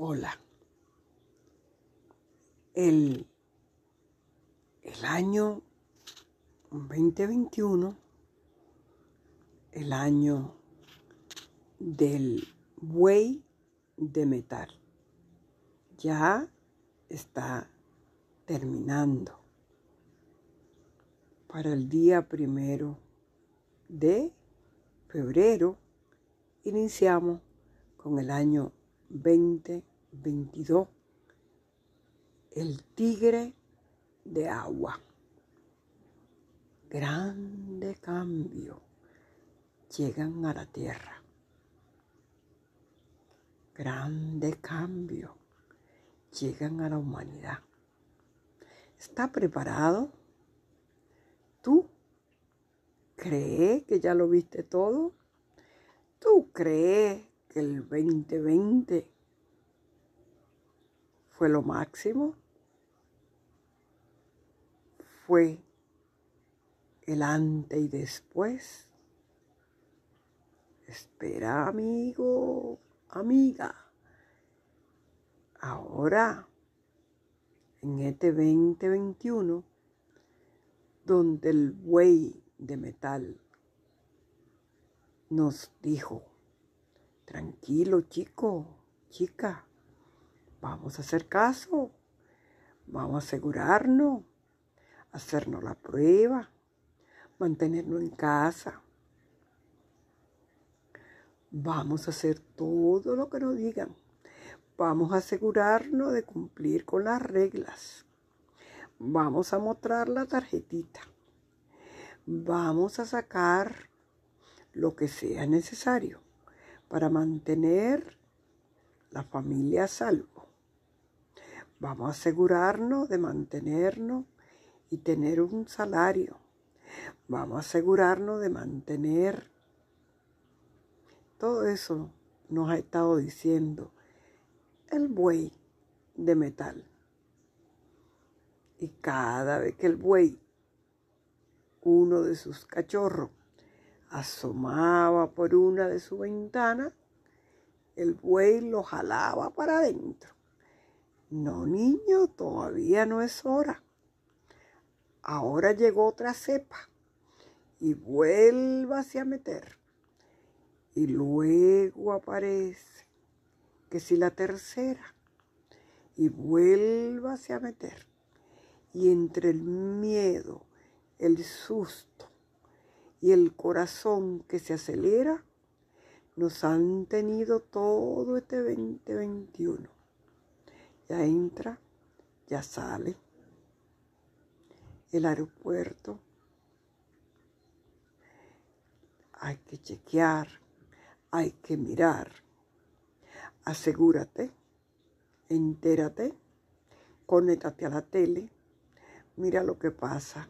Hola. El, el año 2021, el año del buey de metal, ya está terminando. Para el día primero de febrero iniciamos con el año 2022, el tigre de agua. Grande cambio llegan a la tierra. Grande cambio llegan a la humanidad. ¿Está preparado? ¿Tú crees que ya lo viste todo? ¿Tú crees que el 2020 fue lo máximo? ¿Fue el antes y después? Espera, amigo, amiga. Ahora, en este 2021, donde el buey de metal nos dijo, tranquilo chico, chica, vamos a hacer caso, vamos a asegurarnos, hacernos la prueba, mantenernos en casa. Vamos a hacer todo lo que nos digan. Vamos a asegurarnos de cumplir con las reglas. Vamos a mostrar la tarjetita. Vamos a sacar lo que sea necesario para mantener la familia a salvo. Vamos a asegurarnos de mantenernos y tener un salario. Vamos a asegurarnos de mantener todo eso nos ha estado diciendo el buey de metal. Y cada vez que el buey, uno de sus cachorros, asomaba por una de sus ventanas, el buey lo jalaba para adentro. No, niño, todavía no es hora. Ahora llegó otra cepa y vuélvase a meter. Y luego aparece que si la tercera y vuélvase a meter. Y entre el miedo, el susto, y el corazón que se acelera nos han tenido todo este 2021. Ya entra, ya sale. El aeropuerto. Hay que chequear, hay que mirar. Asegúrate, entérate, conéctate a la tele, mira lo que pasa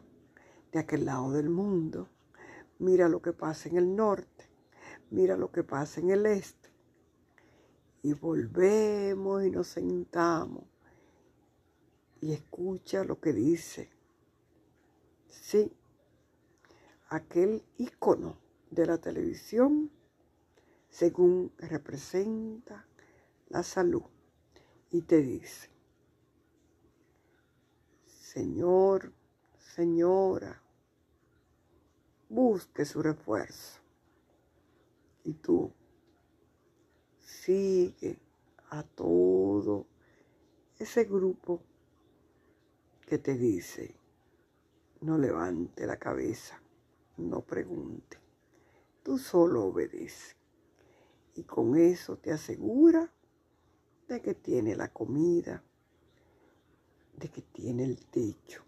de aquel lado del mundo mira lo que pasa en el norte, mira lo que pasa en el este. Y volvemos y nos sentamos y escucha lo que dice. Sí, aquel icono de la televisión según representa la salud y te dice, Señor, señora, busque su refuerzo. Y tú sigue a todo ese grupo que te dice, no levante la cabeza, no pregunte, tú solo obedece. Y con eso te asegura de que tiene la comida, de que tiene el techo,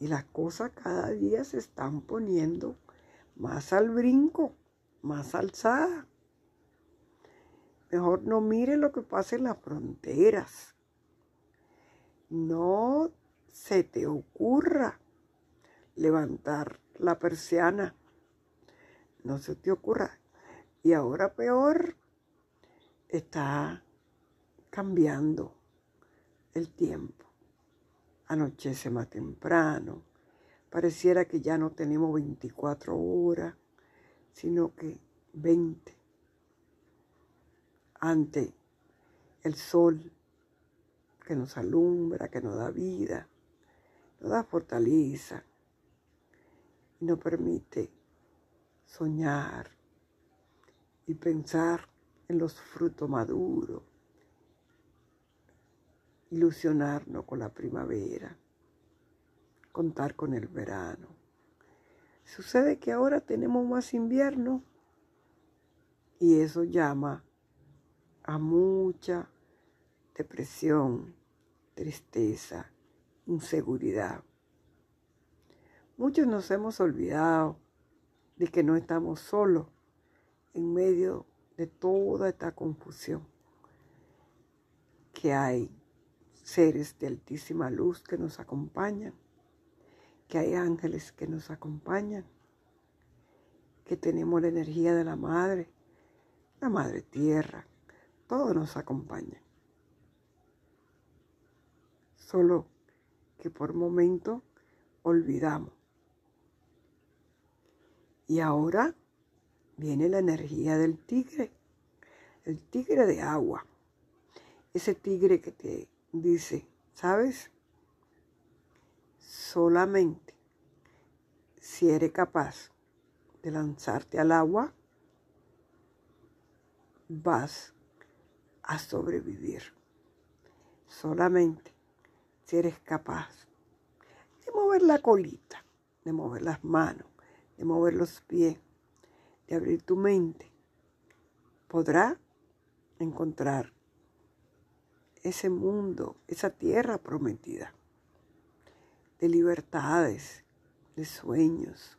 y las cosas cada día se están poniendo más al brinco, más alzada. Mejor no mire lo que pasa en las fronteras. No se te ocurra levantar la persiana. No se te ocurra. Y ahora peor, está cambiando el tiempo anochece más temprano, pareciera que ya no tenemos 24 horas, sino que 20. Antes el sol que nos alumbra, que nos da vida, nos da fortaleza y nos permite soñar y pensar en los frutos maduros, ilusionarnos con la primavera, contar con el verano. Sucede que ahora tenemos más invierno y eso llama a mucha depresión, tristeza, inseguridad. Muchos nos hemos olvidado de que no estamos solos en medio de toda esta confusión, que hay seres de altísima luz que nos acompañan, que hay ángeles que nos acompañan, que tenemos la energía de la Madre, la Madre Tierra, todo nos acompaña. Solo que por momento olvidamos. Y ahora viene la energía del tigre, el tigre de agua. Ese tigre que te dice, ¿sabes? Solamente si eres capaz de lanzarte al agua, vas a sobrevivir. Solamente si eres capaz de mover la colita, de mover las manos, de mover los pies, de abrir tu mente, podrá encontrar ese mundo, esa tierra prometida, de libertades, de sueños.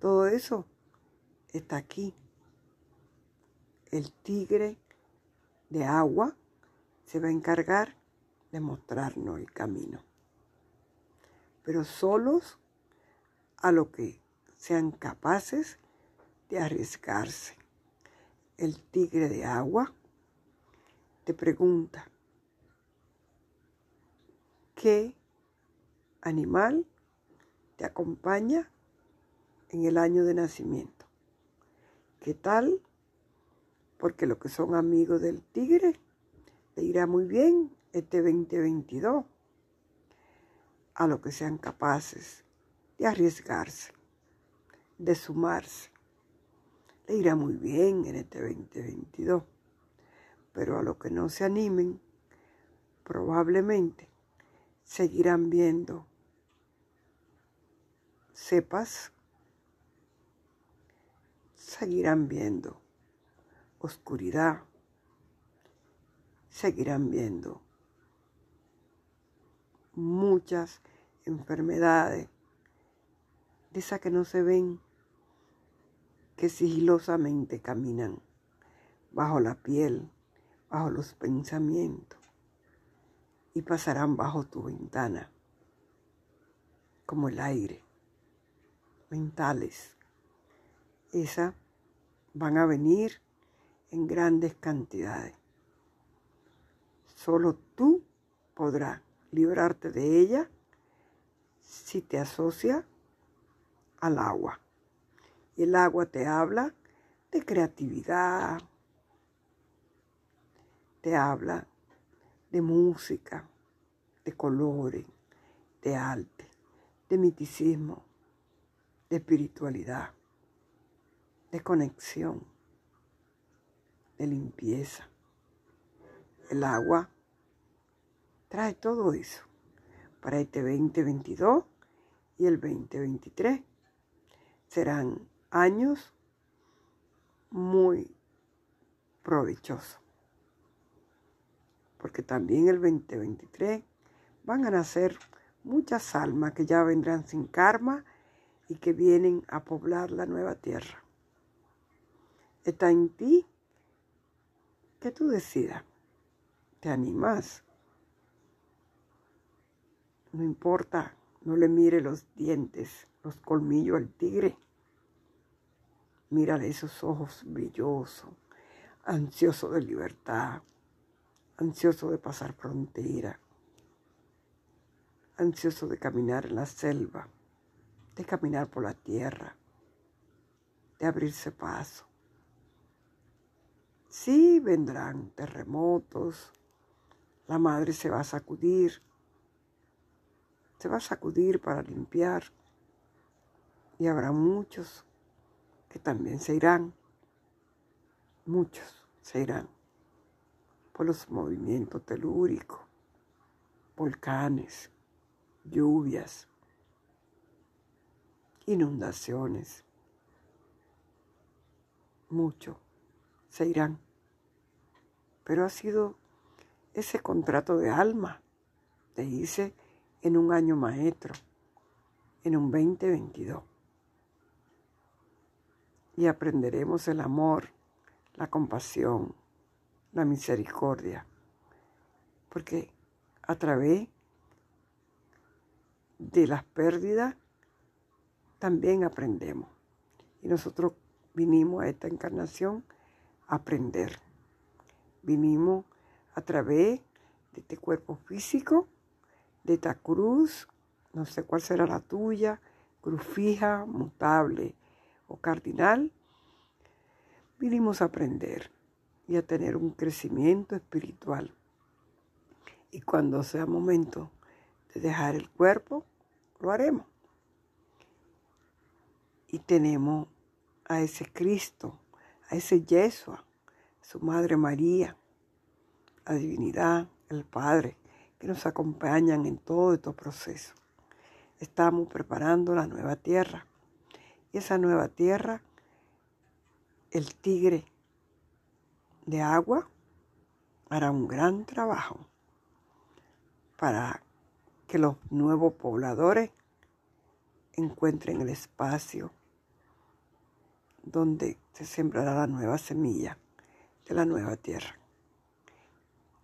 Todo eso está aquí. El tigre de agua se va a encargar de mostrarnos el camino. Pero solos a lo que sean capaces de arriesgarse. El tigre de agua te pregunta, ¿qué animal te acompaña en el año de nacimiento? ¿Qué tal? Porque los que son amigos del tigre le irá muy bien este 2022 a lo que sean capaces de arriesgarse, de sumarse le irá muy bien en este 2022. Pero a los que no se animen, probablemente seguirán viendo cepas, seguirán viendo oscuridad, seguirán viendo muchas enfermedades, de esas que no se ven que sigilosamente caminan bajo la piel, bajo los pensamientos y pasarán bajo tu ventana como el aire, mentales. Esas van a venir en grandes cantidades. Solo tú podrás librarte de ella si te asocias al agua. Y el agua te habla de creatividad, te habla de música, de colores, de arte, de miticismo, de espiritualidad, de conexión, de limpieza. El agua trae todo eso para este 2022 y el 2023. Serán años muy provechosos. Porque también el 2023 van a nacer muchas almas que ya vendrán sin karma y que vienen a poblar la nueva tierra. Está en ti que tú decidas. ¿Te animas? No importa, no le mire los dientes, los colmillos al tigre. Mírale esos ojos brillosos, ansioso de libertad, ansioso de pasar frontera, ansioso de caminar en la selva, de caminar por la tierra, de abrirse paso. Sí, vendrán terremotos, la madre se va a sacudir, se va a sacudir para limpiar y habrá muchos que también se irán, muchos se irán por los movimientos telúricos, volcanes, lluvias, inundaciones. Muchos se irán. Pero ha sido ese contrato de alma, te hice en un año maestro, en un 2022. Y aprenderemos el amor, la compasión, la misericordia. Porque a través de las pérdidas también aprendemos. Y nosotros vinimos a esta encarnación a aprender. Vinimos a través de este cuerpo físico, de esta cruz, no sé cuál será la tuya, cruz fija, mutable o cardinal, vinimos a aprender y a tener un crecimiento espiritual. Y cuando sea momento de dejar el cuerpo, lo haremos. Y tenemos a ese Cristo, a ese Yeshua, su Madre María, la divinidad, el Padre, que nos acompañan en todo estos proceso. Estamos preparando la nueva tierra. Y esa nueva tierra, el tigre de agua, hará un gran trabajo para que los nuevos pobladores encuentren el espacio donde se sembrará la nueva semilla de la nueva tierra.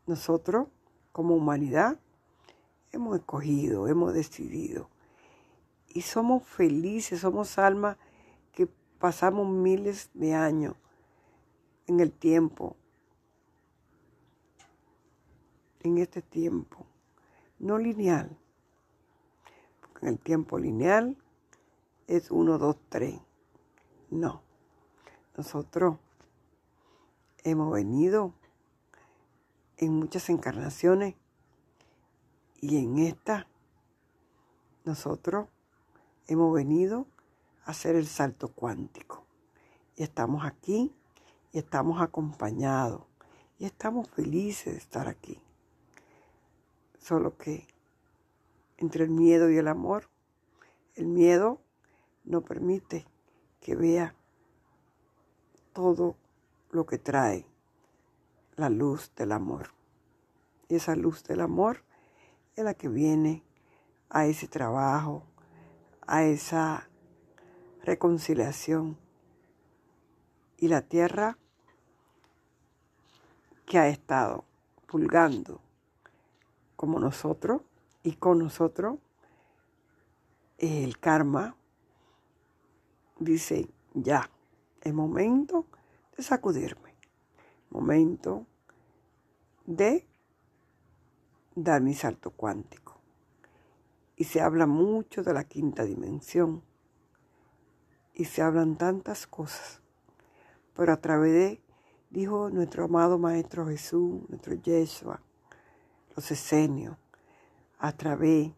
Nosotros, como humanidad, hemos escogido, hemos decidido y somos felices, somos almas que pasamos miles de años en el tiempo, en este tiempo, no lineal, en el tiempo lineal es 1, 2, 3. No, nosotros hemos venido en muchas encarnaciones y en esta nosotros hemos venido a hacer el salto cuántico. Y estamos aquí y estamos acompañados y estamos felices de estar aquí. Solo que entre el miedo y el amor, el miedo no permite que vea todo lo que trae la luz del amor. Y esa luz del amor es la que viene a ese trabajo, a esa reconciliación. Y la tierra que ha estado pulgando como nosotros y con nosotros, el karma dice, ya, es momento sacudirme, momento de dar mi salto cuántico. Y se habla mucho de la quinta dimensión. Y se hablan tantas cosas. Pero a través de, dijo nuestro amado Maestro Jesús, nuestro Yeshua, los esenios, a través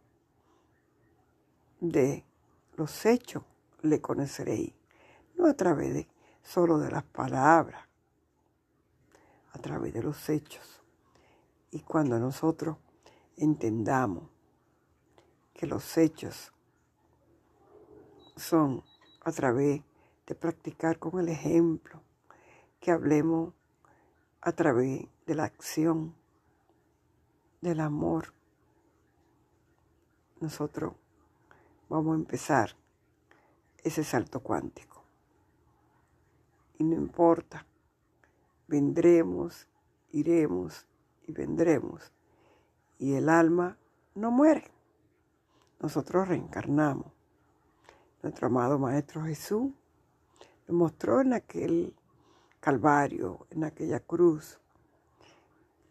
de los hechos le conoceréis, no a través de solo de las palabras, a través de los hechos. Y cuando nosotros entendamos que los hechos son a través de practicar con el ejemplo, que hablemos a través de la acción, del amor, nosotros vamos a empezar ese salto cuántico. No importa, vendremos, iremos y vendremos. Y el alma no muere. Nosotros reencarnamos. Nuestro amado Maestro Jesús nos mostró en aquel Calvario, en aquella cruz,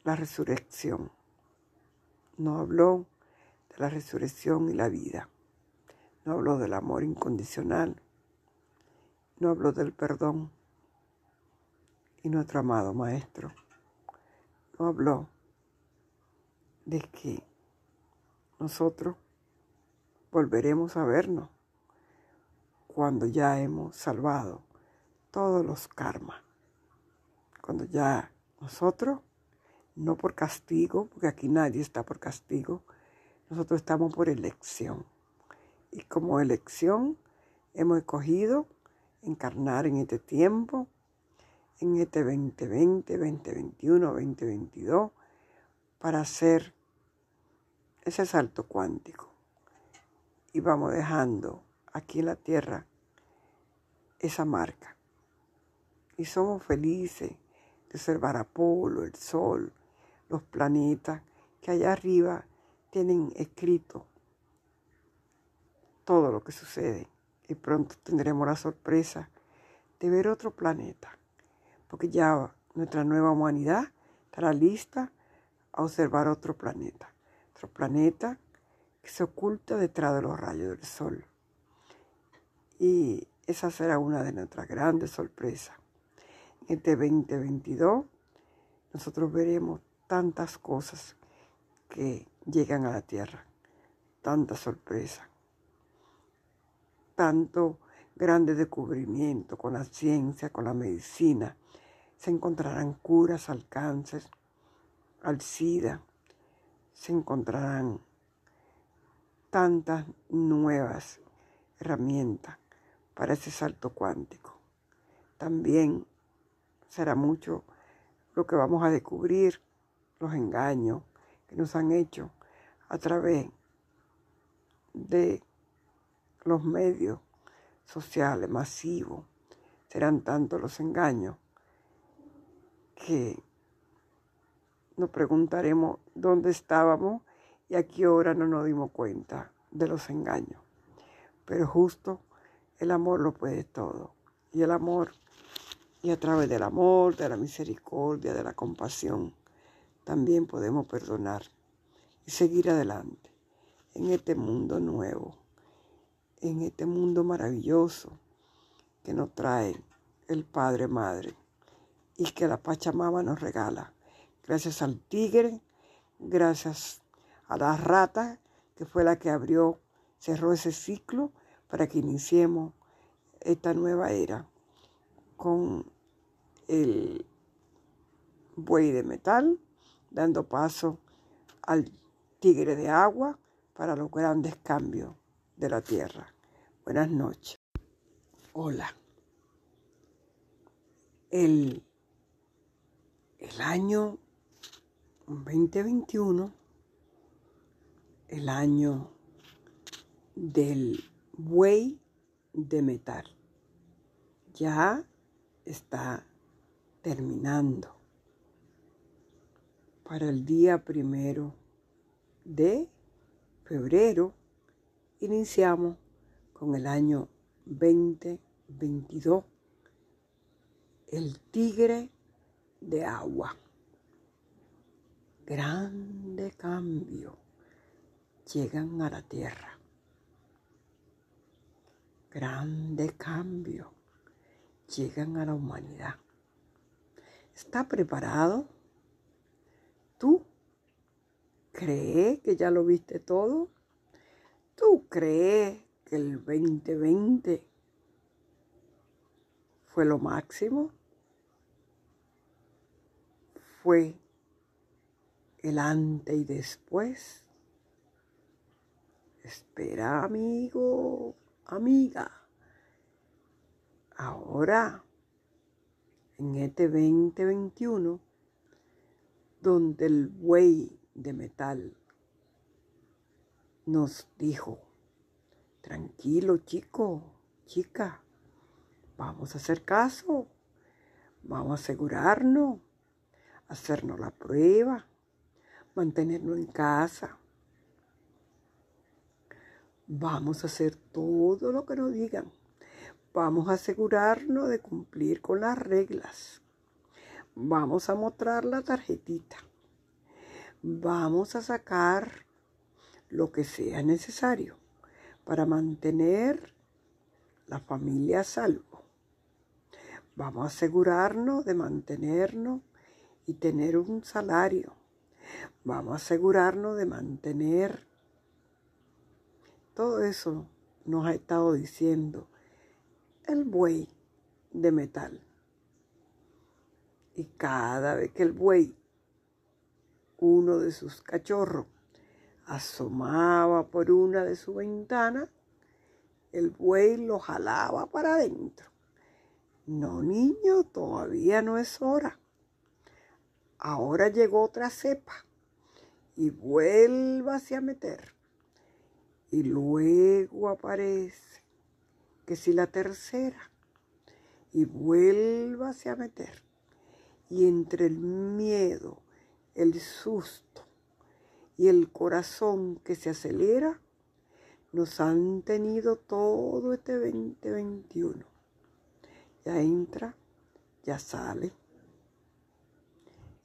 la resurrección. Nos habló de la resurrección y la vida. No habló del amor incondicional. No habló del perdón. Y nuestro amado Maestro nos habló de que nosotros volveremos a vernos cuando ya hemos salvado todos los karmas. Cuando ya nosotros, no por castigo, porque aquí nadie está por castigo, nosotros estamos por elección. Y como elección hemos escogido encarnar en este tiempo, en este 2020, 2021, 2022, para hacer ese salto cuántico. Y vamos dejando aquí en la Tierra esa marca. Y somos felices de observar Apolo, el Sol, los planetas que allá arriba tienen escrito todo lo que sucede. Y pronto tendremos la sorpresa de ver otro planeta, porque ya nuestra nueva humanidad estará lista a observar otro planeta, otro planeta que se oculta detrás de los rayos del sol. Y esa será una de nuestras grandes sorpresas. En este 2022 nosotros veremos tantas cosas que llegan a la tierra, tantas sorpresas, tanto grande descubrimiento con la ciencia, con la medicina. Se encontrarán curas al cáncer, al SIDA, se encontrarán tantas nuevas herramientas para ese salto cuántico. También será mucho lo que vamos a descubrir, los engaños que nos han hecho a través de los medios sociales masivos. Serán tantos los engaños que nos preguntaremos dónde estábamos y a qué hora no nos dimos cuenta de los engaños. Pero justo el amor lo puede todo. Y el amor, y a través del amor, de la misericordia, de la compasión, también podemos perdonar y seguir adelante en este mundo nuevo, en este mundo maravilloso que nos trae el Padre Madre y que la Pachamama nos regala. Gracias al tigre, gracias a la rata, que fue la que abrió, cerró ese ciclo para que iniciemos esta nueva era con el buey de metal, dando paso al tigre de agua para los grandes cambios de la tierra. Buenas noches. Hola. El, el año 2021, el año del buey de metal. Ya está terminando. Para el día primero de febrero iniciamos con el año 2022, el tigre de agua. Grande cambio llegan a la tierra grande cambio llegan a la humanidad. ¿Está preparado? ¿Tú crees que ya lo viste todo? ¿Tú crees que el 2020 fue lo máximo? ¿Fue el antes y después? Espera, amigo amiga. Ahora, en este 2021, donde el buey de metal nos dijo, tranquilo chico, chica, vamos a hacer caso, vamos a asegurarnos, hacernos la prueba, mantenernos en casa Vamos a hacer todo lo que nos digan. Vamos a asegurarnos de cumplir con las reglas. Vamos a mostrar la tarjetita. Vamos a sacar lo que sea necesario para mantener la familia a salvo. Vamos a asegurarnos de mantenernos y tener un salario. Vamos a asegurarnos de mantener todo eso nos ha estado diciendo el buey de metal. Y cada vez que el buey, uno de sus cachorros, asomaba por una de sus ventanas, el buey lo jalaba para adentro. No, niño, todavía no es hora. Ahora llegó otra cepa y vuélvase a meter. Y luego aparece que si la tercera y vuélvase a meter. Y entre el miedo, el susto y el corazón que se acelera, nos han tenido todo este 2021. Ya entra, ya sale.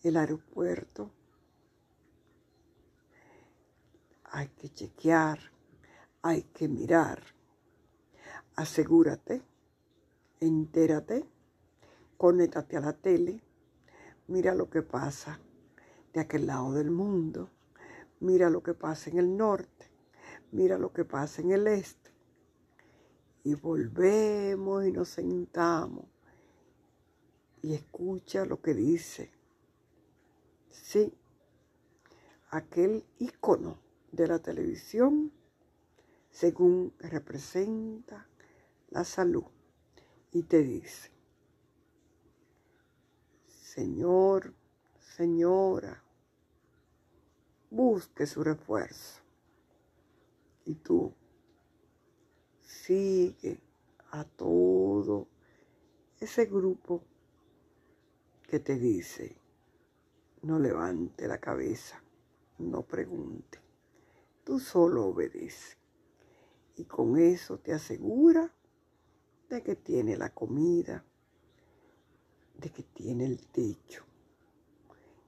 El aeropuerto. Hay que chequear, hay que mirar. Asegúrate, entérate, conéctate a la tele, mira lo que pasa de aquel lado del mundo, mira lo que pasa en el norte, mira lo que pasa en el este. Y volvemos y nos sentamos y escucha lo que dice. Sí, aquel icono de la televisión según representa la salud y te dice, Señor, señora, busque su refuerzo. Y tú sigue a todo ese grupo que te dice, no levante la cabeza, no pregunte, tú solo obedece. Y con eso te asegura de que tiene la comida, de que tiene el techo,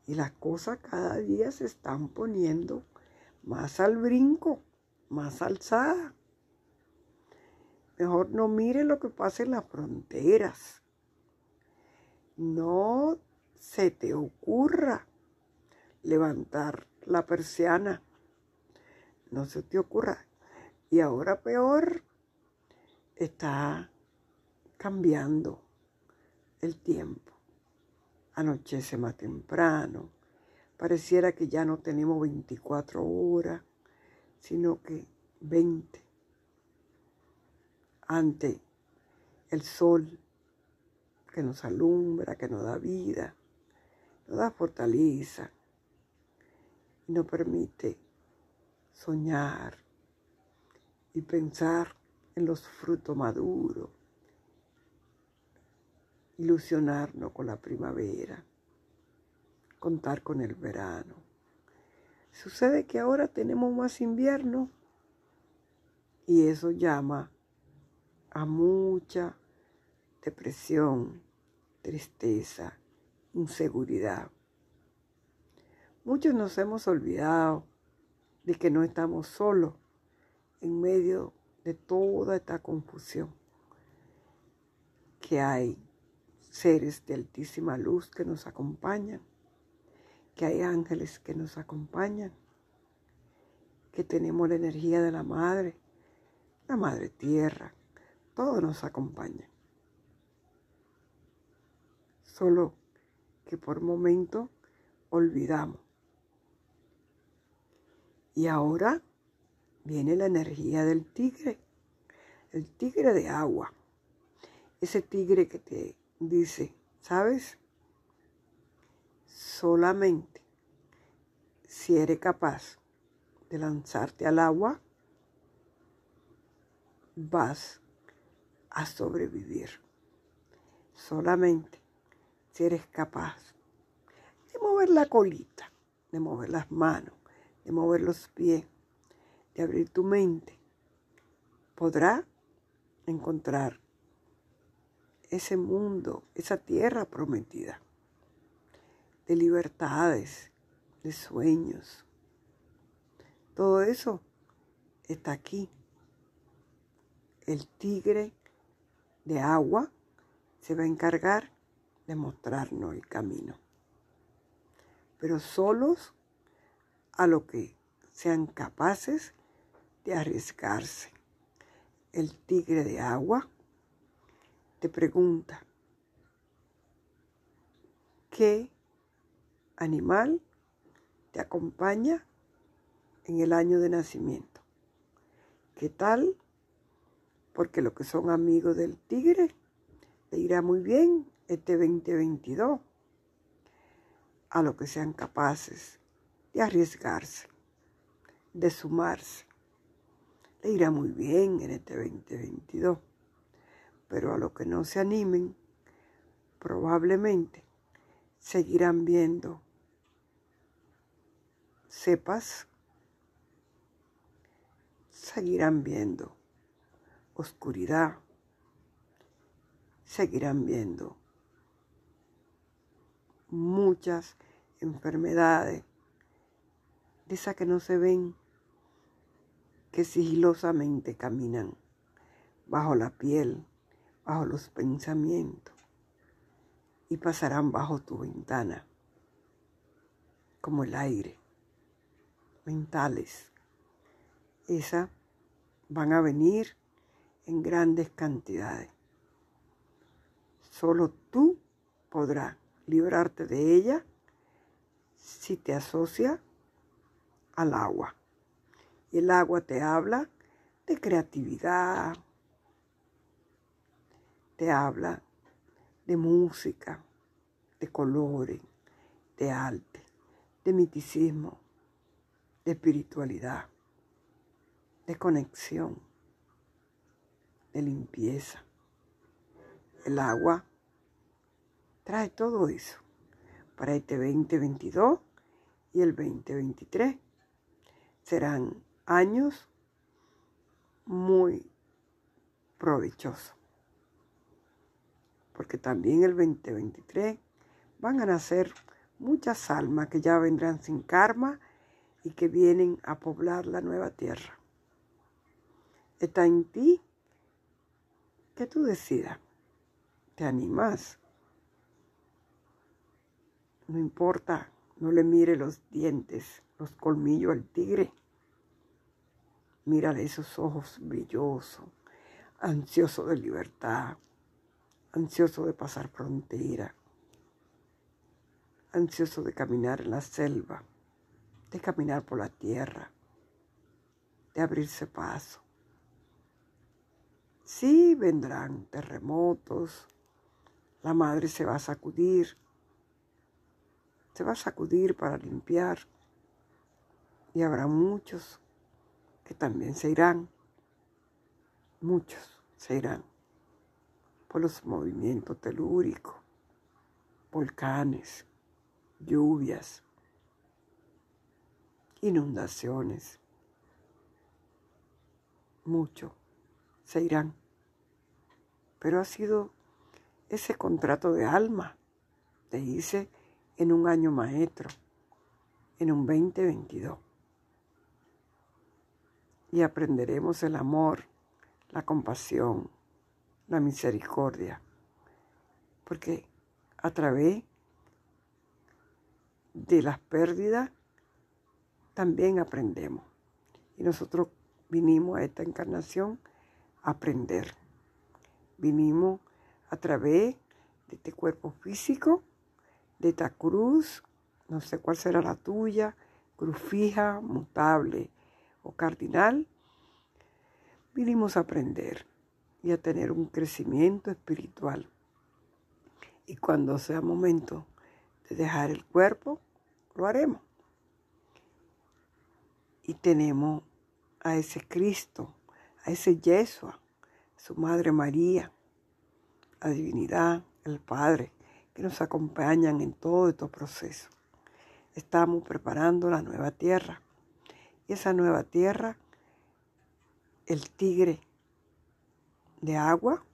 y las cosas cada día se están poniendo más al brinco, más alzada. Mejor no mire lo que pasa en las fronteras. No se te ocurra levantar la persiana. No se te ocurra. Y ahora peor, está cambiando el tiempo anochece más temprano. Pareciera que ya no tenemos 24 horas, sino que 20. Ante el sol que nos alumbra, que nos da vida, nos da fortaleza y nos permite soñar y pensar en los frutos maduros ilusionarnos con la primavera, contar con el verano. Sucede que ahora tenemos más invierno y eso llama a mucha depresión, tristeza, inseguridad. Muchos nos hemos olvidado de que no estamos solos en medio de toda esta confusión que hay seres de altísima luz que nos acompañan, que hay ángeles que nos acompañan, que tenemos la energía de la Madre, la Madre Tierra, todo nos acompaña. Solo que por momento olvidamos. Y ahora viene la energía del tigre, el tigre de agua, ese tigre que te dice, ¿sabes? Solamente si eres capaz de lanzarte al agua, vas a sobrevivir. Solamente eres capaz de mover la colita, de mover las manos, de mover los pies, de abrir tu mente, podrá encontrar ese mundo, esa tierra prometida, de libertades, de sueños. Todo eso está aquí. El tigre de agua se va a encargar mostrarnos el camino. Pero solos a lo que sean capaces de arriesgarse. El tigre de agua te pregunta, ¿qué animal te acompaña en el año de nacimiento? ¿Qué tal? Porque los que son amigos del tigre le irá muy bien este 2022 a lo que sean capaces de arriesgarse, de sumarse. Le irá muy bien en este 2022, pero a lo que no se animen, probablemente seguirán viendo cepas, seguirán viendo oscuridad, seguirán viendo muchas enfermedades, de esas que no se ven, que sigilosamente caminan bajo la piel, bajo los pensamientos, y pasarán bajo tu ventana, como el aire, mentales. Esas van a venir en grandes cantidades. Solo tú podrás librarte de ella si te asocia al agua. Y el agua te habla de creatividad, te habla de música, de colores, de arte, de miticismo, de espiritualidad, de conexión, de limpieza. El agua trae todo eso para este 2022 y el 2023. Serán años muy provechosos. Porque también el 2023 van a nacer muchas almas que ya vendrán sin karma y que vienen a poblar la nueva tierra. Está en ti que tú decidas. ¿Te animas? No importa, no le mire los dientes, los colmillos al tigre. Mírale esos ojos brillosos, ansioso de libertad, ansioso de pasar frontera, ansioso de caminar en la selva, de caminar por la tierra, de abrirse paso. Sí vendrán terremotos, la madre se va a sacudir, se va a sacudir para limpiar y habrá muchos que también se irán, muchos se irán por los movimientos telúricos, volcanes, lluvias, inundaciones. Muchos se irán. Pero ha sido ese contrato de alma, te hice en un año maestro, en un 2022. Y aprenderemos el amor, la compasión, la misericordia, porque a través de las pérdidas también aprendemos. Y nosotros vinimos a esta encarnación a aprender. Vinimos a través de este cuerpo físico de esta cruz, no sé cuál será la tuya, cruz fija, mutable o cardinal, vinimos a aprender y a tener un crecimiento espiritual. Y cuando sea momento de dejar el cuerpo, lo haremos. Y tenemos a ese Cristo, a ese Yeshua, su Madre María, la divinidad, el Padre, nos acompañan en todo este proceso. Estamos preparando la nueva tierra. Y esa nueva tierra, el tigre de agua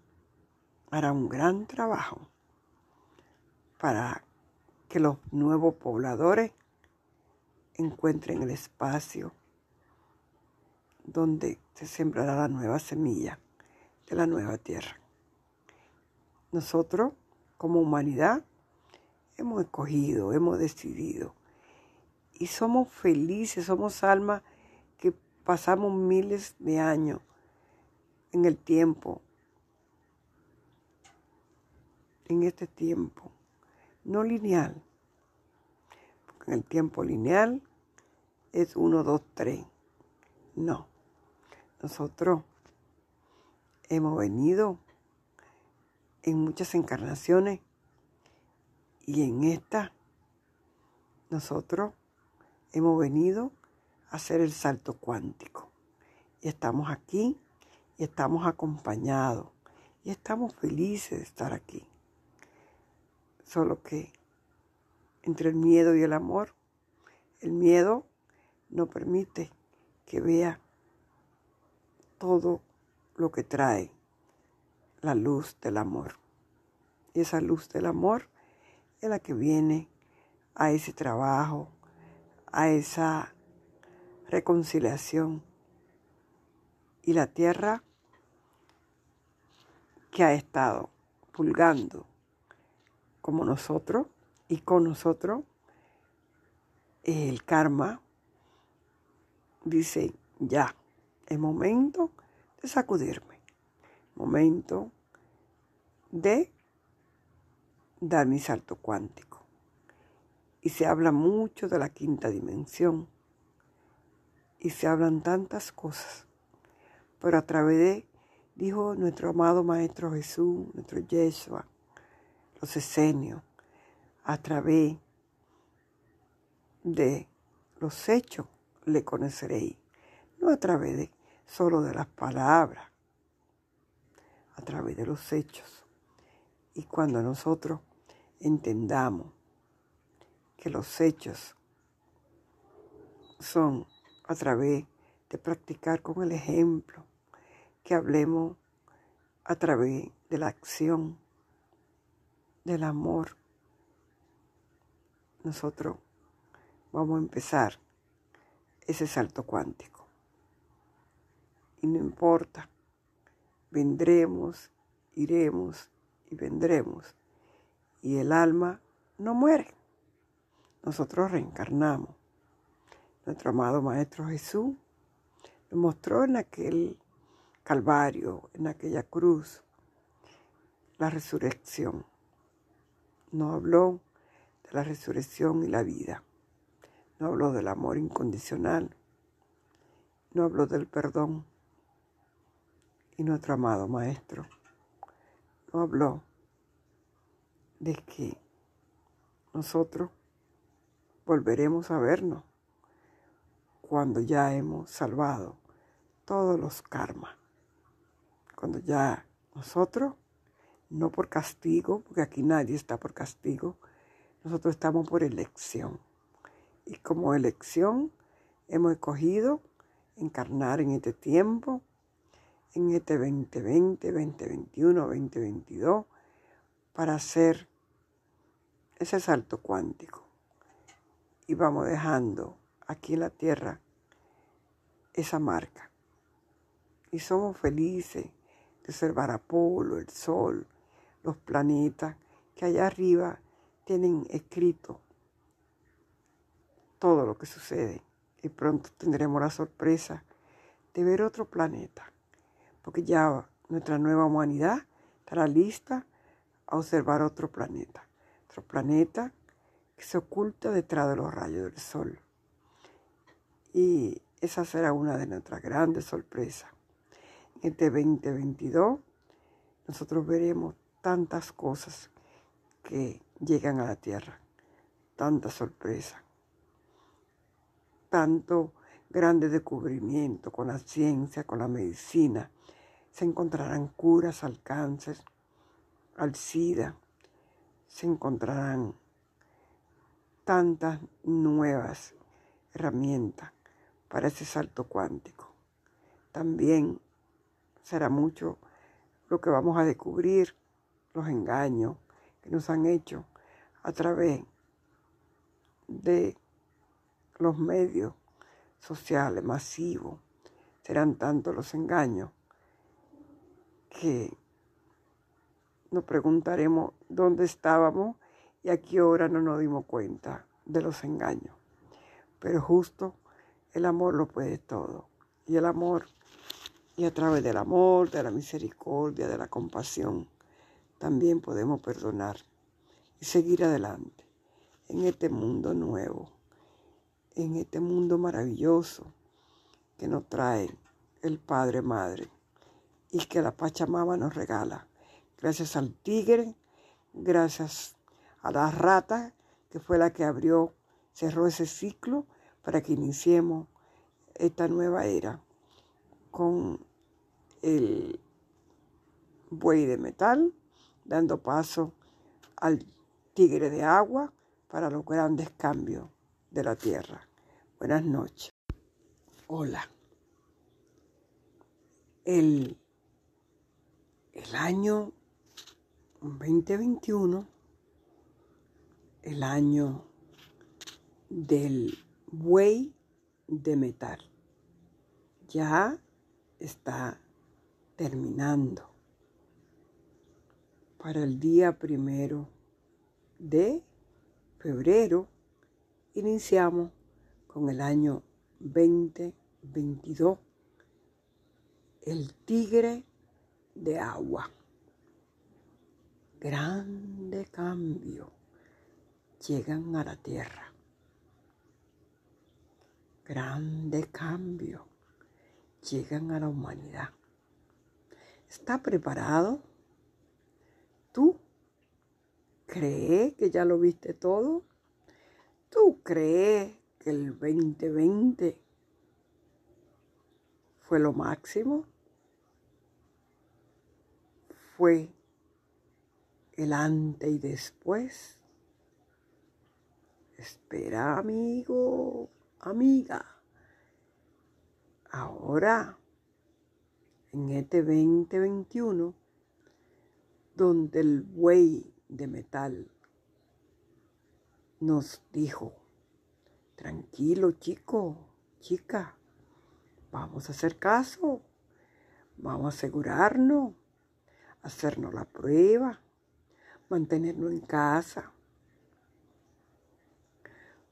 hará un gran trabajo para que los nuevos pobladores encuentren el espacio donde se sembrará la nueva semilla de la nueva tierra. nosotros como humanidad hemos escogido, hemos decidido. Y somos felices, somos almas que pasamos miles de años en el tiempo, en este tiempo, no lineal. En el tiempo lineal es 1, 2, 3. No. Nosotros hemos venido en muchas encarnaciones y en esta nosotros hemos venido a hacer el salto cuántico. Y estamos aquí y estamos acompañados y estamos felices de estar aquí. Solo que entre el miedo y el amor, el miedo no permite que vea todo lo que trae la luz del amor. Y esa luz del amor es la que viene a ese trabajo, a esa reconciliación. Y la tierra que ha estado pulgando como nosotros y con nosotros, el karma dice, ya, es momento de sacudirme, momento de dar mi salto cuántico. Y se habla mucho de la quinta dimensión. Y se hablan tantas cosas. Pero a través de, dijo nuestro amado Maestro Jesús, nuestro Yeshua, los esenios, a través de los hechos le conoceréis. No a través de solo de las palabras, a través de los hechos. Y cuando nosotros entendamos que los hechos son a través de practicar con el ejemplo, que hablemos a través de la acción, del amor, nosotros vamos a empezar ese salto cuántico. Y no importa, vendremos, iremos y vendremos. Y el alma no muere. Nosotros reencarnamos. Nuestro amado Maestro Jesús nos mostró en aquel Calvario, en aquella cruz, la resurrección. Nos habló de la resurrección y la vida. No habló del amor incondicional. No habló del perdón. Y nuestro amado Maestro no habló de que nosotros volveremos a vernos cuando ya hemos salvado todos los karmas. Cuando ya nosotros, no por castigo, porque aquí nadie está por castigo, nosotros estamos por elección. Y como elección hemos escogido encarnar en este tiempo, en este 2020, 2021, 2022, para hacer ese salto cuántico. Y vamos dejando aquí en la Tierra esa marca. Y somos felices de observar Apolo, el Sol, los planetas, que allá arriba tienen escrito todo lo que sucede y pronto tendremos la sorpresa de ver otro planeta, porque ya nuestra nueva humanidad estará lista a observar otro planeta, otro planeta que se oculta detrás de los rayos del sol. Y esa será una de nuestras grandes sorpresas. En este 2022 nosotros veremos tantas cosas que llegan a la Tierra, tantas sorpresas tanto grande descubrimiento con la ciencia, con la medicina. Se encontrarán curas al cáncer, al SIDA, se encontrarán tantas nuevas herramientas para ese salto cuántico. También será mucho lo que vamos a descubrir, los engaños que nos han hecho a través de los medios sociales masivos, serán tantos los engaños que nos preguntaremos dónde estábamos y a qué hora no nos dimos cuenta de los engaños. Pero justo el amor lo puede todo. Y el amor, y a través del amor, de la misericordia, de la compasión, también podemos perdonar y seguir adelante en este mundo nuevo, en este mundo maravilloso que nos trae el Padre Madre y que la Pachamama nos regala. Gracias al tigre, gracias a la rata, que fue la que abrió, cerró ese ciclo para que iniciemos esta nueva era con el buey de metal, dando paso al tigre de agua para los grandes cambios de la tierra. Buenas noches. Hola. El, el año 2021, el año del buey de metal, ya está terminando. Para el día primero de febrero iniciamos con el año 2022, el tigre de agua. Grande cambio llegan a la tierra. Grande cambio llegan a la humanidad. ¿Está preparado? ¿Tú crees que ya lo viste todo? ¿Tú crees que el 2020 fue lo máximo? ¿Fue el antes y después? Espera, amigo, amiga. Ahora, en este 2021, donde el buey de metal nos dijo, tranquilo chico, chica, vamos a hacer caso, vamos a asegurarnos, hacernos la prueba, mantenernos en casa.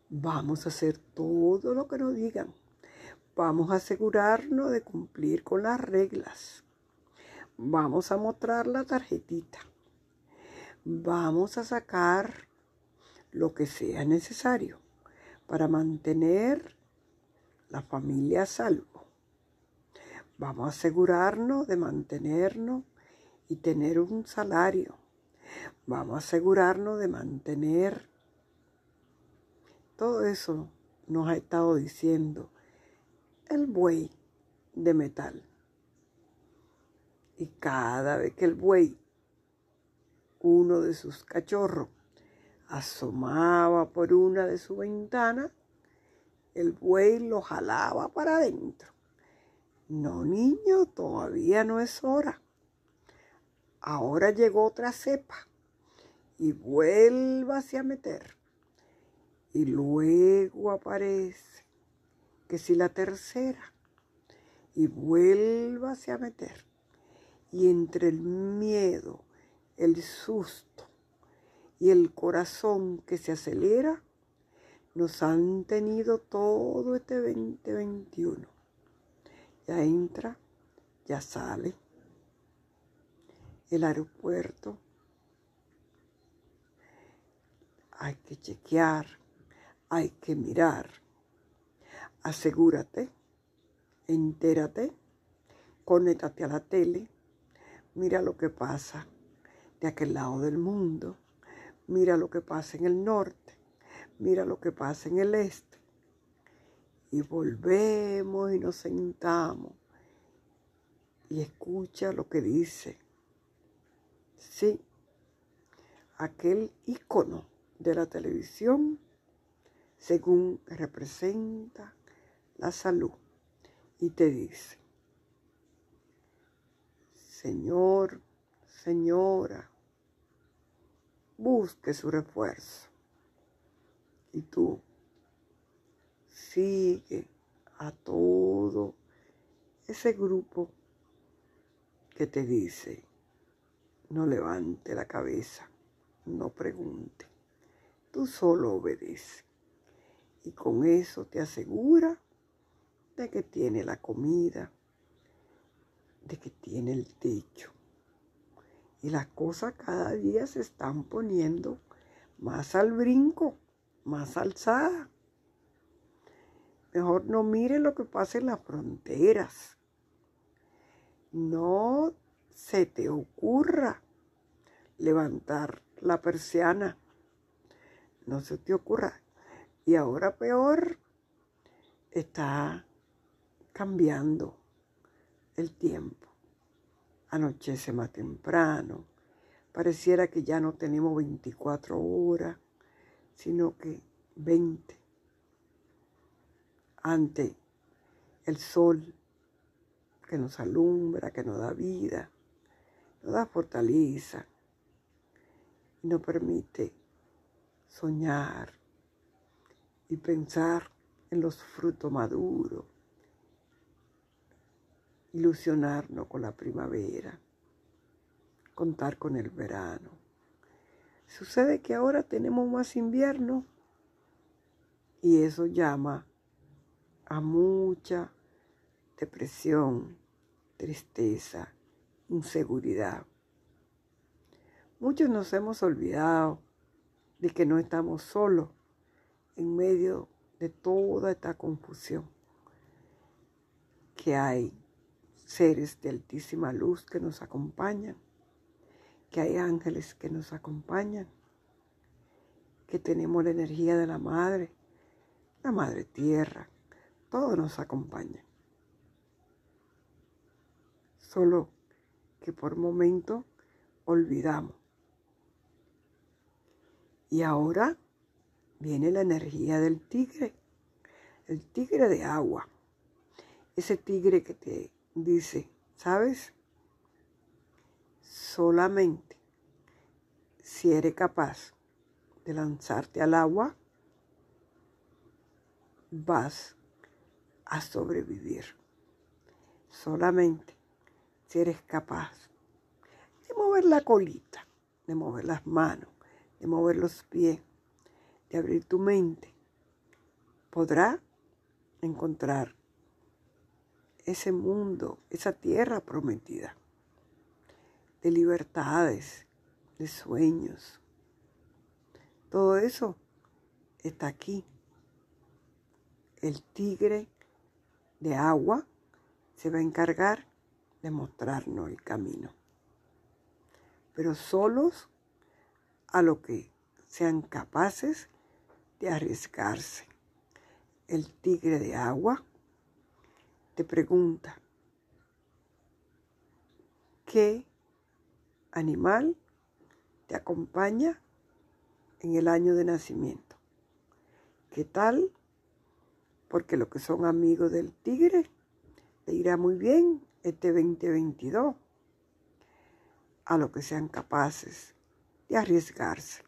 Vamos a hacer todo lo que nos digan. Vamos a asegurarnos de cumplir con las reglas. Vamos a mostrar la tarjetita vamos a sacar lo que sea necesario para mantener la familia a salvo. Vamos a asegurarnos de mantenernos y tener un salario. Vamos a asegurarnos de mantener todo eso nos ha estado diciendo el buey de metal. Y cada vez que el buey uno de sus cachorros asomaba por una de sus ventanas, el buey lo jalaba para adentro. No, niño, todavía no es hora. Ahora llegó otra cepa y vuélvase a meter. Y luego aparece que si la tercera y vuélvase a meter. Y entre el miedo el susto y el corazón que se acelera nos han tenido todo este 2021. Ya entra, ya sale. El aeropuerto. Hay que chequear, hay que mirar. Asegúrate, entérate, conéctate a la tele, mira lo que pasa de aquel lado del mundo. Mira lo que pasa en el norte, mira lo que pasa en el este. Y volvemos y nos sentamos y escucha lo que dice. Sí, aquel icono de la televisión según representa la salud y te dice, Señor, señora, busque su refuerzo. Y tú sigue a todo ese grupo que te dice, no levante la cabeza, no pregunte. Tú solo obedece. Y con eso te asegura de que tiene la comida, de que tiene el techo. Y las cosas cada día se están poniendo más al brinco, más alzada. Mejor no mire lo que pasa en las fronteras. No se te ocurra levantar la persiana. No se te ocurra. Y ahora peor, está cambiando el tiempo. Anochece más temprano. Pareciera que ya no tenemos 24 horas, sino que 20. Ante el sol que nos alumbra, que nos da vida, nos da fortaleza y nos permite soñar y pensar en los frutos maduros, ilusionarnos con la primavera, contar con el verano. Sucede que ahora tenemos más invierno y eso llama a mucha depresión, tristeza, inseguridad. Muchos nos hemos olvidado de que no estamos solos en medio de toda esta confusión, que hay seres de altísima luz que nos acompañan, que hay ángeles que nos acompañan, que tenemos la energía de la Madre, la Madre Tierra, todo nos acompaña. Solo que por momento olvidamos. Y ahora viene la energía del tigre, el tigre de agua. Ese tigre que te dice, ¿sabes? Solamente si eres capaz de lanzarte al agua, vas a sobrevivir. Solamente eres capaz de mover la colita, de mover las manos, de mover los pies, de abrir tu mente, podrá encontrar ese mundo, esa tierra prometida, de libertades, de sueños. Todo eso está aquí. El tigre de agua se va a encargar de mostrarnos el camino. Pero solos a lo que sean capaces de arriesgarse. El tigre de agua te pregunta, ¿qué animal te acompaña en el año de nacimiento? ¿Qué tal? Porque los que son amigos del tigre le irá muy bien este 2022 a lo que sean capaces de arriesgarse,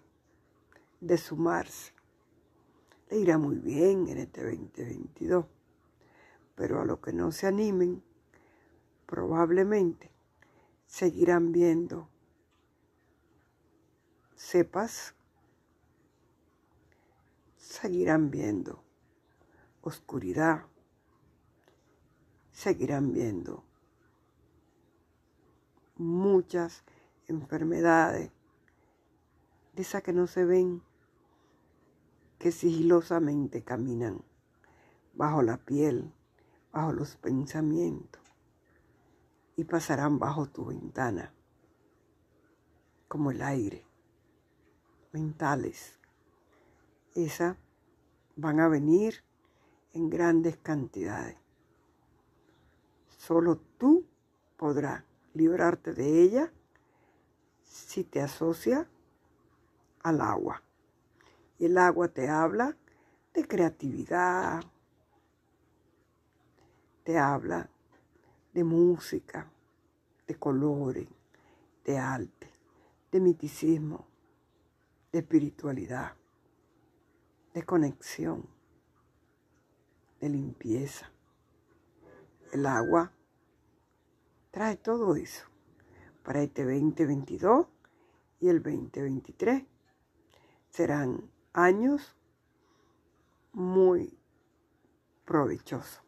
de sumarse. Le irá muy bien en este 2022 pero a los que no se animen, probablemente seguirán viendo cepas, seguirán viendo oscuridad, seguirán viendo muchas enfermedades, de esas que no se ven, que sigilosamente caminan bajo la piel bajo los pensamientos y pasarán bajo tu ventana como el aire, mentales. Esas van a venir en grandes cantidades. Solo tú podrás librarte de ella si te asocia al agua. Y el agua te habla de creatividad, te habla de música, de colores, de arte, de miticismo, de espiritualidad, de conexión, de limpieza. El agua trae todo eso, para este 2022 y el 2023. Serán años muy provechosos.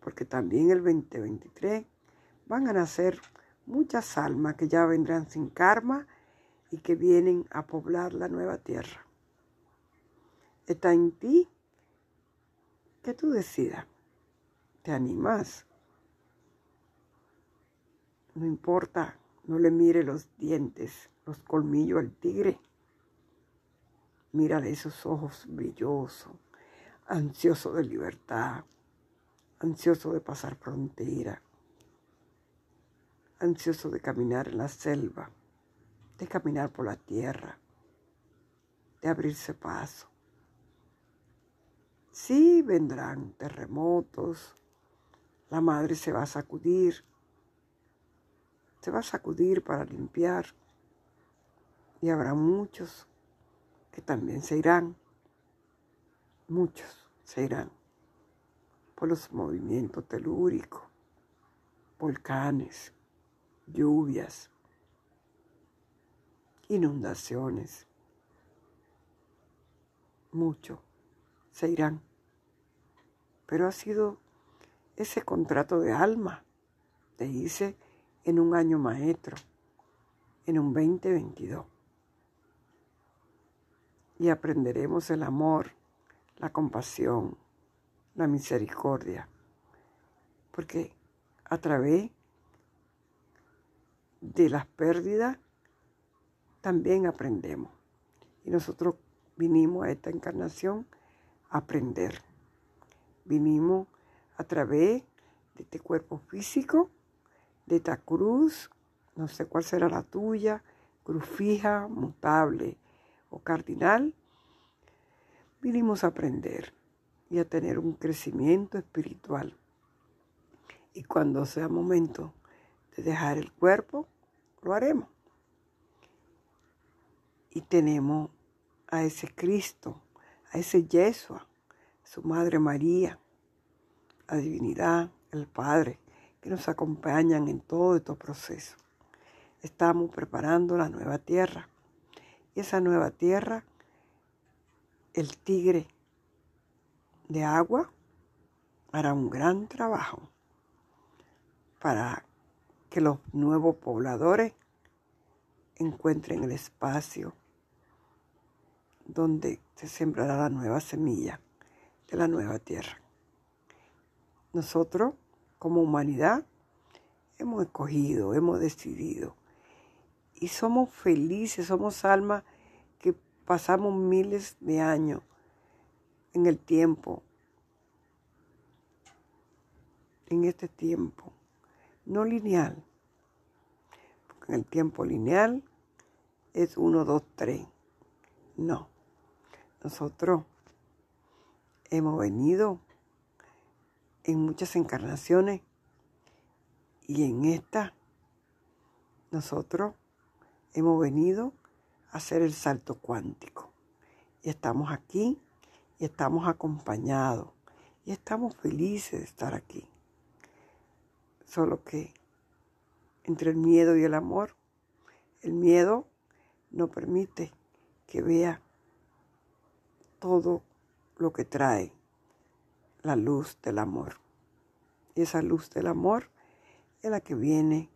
Porque también el 2023 van a nacer muchas almas que ya vendrán sin karma y que vienen a poblar la nueva tierra. Está en ti que tú decidas. ¿Te animas? No importa, no le mire los dientes, los colmillos al tigre. Mírale esos ojos brillosos, ansioso de libertad, ansioso de pasar frontera ansioso de caminar en la selva, de caminar por la tierra, de abrirse paso. Sí vendrán terremotos, la madre se va a sacudir, se va a sacudir para limpiar y habrá muchos que también se irán, muchos se irán por los movimientos telúricos, volcanes, lluvias, inundaciones. Mucho se irán. Pero ha sido ese contrato de alma, te hice en un año maestro, en un 2022. Y aprenderemos el amor, la compasión, la misericordia, porque a través de las pérdidas, también aprendemos. Y nosotros vinimos a esta encarnación a aprender. Vinimos a través de este cuerpo físico, de esta cruz, no sé cuál será la tuya, cruz fija, mutable o cardinal. Vinimos a aprender y a tener un crecimiento espiritual. Y cuando sea momento de dejar el cuerpo, lo haremos. Y tenemos a ese Cristo, a ese Yeshua, su Madre María, la divinidad, el Padre, que nos acompañan en todo estos procesos. Estamos preparando la nueva tierra. Y esa nueva tierra, el tigre de agua hará un gran trabajo para que los nuevos pobladores encuentren el espacio donde se sembrará la nueva semilla de la nueva tierra. Nosotros, como humanidad, hemos escogido, hemos decidido y somos felices, somos almas que pasamos miles de años en el tiempo, en este tiempo no lineal. Porque en el tiempo lineal es 1, 2, 3. No. Nosotros hemos venido en muchas encarnaciones y en esta nosotros hemos venido a hacer el salto cuántico. Y estamos aquí y estamos acompañados y estamos felices de estar aquí. Solo que entre el miedo y el amor, el miedo no permite que vea todo lo que trae la luz del amor. Y esa luz del amor es la que viene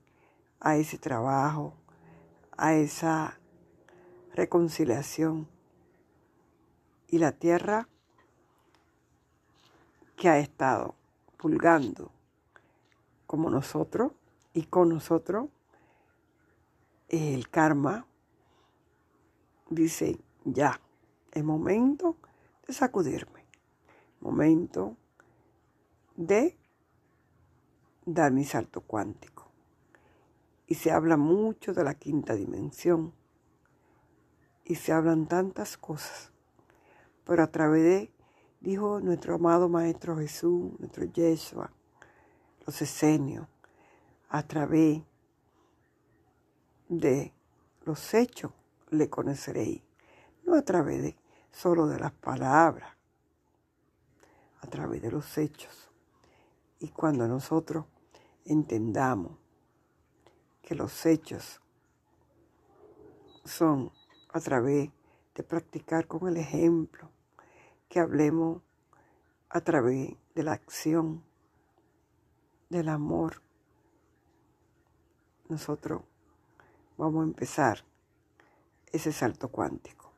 a ese trabajo, a esa reconciliación. Y la tierra que ha estado pulgando como nosotros y con nosotros, el karma dice, ya, es momento de sacudirme, momento de dar mi salto cuántico. Y se habla mucho de la quinta dimensión y se hablan tantas cosas, pero a través de, dijo nuestro amado Maestro Jesús, nuestro Yeshua, los esenios, a través de los hechos le conoceréis, no a través de solo de las palabras, a través de los hechos. Y cuando nosotros entendamos que los hechos son a través de practicar con el ejemplo, que hablemos a través de la acción, del amor. Nosotros vamos a empezar ese salto cuántico.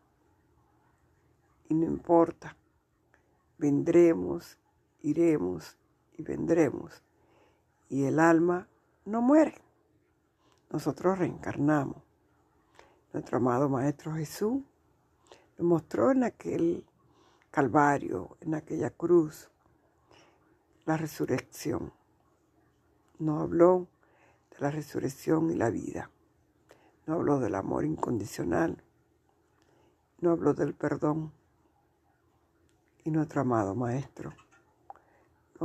Y no importa, vendremos, iremos vendremos. Y el alma no muere. Nosotros reencarnamos. Nuestro amado Maestro Jesús nos mostró en aquel Calvario, en aquella cruz, la resurrección. Nos habló de la resurrección y la vida. No habló del amor incondicional. No habló del perdón. Y nuestro amado Maestro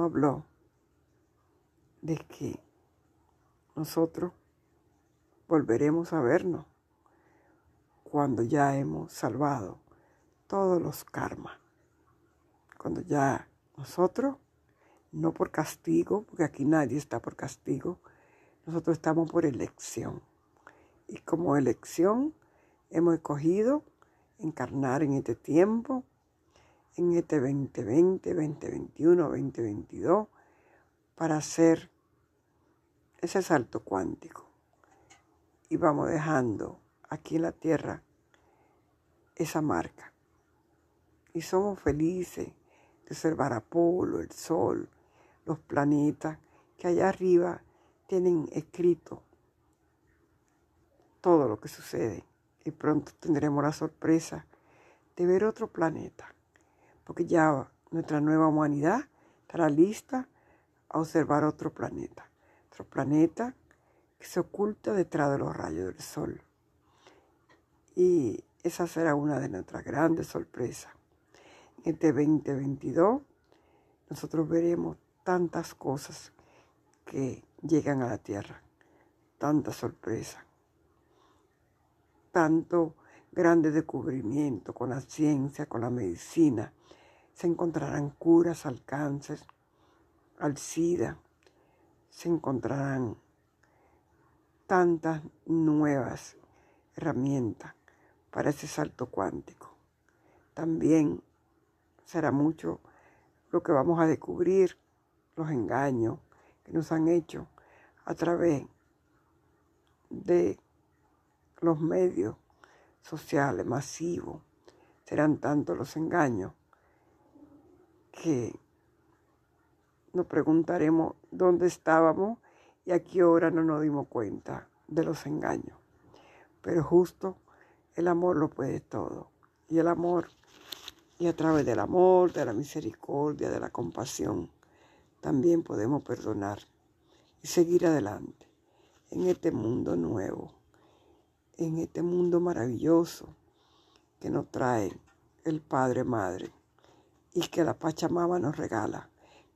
habló de que nosotros volveremos a vernos cuando ya hemos salvado todos los karmas. Cuando ya nosotros, no por castigo, porque aquí nadie está por castigo, nosotros estamos por elección. Y como elección hemos escogido encarnar en este tiempo, en este 2020, 2021, 2022, para hacer ese salto cuántico. Y vamos dejando aquí en la tierra esa marca. Y somos felices de observar Apolo, el Sol, los planetas que allá arriba tienen escrito todo lo que sucede. Y pronto tendremos la sorpresa de ver otro planeta, porque ya nuestra nueva humanidad estará lista a observar otro planeta. Otro planeta que se oculta detrás de los rayos del sol. Y esa será una de nuestras grandes sorpresas. En este 2022 nosotros veremos tantas cosas que llegan a la tierra, tantas sorpresas, tanto grande descubrimiento con la ciencia, con la medicina. Se encontrarán curas al cáncer, al SIDA, se encontrarán tantas nuevas herramientas para ese salto cuántico. También será mucho lo que vamos a descubrir, los engaños que nos han hecho a través de los medios sociales masivos. Serán tantos los engaños que nos preguntaremos dónde estábamos y a qué hora no nos dimos cuenta de los engaños. Pero justo el amor lo puede todo. Y el amor, y a través del amor, de la misericordia, de la compasión, también podemos perdonar y seguir adelante en este mundo nuevo, en este mundo maravilloso que nos trae el Padre Madre y que la Pachamama nos regala.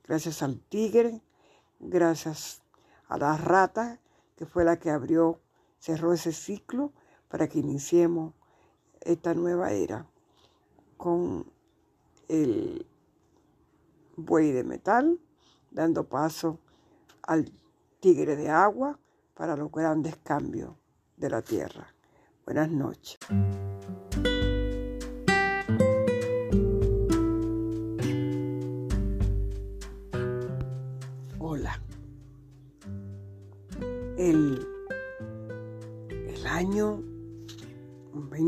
Gracias al tigre, gracias a la rata que fue la que abrió, cerró ese ciclo para que iniciemos esta nueva era con el buey de metal, dando paso al tigre de agua para los grandes cambios de la tierra. Buenas noches.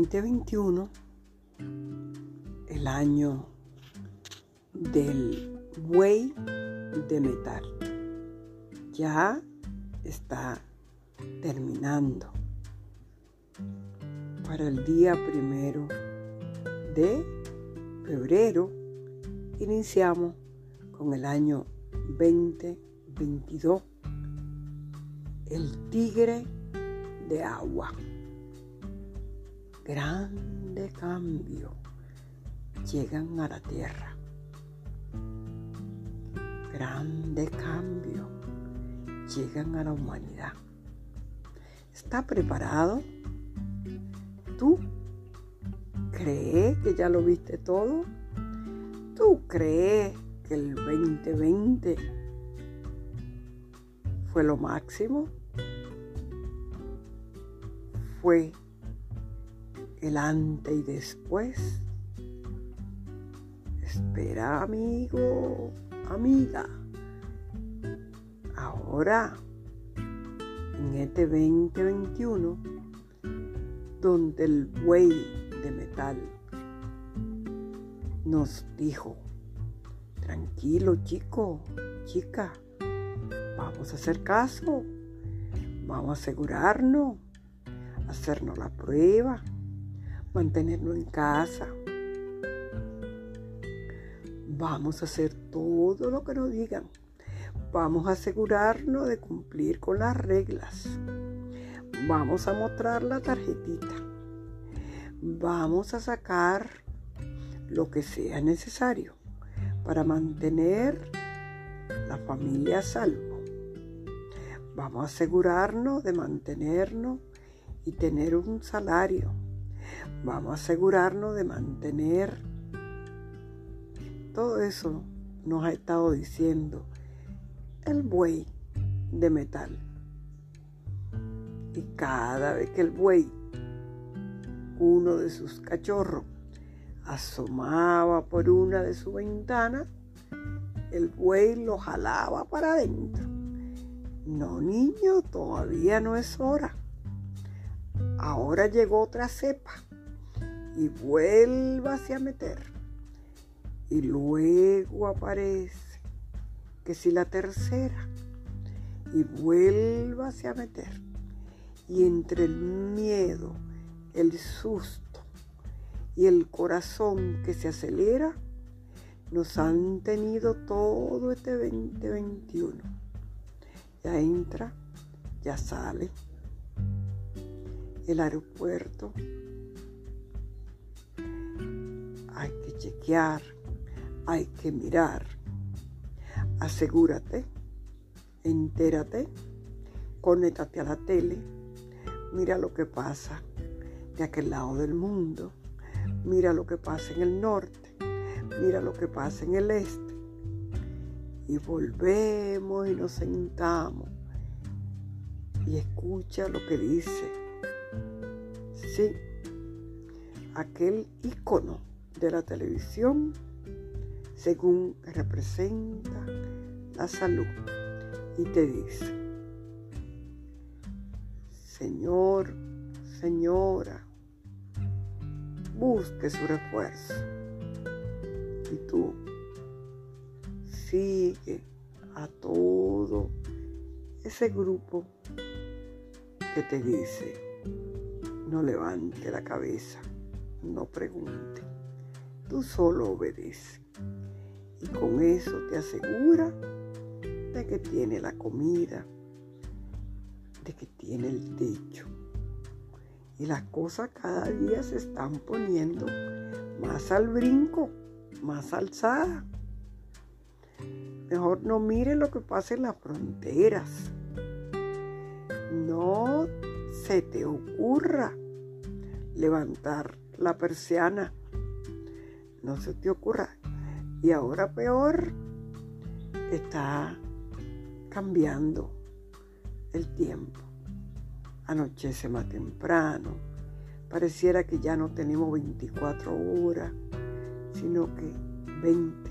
2021, el año del buey de metal, ya está terminando. Para el día primero de febrero iniciamos con el año 2022, el tigre de agua grande cambio llegan a la tierra. Grande cambio llegan a la humanidad. ¿Está preparado? ¿Tú crees que ya lo viste todo? ¿Tú crees que el 2020 fue lo máximo? fue el y después. Espera, amigo, amiga. Ahora, en este 2021, donde el buey de metal nos dijo, tranquilo chico, chica, vamos a hacer caso, vamos a asegurarnos, hacernos la prueba, mantenernos en casa. Vamos a hacer todo lo que nos digan. Vamos a asegurarnos de cumplir con las reglas. Vamos a mostrar la tarjetita. Vamos a sacar lo que sea necesario para mantener la familia a salvo. Vamos a asegurarnos de mantenernos y tener un salario. Vamos a asegurarnos de mantener todo eso nos ha estado diciendo el buey de metal. Y cada vez que el buey, uno de sus cachorros, asomaba por una de sus ventanas, el buey lo jalaba para adentro. No, niño, todavía no es hora. Ahora llegó otra cepa y vuélvase a meter. Y luego aparece que si la tercera y vuélvase a meter. Y entre el miedo, el susto y el corazón que se acelera, nos han tenido todo este 2021. Ya entra, ya sale el aeropuerto. Hay que chequear, hay que mirar. Asegúrate, entérate, conéctate a la tele, mira lo que pasa de aquel lado del mundo, mira lo que pasa en el norte, mira lo que pasa en el este. Y volvemos y nos sentamos y escucha lo que dice Sí, aquel icono de la televisión según representa la salud y te dice, Señor, señora, busque su refuerzo. Y tú sigue a todo ese grupo que te dice, no levante la cabeza, no pregunte. Tú solo obedece. Y con eso te asegura de que tiene la comida, de que tiene el techo. Y las cosas cada día se están poniendo más al brinco, más alzada. Mejor no mire lo que pasa en las fronteras. No se te ocurra levantar la persiana. No se te ocurra. Y ahora peor, está cambiando el tiempo. Anochece más temprano. Pareciera que ya no tenemos 24 horas, sino que 20.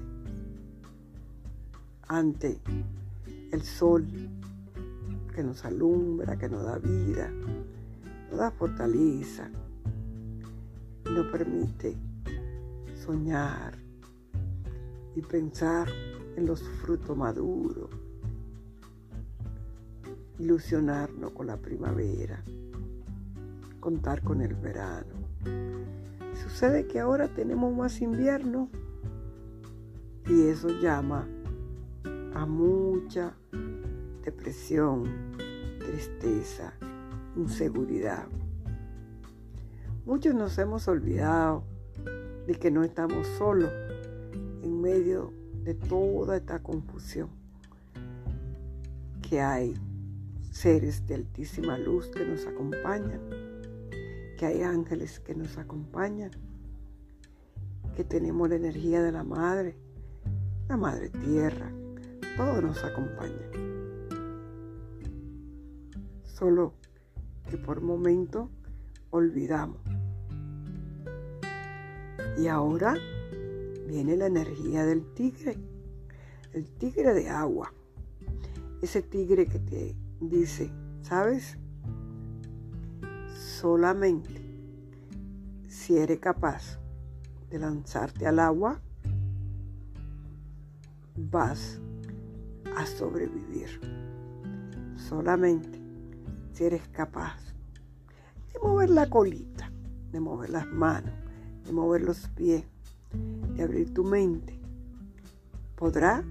Ante el sol que nos alumbra, que nos da vida, nos da fortaleza, nos permite soñar y pensar en los frutos maduros, ilusionarnos con la primavera, contar con el verano. Sucede que ahora tenemos más invierno y eso llama a mucha depresión, tristeza, inseguridad. Muchos nos hemos olvidado de que no estamos solos en medio de toda esta confusión, que hay seres de altísima luz que nos acompañan, que hay ángeles que nos acompañan, que tenemos la energía de la Madre, la Madre Tierra, todo nos acompaña. Solo que por momento olvidamos. Y ahora viene la energía del tigre, el tigre de agua. Ese tigre que te dice, ¿sabes? Solamente si eres capaz de lanzarte al agua, vas a sobrevivir. Solamente si eres capaz de mover la colita, de mover las manos, de mover los pies, de abrir tu mente, podrá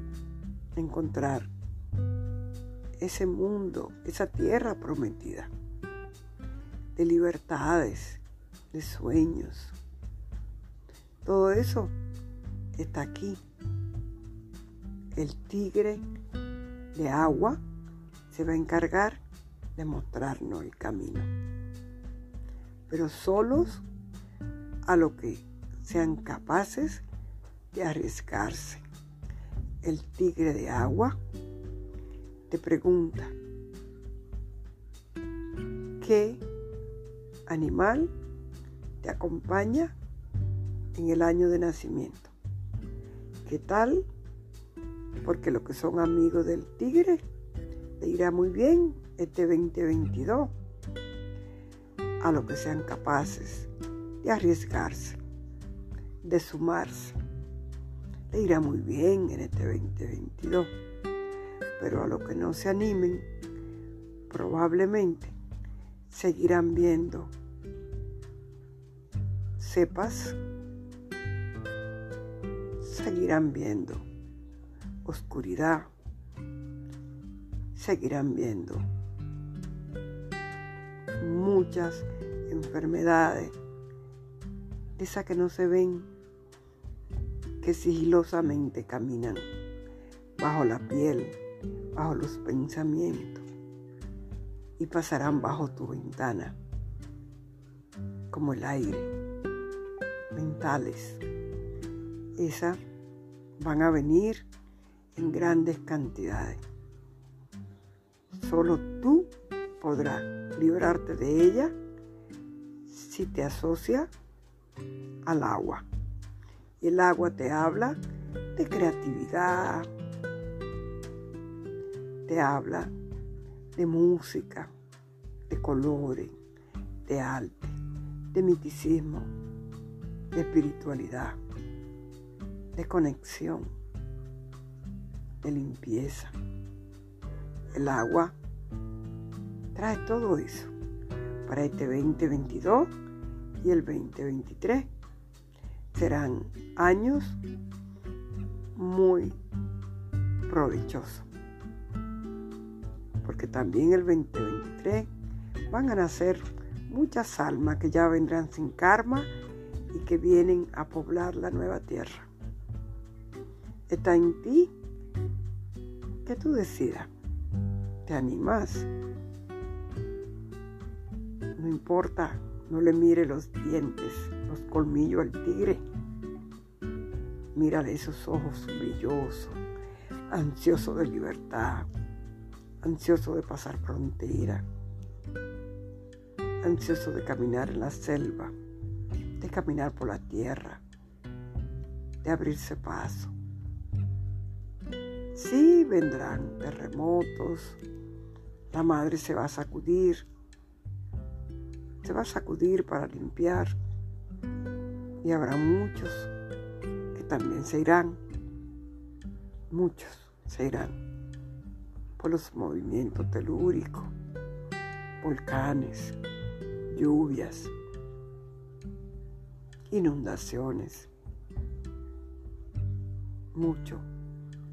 encontrar ese mundo, esa tierra prometida, de libertades, de sueños. Todo eso está aquí. El tigre de agua se va a encargar de mostrarnos el camino. Pero solos a lo que sean capaces de arriesgarse. El tigre de agua te pregunta, ¿qué animal te acompaña en el año de nacimiento? ¿Qué tal? Porque los que son amigos del tigre le irá muy bien este 2022 a lo que sean capaces de arriesgarse, de sumarse. Le irá muy bien en este 2022 pero a los que no se animen, probablemente seguirán viendo cepas, seguirán viendo oscuridad, seguirán viendo muchas enfermedades, esas que no se ven, que sigilosamente caminan bajo la piel bajo los pensamientos y pasarán bajo tu ventana como el aire, mentales. Esas van a venir en grandes cantidades. Solo tú podrás librarte de ella si te asocias al agua. El agua te habla de creatividad, te habla de música, de colores, de arte, de miticismo, de espiritualidad, de conexión, de limpieza. El agua trae todo eso para este 2022 y el 2023. Serán años muy provechosos porque también el 2023 van a nacer muchas almas que ya vendrán sin karma y que vienen a poblar la nueva tierra. Está en ti que tú decidas. ¿Te animas? No importa, no le mire los dientes, los colmillos al tigre. Mírale esos ojos brillosos, ansiosos de libertad, ansioso de pasar frontera, ansioso de caminar en la selva, de caminar por la tierra, de abrirse paso. Sí vendrán terremotos, la madre se va a sacudir, se va a sacudir para limpiar y habrá muchos que también se irán, muchos se irán por los movimientos telúricos, volcanes, lluvias, inundaciones. Mucho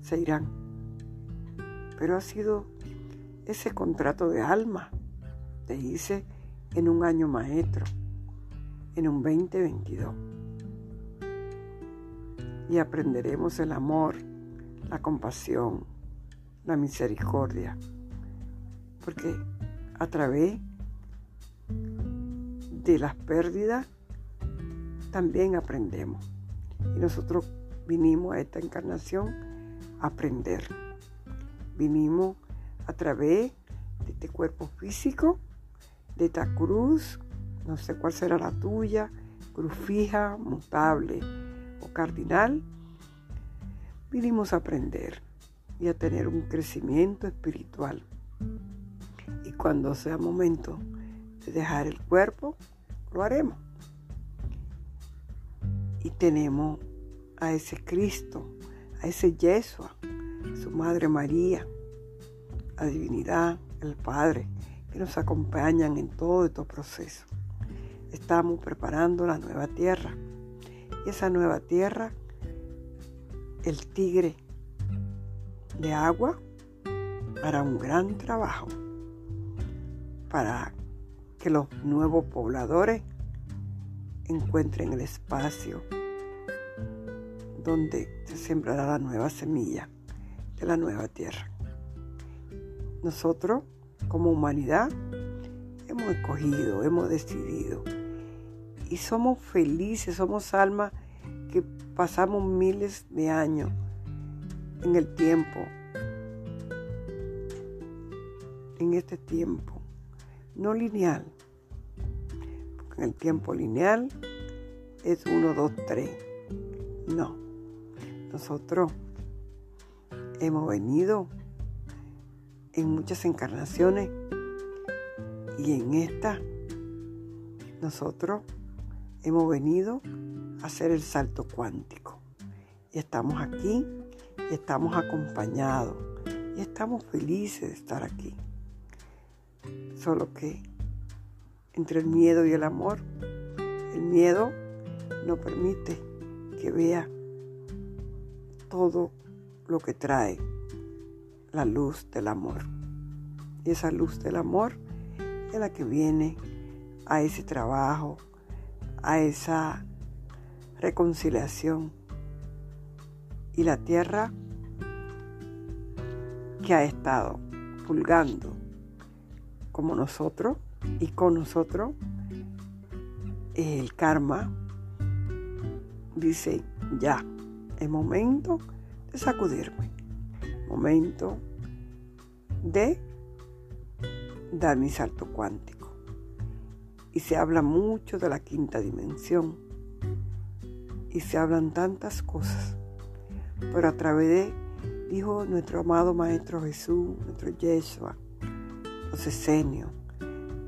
se irán. Pero ha sido ese contrato de alma, te hice en un año maestro, en un 2022. Y aprenderemos el amor, la compasión, la misericordia. Porque a través de las pérdidas también aprendemos. Y nosotros vinimos a esta encarnación a aprender. Vinimos a través de este cuerpo físico, de cruz, no sé cuál será la tuya, cruz fija, mutable o cardinal, vinimos a aprender y a tener un crecimiento espiritual. Y cuando sea momento de dejar el cuerpo, lo haremos. Y tenemos a ese Cristo, a ese Yeshua, su Madre María, la divinidad, el Padre, que nos acompañan en todo este proceso. Estamos preparando la nueva tierra. Y esa nueva tierra, el tigre de agua, hará un gran trabajo para que los nuevos pobladores encuentren el espacio donde se sembrará la nueva semilla de la nueva tierra. Nosotros, como humanidad, hemos escogido, hemos decidido y somos felices, somos almas que pasamos miles de años en el tiempo, en este tiempo, no lineal, porque en el tiempo lineal es 1, 2, 3. No, nosotros hemos venido en muchas encarnaciones y en esta nosotros hemos venido a hacer el salto cuántico. Y estamos aquí y estamos acompañados y estamos felices de estar aquí. Solo que entre el miedo y el amor, el miedo no permite que vea todo lo que trae la luz del amor. Y esa luz del amor es la que viene a ese trabajo, a esa reconciliación. Y la tierra que ha estado pulgando como nosotros y con nosotros, el karma dice, ya, es momento de sacudirme, momento de dar mi salto cuántico. Y se habla mucho de la quinta dimensión. Y se hablan tantas cosas. Pero a través de, dijo nuestro amado Maestro Jesús, nuestro Yeshua, los esenios,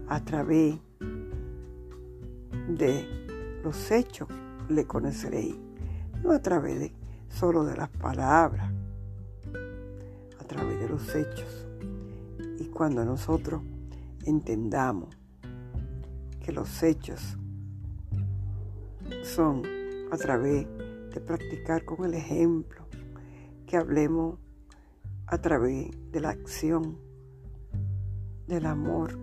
a través de los hechos le conoceréis, no a través de solo de las palabras, través de los hechos. Y cuando nosotros entendamos que los hechos son a través de practicar con el ejemplo, que hablemos a través de la acción, del amor,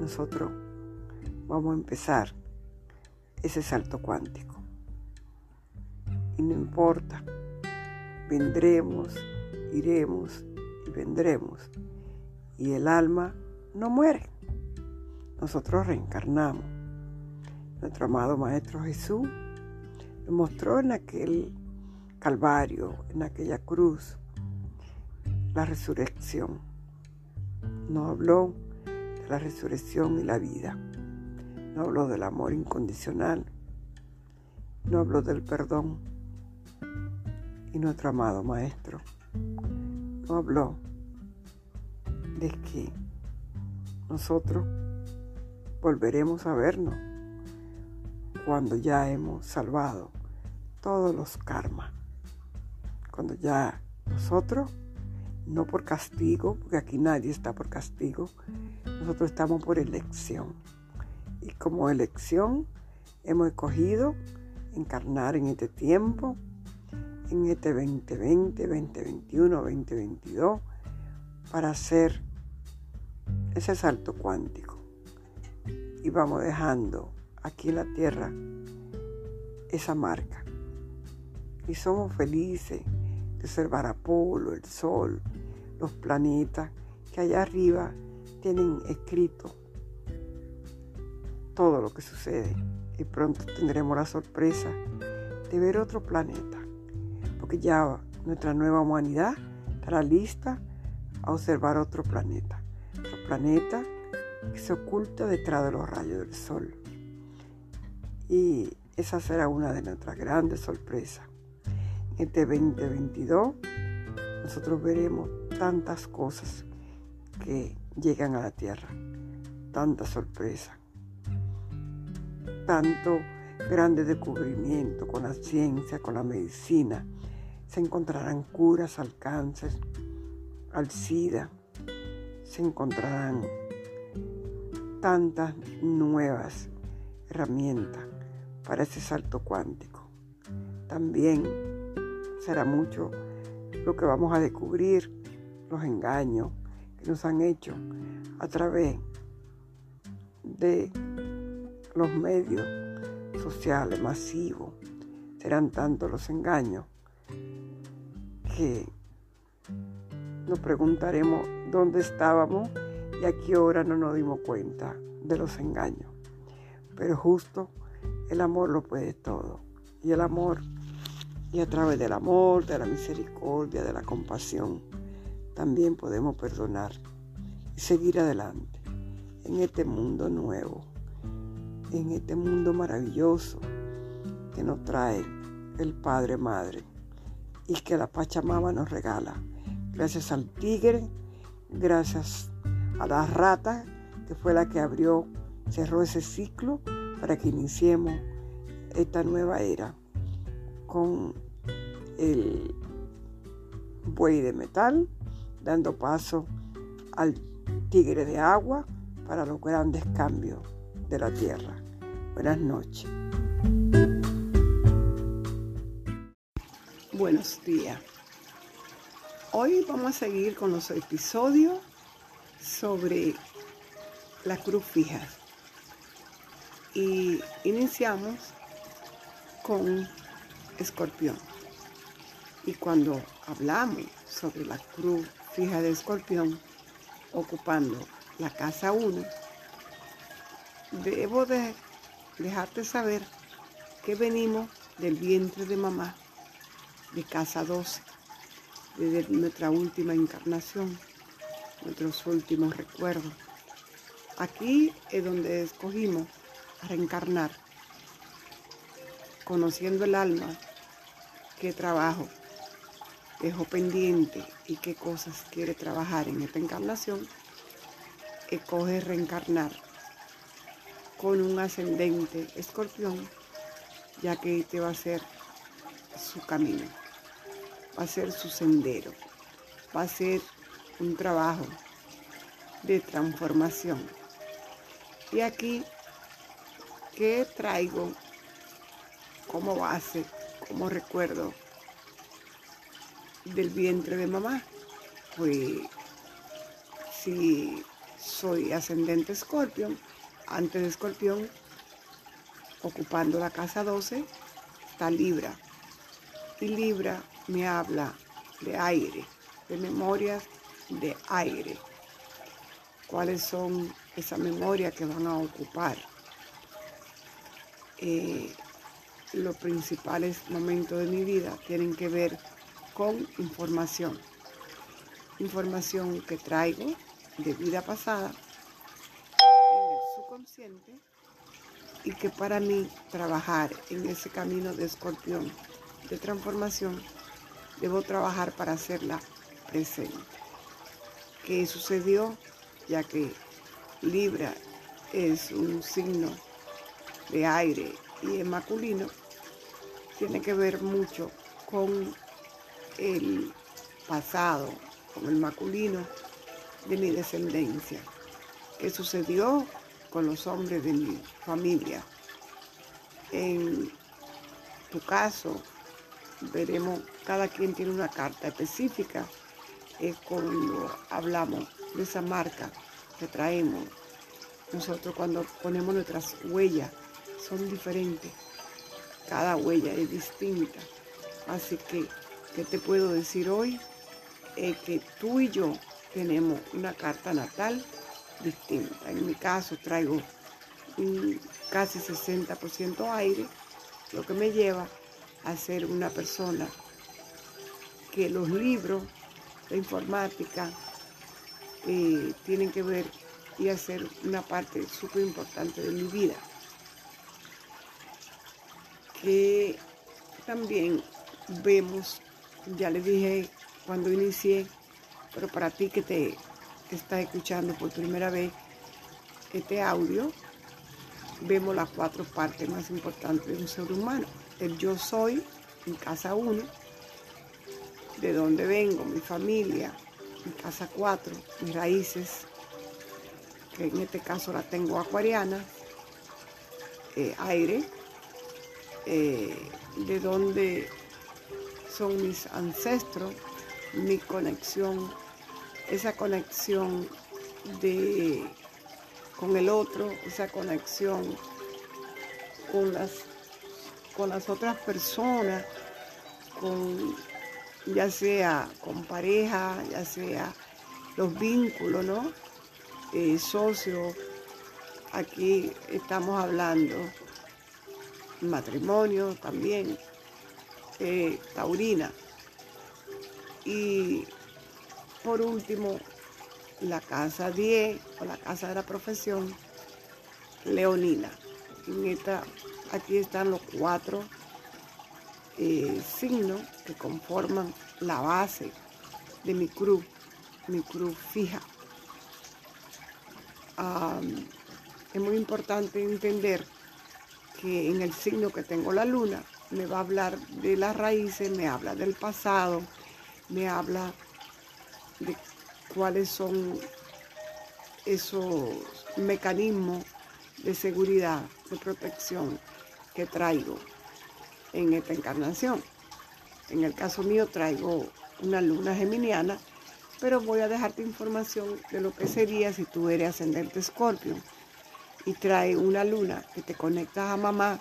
nosotros vamos a empezar ese salto cuántico. Y no importa, vendremos, iremos y vendremos. Y el alma no muere. Nosotros reencarnamos. Nuestro amado Maestro Jesús nos mostró en aquel Calvario, en aquella cruz, la resurrección. Nos habló de la resurrección y la vida. No habló del amor incondicional. No habló del perdón. Y nuestro amado Maestro no habló de que nosotros volveremos a vernos cuando ya hemos salvado todos los karmas. Cuando ya nosotros, no por castigo, porque aquí nadie está por castigo, nosotros estamos por elección. Y como elección hemos escogido encarnar en este tiempo, en este 2020, 2021, 2022, para hacer ese salto cuántico. Y vamos dejando aquí en la tierra esa marca. Y somos felices de observar Apolo, el Sol, los planetas que allá arriba tienen escrito todo lo que sucede. Y pronto tendremos la sorpresa de ver otro planeta. Porque ya nuestra nueva humanidad estará lista a observar otro planeta. Otro planeta que se oculta detrás de los rayos del sol. Y esa será una de nuestras grandes sorpresas. En este 2022 nosotros veremos tantas cosas que llegan a la tierra, tanta sorpresa, tanto grande descubrimiento con la ciencia, con la medicina. Se encontrarán curas al cáncer, al SIDA, se encontrarán tantas nuevas herramientas para ese salto cuántico. También será mucho lo que vamos a descubrir, los engaños que nos han hecho a través de los medios sociales masivos. Serán tantos los engaños que nos preguntaremos dónde estábamos y a qué hora no nos dimos cuenta de los engaños. Pero justo el amor lo puede todo. Y el amor, y a través del amor, de la misericordia, de la compasión, también podemos perdonar y seguir adelante en este mundo nuevo, en este mundo maravilloso que nos trae el Padre Madre y que la Pachamama nos regala. Gracias al tigre, gracias a la rata, que fue la que abrió, cerró ese ciclo para que iniciemos esta nueva era con el buey de metal, dando paso al tigre de agua para los grandes cambios de la tierra. Buenas noches. Buenos días. Hoy vamos a seguir con los episodios sobre la cruz fija. Y iniciamos con escorpión. Y cuando hablamos sobre la cruz fija de escorpión, ocupando la casa 1, debo de dejarte saber que venimos del vientre de mamá, de casa 12, desde nuestra última encarnación, nuestros últimos recuerdos. Aquí es donde escogimos reencarnar, conociendo el alma, qué trabajo dejó pendiente y qué cosas quiere trabajar en esta encarnación, escoge reencarnar con un ascendente escorpión, ya que este va a ser su camino, va a ser su sendero, va a ser un trabajo de transformación. Y aquí ¿Qué traigo como base, como recuerdo del vientre de mamá? Pues si soy ascendente escorpión, antes de escorpión, ocupando la casa 12, está Libra. Y Libra me habla de aire, de memorias de aire. ¿Cuáles son esas memorias que van a ocupar? Eh, los principales momentos de mi vida tienen que ver con información. Información que traigo de vida pasada en el subconsciente y que para mí trabajar en ese camino de escorpión de transformación debo trabajar para hacerla presente. ¿Qué sucedió? Ya que Libra es un signo de aire y el masculino tiene que ver mucho con el pasado, con el masculino de mi descendencia, que sucedió con los hombres de mi familia. En tu caso, veremos, cada quien tiene una carta específica, es cuando hablamos de esa marca que traemos. Nosotros cuando ponemos nuestras huellas son diferentes. Cada huella es distinta. Así que, ¿qué te puedo decir hoy? Es que tú y yo tenemos una carta natal distinta. En mi caso traigo casi 60% aire, lo que me lleva a ser una persona que los libros de informática eh, tienen que ver y a ser una parte súper importante de mi vida. Que también vemos, ya les dije cuando inicié, pero para ti que te estás escuchando por primera vez este audio, vemos las cuatro partes más importantes de un ser humano. El yo soy, en casa uno, de dónde vengo, mi familia, mi casa cuatro, mis raíces, que en este caso la tengo acuariana, eh, aire, eh, de dónde son mis ancestros, mi conexión, esa conexión de con el otro, esa conexión con las, con las otras personas, con ya sea con pareja, ya sea los vínculos, ¿no? Eh, socios, aquí estamos hablando matrimonio también, eh, taurina. Y por último, la casa 10 o la casa de la profesión leonina. En esta, aquí están los cuatro eh, signos que conforman la base de mi cruz, mi cruz fija. es muy importante entender que en el signo que tengo la luna me va a hablar de las raíces, me habla del pasado, me habla de cuáles son esos mecanismos de seguridad, de protección que traigo en esta encarnación. En el caso mío traigo una luna geminiana, pero voy a dejarte información de lo que sería si tú eres ascendente escorpio. Y trae una luna que te conectas a mamá,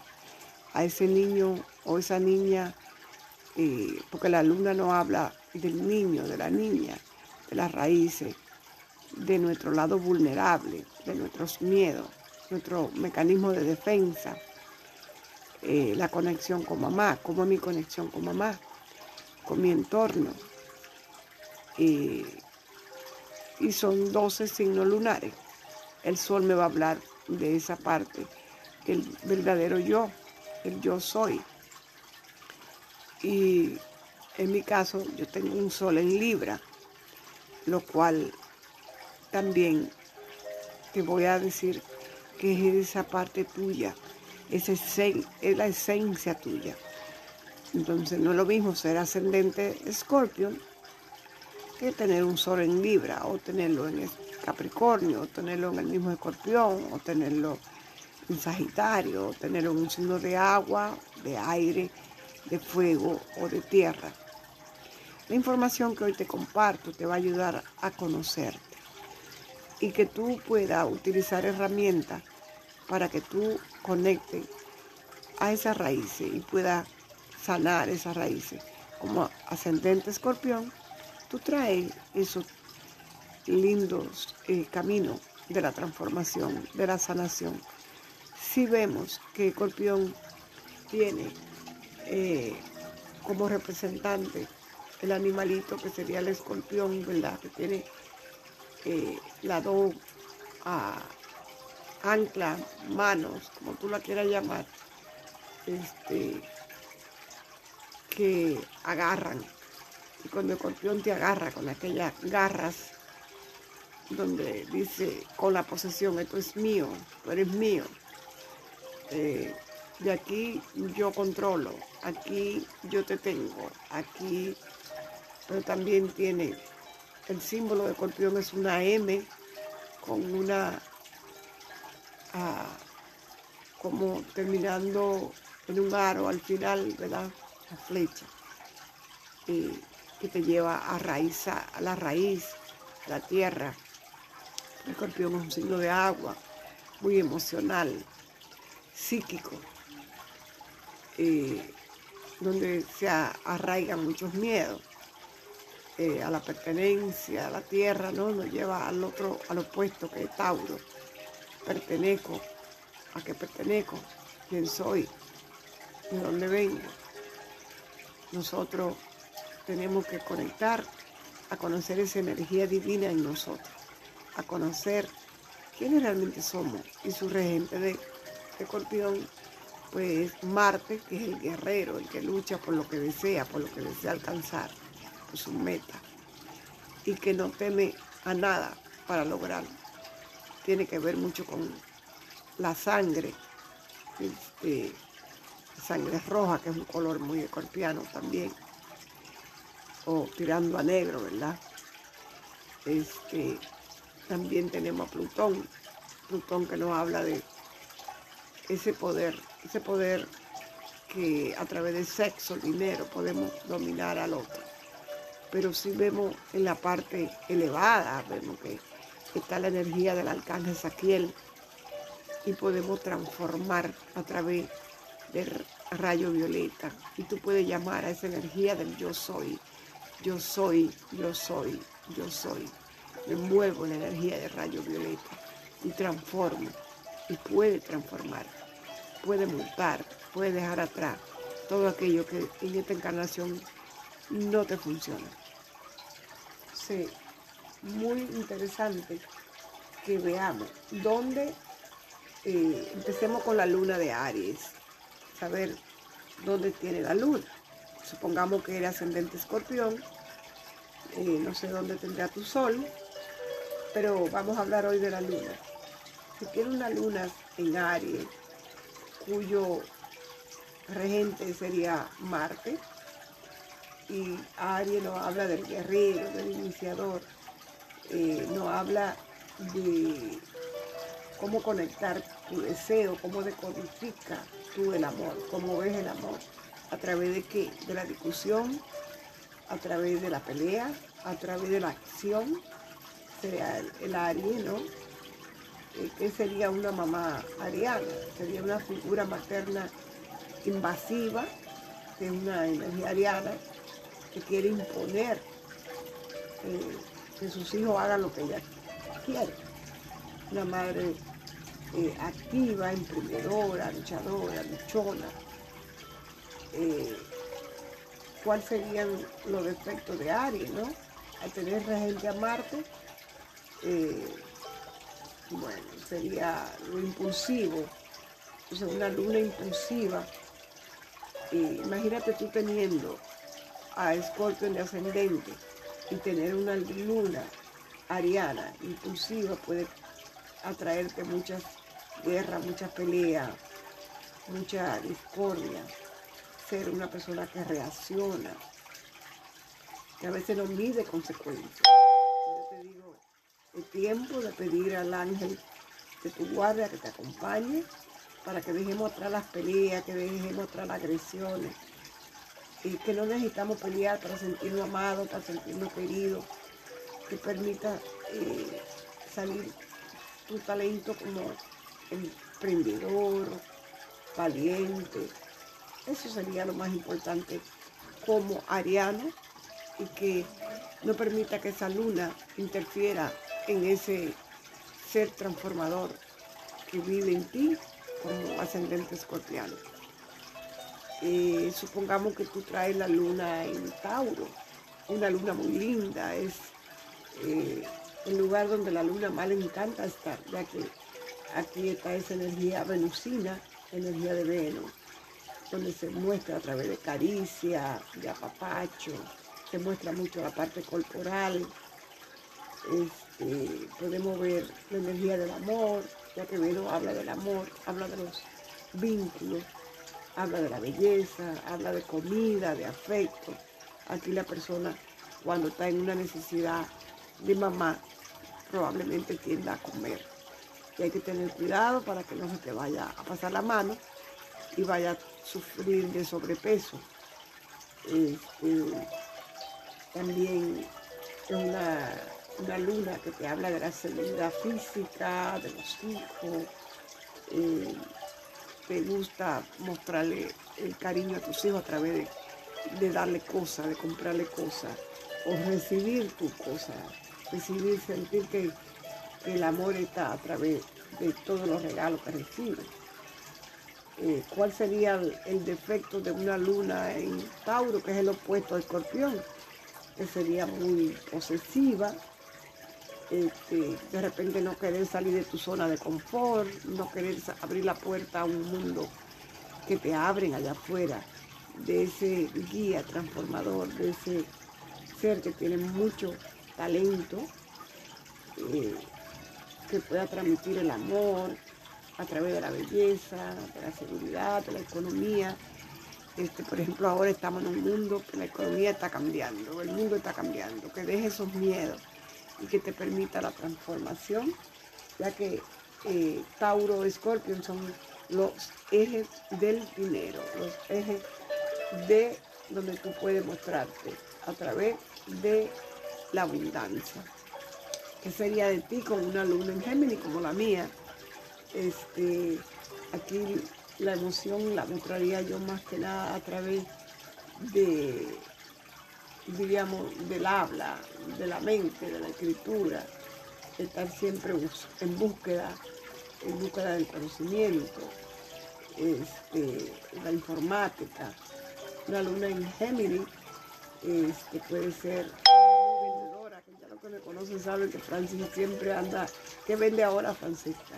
a ese niño o esa niña, eh, porque la luna no habla del niño, de la niña, de las raíces, de nuestro lado vulnerable, de nuestros miedos, nuestro mecanismo de defensa, eh, la conexión con mamá, como mi conexión con mamá, con mi entorno. y son 12 signos lunares. El sol me va a hablar de esa parte, el verdadero yo, el yo soy. Y en mi caso yo tengo un sol en Libra lo cual también te voy a decir que es esa parte tuya, es la esencia tuya. Entonces no es lo mismo ser ascendente Escorpio que tener un sol en Libra o tenerlo en Capricornio o tenerlo en el mismo Escorpión o tenerlo en Sagitario o tenerlo en un signo de agua, de aire, de fuego o de tierra. La información que hoy te comparto te va a ayudar a conocerte y que tú puedas utilizar herramientas para que tú conectes a esas raíces y puedas sanar esas raíces. Como ascendente escorpión, tú traes esos lindos eh, caminos de la transformación, de la sanación. Si vemos que escorpión tiene eh, como representante el animalito que sería el escorpión, ¿verdad? Que tiene eh, las dos ah, anclas, manos, como tú la quieras llamar, este, que agarran. Y cuando el escorpión te agarra con aquellas garras, donde dice con la posesión, esto es mío, tú eres mío. Eh, de aquí yo controlo, aquí yo te tengo, aquí pero también tiene el símbolo de escorpión es una M con una ah, como terminando en un aro al final, ¿verdad? La flecha que te lleva a raíz, a la raíz, a la tierra. El escorpión es un signo de agua, muy emocional, psíquico, eh, donde se arraigan muchos miedos. Eh, a la pertenencia, a la tierra, ¿no? Nos lleva al otro, al opuesto que es Tauro. Pertenezco, a qué pertenezco, quién soy, de dónde vengo. Nosotros tenemos que conectar a conocer esa energía divina en nosotros, a conocer quiénes realmente somos. Y su regente de escorpión, pues Marte, que es el guerrero, el que lucha por lo que desea, por lo que desea alcanzar, por su meta. Y que no teme a nada para lograrlo. Tiene que ver mucho con la sangre, este, sangre roja, que es un color muy escorpiano también, o tirando a negro, ¿verdad? Este, también tenemos a Plutón, Plutón que nos habla de ese poder, ese poder que a través del sexo, dinero, podemos dominar al otro. Pero si vemos en la parte elevada, vemos que está la energía del arcángel Saquiel y podemos transformar a través del rayo violeta. Y tú puedes llamar a esa energía del yo soy, yo soy, yo soy, yo soy. Me muevo la energía del rayo violeta y transformo. Y puede transformar, puede montar, puede dejar atrás todo aquello que en esta encarnación no te funciona. Sí, muy interesante que veamos dónde eh, empecemos con la luna de Aries, saber dónde tiene la luna. Supongamos que era ascendente escorpión, eh, no sé dónde tendrá tu sol, pero vamos a hablar hoy de la luna. Si tiene una luna en Aries, cuyo regente sería Marte, y Aries nos habla del guerrero, del iniciador, eh, nos habla de cómo conectar tu deseo, cómo decodifica tú el amor, cómo ves el amor, a través de qué, de la discusión, a través de la pelea, a través de la acción, sería el, Aries, ¿no? Eh, que sería una mamá ariana, sería una figura materna invasiva, es una energía ariana, que quiere imponer eh, que sus hijos hagan lo que ella quiere. Una madre eh, activa, emprendedora, luchadora, luchona. Eh, ¿Cuáles serían los defectos de Aries, no? Al tener regente a Marte, bueno, sería lo impulsivo, o sea, una luna impulsiva. imagínate tú teniendo a Escorpio de ascendente y tener una luna ariana impulsiva puede atraerte muchas guerras, muchas peleas, mucha discordia, ser una persona que reacciona, que a veces no mide consecuencias. Yo tiempo de pedir al ángel de tu guardia que te acompañe para que dejemos atrás las peleas, que dejemos atrás las agresiones, y que no necesitamos pelear para sentirnos amados, para sentirnos queridos, que permita eh, salir tu talento como emprendedor, valiente. Eso sería lo más importante como ariano y que no permita que esa luna interfiera en ese ser transformador que vive en ti como ascendente escorpiano. Eh, supongamos que tú traes la luna en Tauro, una luna muy linda, es eh, el lugar donde la luna le encanta estar, ya que aquí está esa energía venusina, energía de Venus, donde se muestra a través de caricia, de apapacho, se muestra mucho la parte corporal, este, podemos ver la energía del amor, ya que Venus habla del amor, habla de los vínculos, habla de la belleza, habla de comida, de afecto. Aquí la persona cuando está en una necesidad de mamá probablemente tienda a comer. Y hay que tener cuidado para que no se te vaya a pasar la mano y vaya a sufrir de sobrepeso. Este, también es una, luna que te habla de la seguridad física, de los hijos. Eh, te gusta mostrarle el cariño a tus hijos a través de, darle cosas, de comprarle cosas, o recibir tu cosa, recibir, sentir que, el amor está a través de todos los regalos que recibes. Eh, ¿Cuál sería el, defecto de una luna en Tauro, que es el opuesto a Escorpión? Que sería muy posesiva, este, de repente no querer salir de tu zona de confort, no querer abrir la puerta a un mundo que te abren allá afuera, de ese guía transformador, de ese ser que tiene mucho talento, eh, que pueda transmitir el amor a través de la belleza, de la seguridad, de la economía. Este, por ejemplo, ahora estamos en un mundo que la economía está cambiando, el mundo está cambiando, que deje esos miedos y que te permita la transformación, ya que eh, Tauro Scorpion son los ejes del dinero, los ejes de donde tú puedes mostrarte a través de la abundancia. ¿Qué sería de ti con una luna en Géminis como la mía? Este, aquí la emoción la mostraría yo más que nada a través de diríamos, del habla, de la mente, de la escritura, estar siempre en búsqueda, en búsqueda del conocimiento, este, la informática. Una luna en Géminis este, puede ser vendedora, que ya los que me conocen saben que Francis siempre anda, que vende ahora Francisca.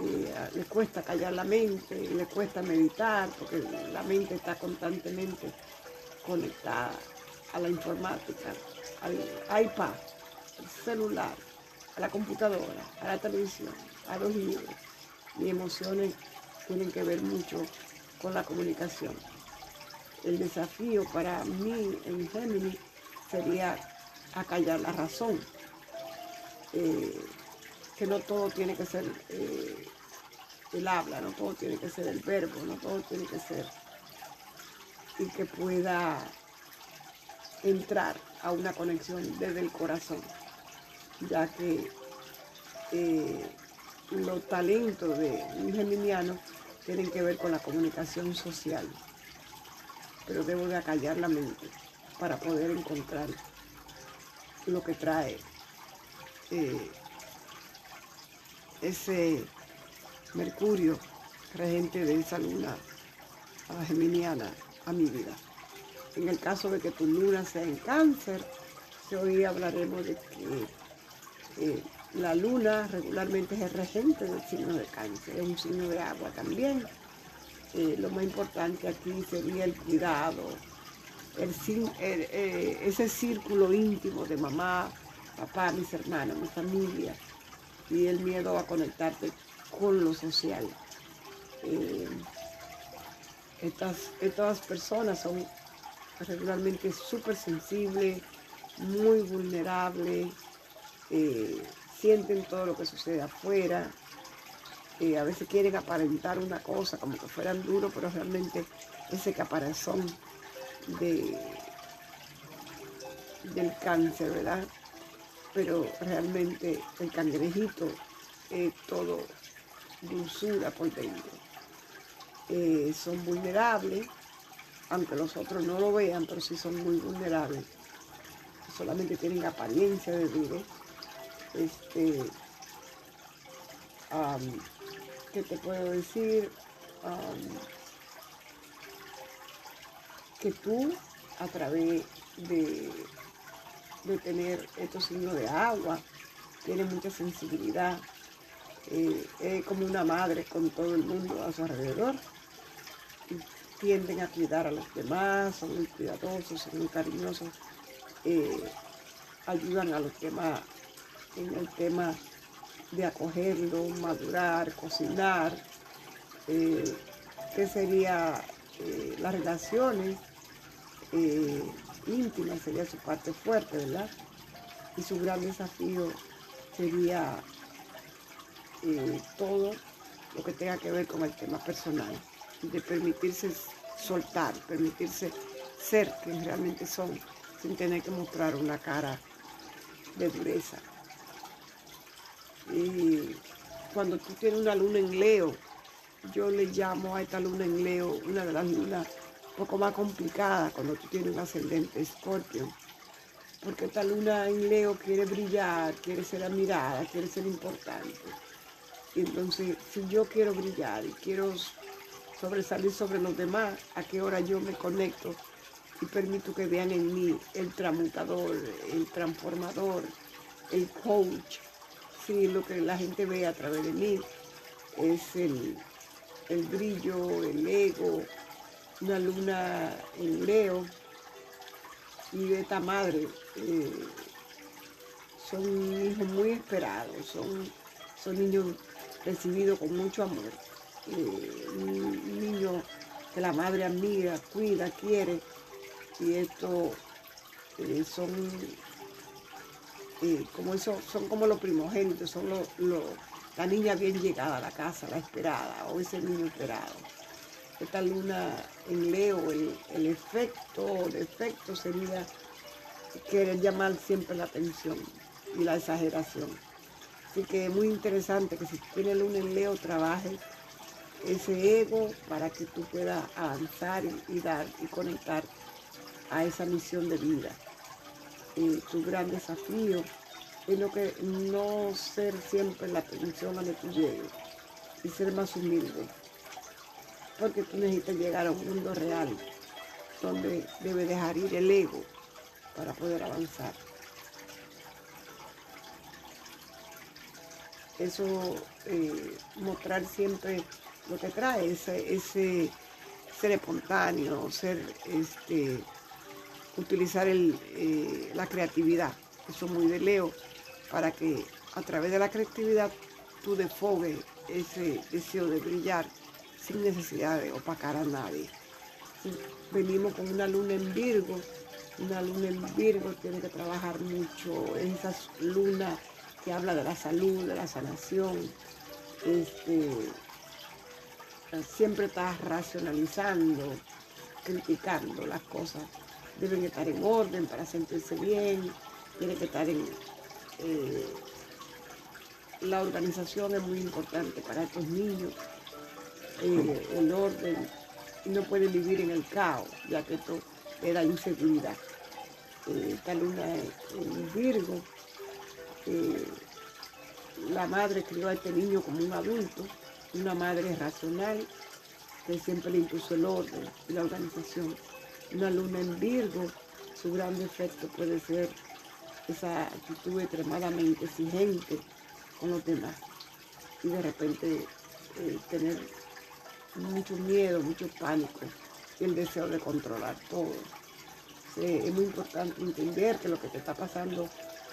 Eh, le cuesta callar la mente, le cuesta meditar, porque la mente está constantemente conectada a la informática, al iPad, al celular, a la computadora, a la televisión, a los libros. Mis emociones tienen que ver mucho con la comunicación. El desafío para mí en Géminis sería acallar la razón. Eh, que no todo tiene que ser eh, el habla, no todo tiene que ser el verbo, no todo tiene que ser y que pueda entrar a una conexión desde el corazón, ya que eh, los talentos de un geminiano tienen que ver con la comunicación social, pero debo de acallar la mente para poder encontrar lo que trae eh, ese Mercurio regente de esa luna a la geminiana a mi vida. En el caso de que tu luna sea en cáncer, hoy hablaremos de que eh, la luna regularmente es el regente del signo de cáncer, es un signo de agua también. Eh, lo más importante aquí sería el cuidado, eh, ese círculo íntimo de mamá, papá, mis hermanos, mi familia y el miedo a conectarte con lo social. estas, estas personas son regularmente súper sensible, muy vulnerable, eh, sienten todo lo que sucede afuera, eh, a veces quieren aparentar una cosa como que fueran duros, pero realmente ese caparazón de, del cáncer, ¿verdad? Pero realmente el cangrejito es todo dulzura por dentro. Eh, son vulnerables, aunque los otros no lo vean, pero sí son muy vulnerables. Solamente tienen apariencia de duro. Este, ¿qué te puedo decir? Que tú, a través de, de tener estos signos de agua, tienes mucha sensibilidad. Eh, es como una madre con todo el mundo a su alrededor tienden a cuidar a los demás, son muy cuidadosos, son muy cariñosos, eh, ayudan a los demás en el tema de acogerlo, madurar, cocinar, eh, que sería eh, las relaciones íntimas, sería su parte fuerte, ¿verdad? Y su gran desafío sería todo lo que tenga que ver con el tema personal de permitirse soltar, permitirse ser quien realmente son, sin tener que mostrar una cara de dureza. Y cuando tú tienes una luna en Leo, yo le llamo a esta luna en Leo una de las lunas un poco más complicadas cuando tú tienes un ascendente escorpio. Porque esta luna en Leo quiere brillar, quiere ser admirada, quiere ser importante. Y entonces, si yo quiero brillar y quiero sobresalir sobre los demás, a qué hora yo me conecto y permito que vean en mí el transmutador, el transformador, el coach, sí, lo que la gente ve a través de mí es el, el brillo, el ego, una luna en Leo y de esta madre. Eh, son hijos muy esperados, son, son niños recibidos con mucho amor. Eh, un niño que la madre amiga, cuida, quiere. Y esto eh, son como eso, son como los primogénitos, son los, la niña bien llegada a la casa, la esperada, o ese niño esperado. Esta luna en Leo, el, efecto, el efecto sería querer llamar siempre la atención y la exageración. Así que es muy interesante que si tiene luna en Leo trabaje ese ego para que tú puedas avanzar y, dar y conectar a esa misión de vida. Y tu gran desafío es lo que no ser siempre la atención a donde tú llegues y ser más humilde. Porque tú necesitas llegar a un mundo real donde debe dejar ir el ego para poder avanzar. Eso, eh, mostrar siempre lo que trae, ese, ser espontáneo, ser, este, utilizar eh, la creatividad. Eso muy de Leo, para que a través de la creatividad tú desfogues ese deseo de brillar sin necesidad de opacar a nadie. Venimos con una luna en Virgo, una luna en Virgo tiene que trabajar mucho, esa luna que habla de la salud, de la sanación, este, siempre estás racionalizando, criticando las cosas. Deben estar en orden para sentirse bien, tiene que estar en... Eh, la organización es muy importante para estos niños, eh, el orden, y no pueden vivir en el caos, ya que esto le da inseguridad. Eh, esta luna en Virgo, la madre crió a este niño como un adulto, una madre racional que siempre le impuso el orden y la organización. Una luna en Virgo, su gran defecto puede ser esa actitud extremadamente exigente con los demás y de repente eh, tener mucho miedo, mucho pánico y el deseo de controlar todo. es muy importante entender que lo que te está pasando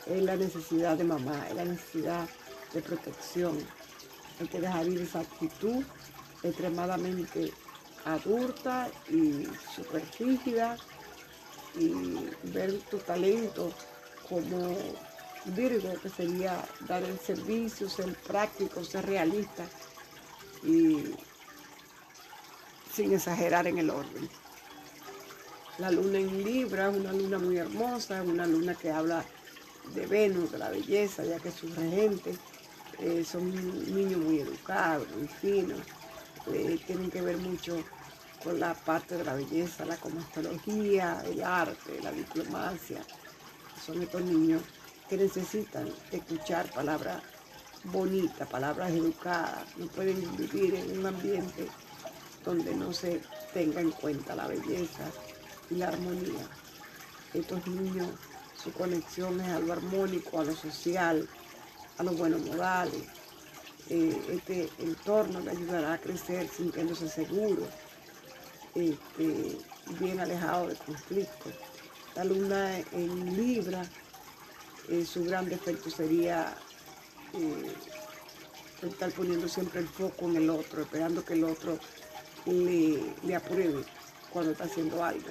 es la necesidad de mamá, es la necesidad de protección. Hay que dejar ir esa actitud extremadamente adulta y súper y ver tu talento como Virgo, que sería dar el servicio, ser práctico, ser realista y sin exagerar en el orden. La luna en Libra es una luna muy hermosa, es una luna que habla de Venus, de la belleza, ya que su regente eh, son niños muy educados, muy finos, eh, tienen que ver mucho con la parte de la belleza, la cosmetología, el arte, la diplomacia. Son estos niños que necesitan escuchar palabras bonitas, palabras educadas. No pueden vivir en un ambiente donde no se tenga en cuenta la belleza y la armonía. Estos niños, su conexión es a lo armónico, a lo social, a los buenos modales. Eh, este entorno le ayudará a crecer sintiéndose seguro, este, bien alejado de conflictos. La luna en Libra, eh, su gran defecto sería eh, estar poniendo siempre el foco en el otro, esperando que el otro le, le apruebe cuando está haciendo algo,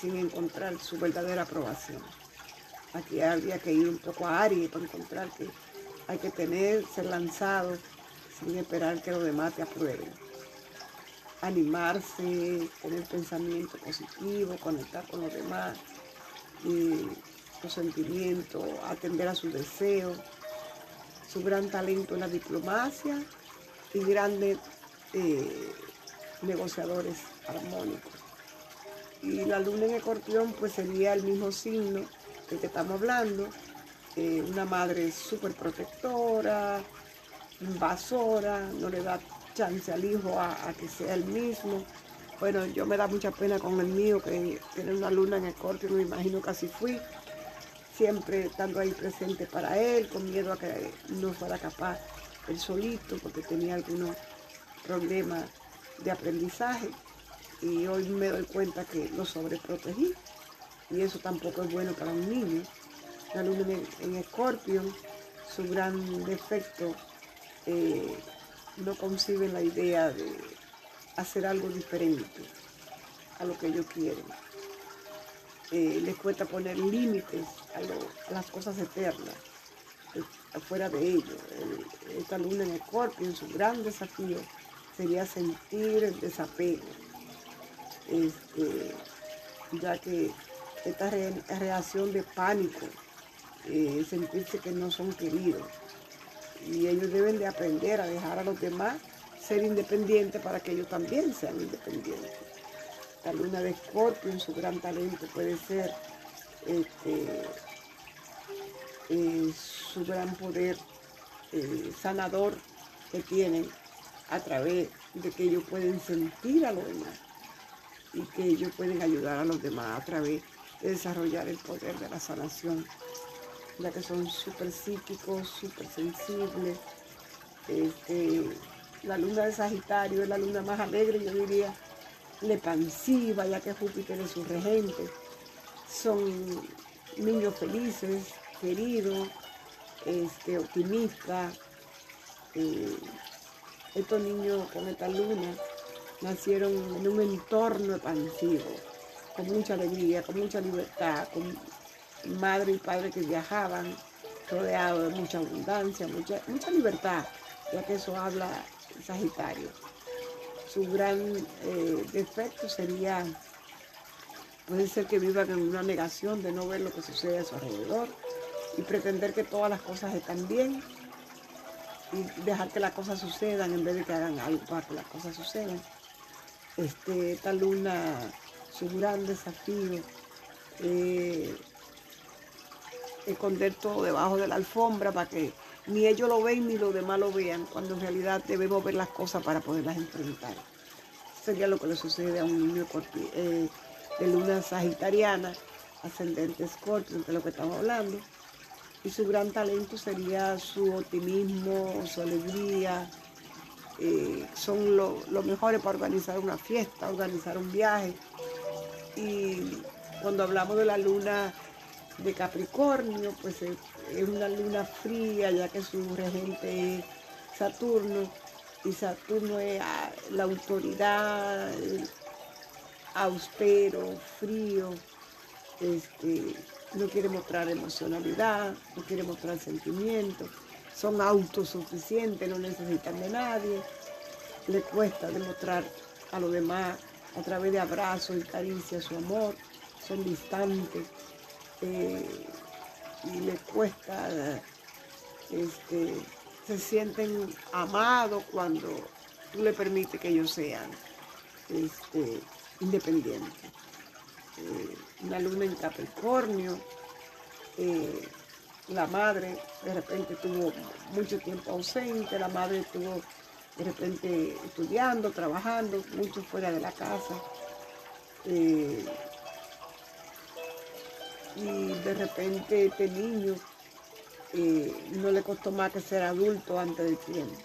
sin encontrar su verdadera aprobación. Aquí habría que ir un poco a Aries para encontrar que hay que tener, ser lanzado sin esperar que los demás te aprueben. Animarse, tener pensamiento positivo, conectar con los demás, los sentimientos, atender a sus deseos, su gran talento en la diplomacia y grandes eh, negociadores armónicos. Y la luna en escorpión pues sería el mismo signo del que estamos hablando, eh, una madre súper protectora, invasora, no le da chance al hijo a, que sea el mismo. Bueno, yo me da mucha pena con el mío que tiene una luna en escorpio, me imagino que fui. siempre estando ahí presente para él, con miedo a que no fuera capaz él solito, porque tenía algunos problemas de aprendizaje. Y hoy me doy cuenta que lo sobreprotegí. Y eso tampoco es bueno para un niño. La luna en, Escorpio, su gran defecto, eh, no concibe la idea de hacer algo diferente a lo que ellos quieren. Eh, les cuesta poner límites a, las cosas eternas, eh, afuera de ellos. esta luna en Escorpio, su gran desafío sería sentir el desapego, este, ya que esta reacción de pánico, eh, sentirse que no son queridos, y ellos deben de aprender a dejar a los demás ser independientes para que ellos también sean independientes. La luna de Escorpio en su gran talento puede ser este, eh, su gran poder eh, sanador que tienen a través de que ellos pueden sentir a los demás y que ellos pueden ayudar a los demás a través de desarrollar el poder de la sanación, ya que son súper psíquicos, súper sensibles. Este, la luna de Sagitario es la luna más alegre, yo diría, lepansiva, ya que Júpiter es su regente. Son niños felices, queridos, este, optimistas. Eh, estos niños con esta luna nacieron en un entorno expansivo, con mucha alegría, con mucha libertad, con madre y padre que viajaban, rodeados de mucha abundancia, mucha, mucha libertad, ya que eso habla Sagitario. Su gran eh, defecto sería, puede ser que vivan en una negación de no ver lo que sucede a su alrededor y pretender que todas las cosas están bien y dejar que las cosas sucedan en vez de que hagan algo para que las cosas sucedan. Este, esta luna, su gran desafío, eh, esconder todo debajo de la alfombra para que ni ellos lo ven ni los demás lo vean, cuando en realidad debemos ver las cosas para poderlas enfrentar. Sería lo que le sucede a un niño eh, de luna sagitariana, ascendente escorpio, de lo que estamos hablando. Y su gran talento sería su optimismo, su alegría. Eh, son los mejores para organizar una fiesta, organizar un viaje. Y cuando hablamos de la luna de Capricornio, pues es, una luna fría, ya que su regente es Saturno, y Saturno es ah, la autoridad, austero, frío, este, no quiere mostrar emocionalidad, no quiere mostrar sentimientos, son autosuficientes, no necesitan de nadie, le cuesta demostrar a los demás a través de abrazos y caricias su amor, son distantes, eh, y les cuesta, este, se sienten amados cuando tú le permites que ellos sean este, independientes. Eh, una luna en Capricornio, eh, la madre de repente tuvo mucho tiempo ausente, la madre estuvo de repente estudiando, trabajando, mucho fuera de la casa y de repente este niño eh, no le costó más que ser adulto antes del tiempo.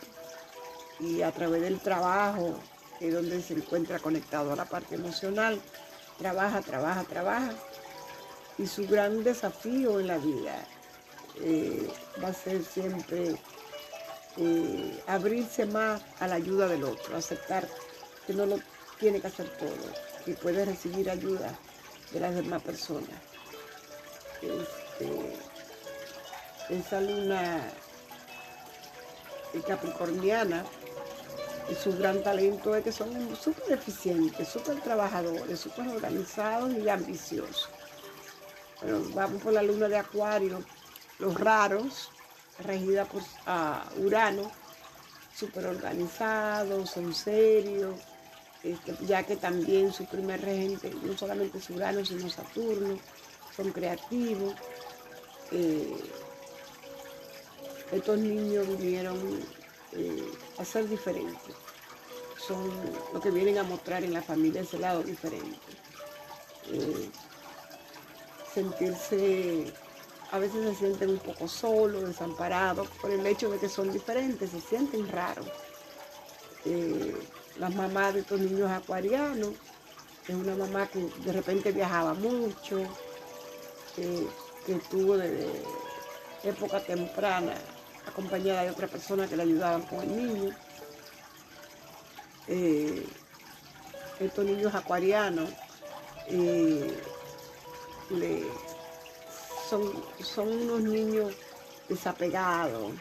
Y a través del trabajo, es donde se encuentra conectado a la parte emocional, trabaja, trabaja, trabaja. Y su gran desafío en la vida eh, va a ser siempre eh, abrirse más a la ayuda del otro, aceptar que no lo tiene que hacer todo, que puede recibir ayuda de las demás personas este, esa luna capricorniana, y su gran talento es que son súper eficientes, súper trabajadores, súper organizados y ambiciosos. Pero vamos por la luna de Acuario, los raros, regida por Urano, súper organizados, son serios, este, ya que también su primer regente no solamente es Urano, sino Saturno son creativos. Eh, estos niños vinieron eh, a ser diferentes. Son lo que vienen a mostrar en la familia ese lado diferente. Eh, sentirse a veces se sienten un poco solos, desamparados, por el hecho de que son diferentes, se sienten raros. Eh, las mamás de estos niños acuarianos, es una mamá que de repente viajaba mucho, que estuvo desde época temprana acompañada de otra persona que le ayudaban con el niño. Eh, estos niños acuarianos eh, son, son unos niños desapegados,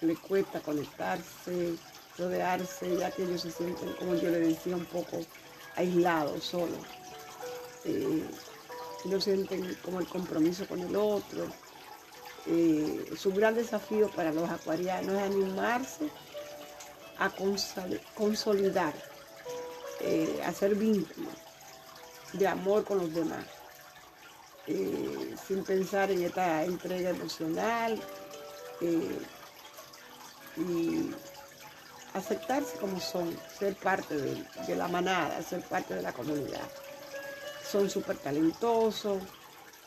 les cuesta conectarse, rodearse, ya que ellos se sienten, como yo le decía, un poco aislados, solos. Eh, no sienten como el compromiso con el otro. Eh, su gran desafío para los acuarianos es animarse a consolidar, eh, hacer vínculos de amor con los demás, eh, sin pensar en esta entrega emocional y aceptarse como son, ser parte de, la manada, ser parte de la comunidad. Son súper talentosos,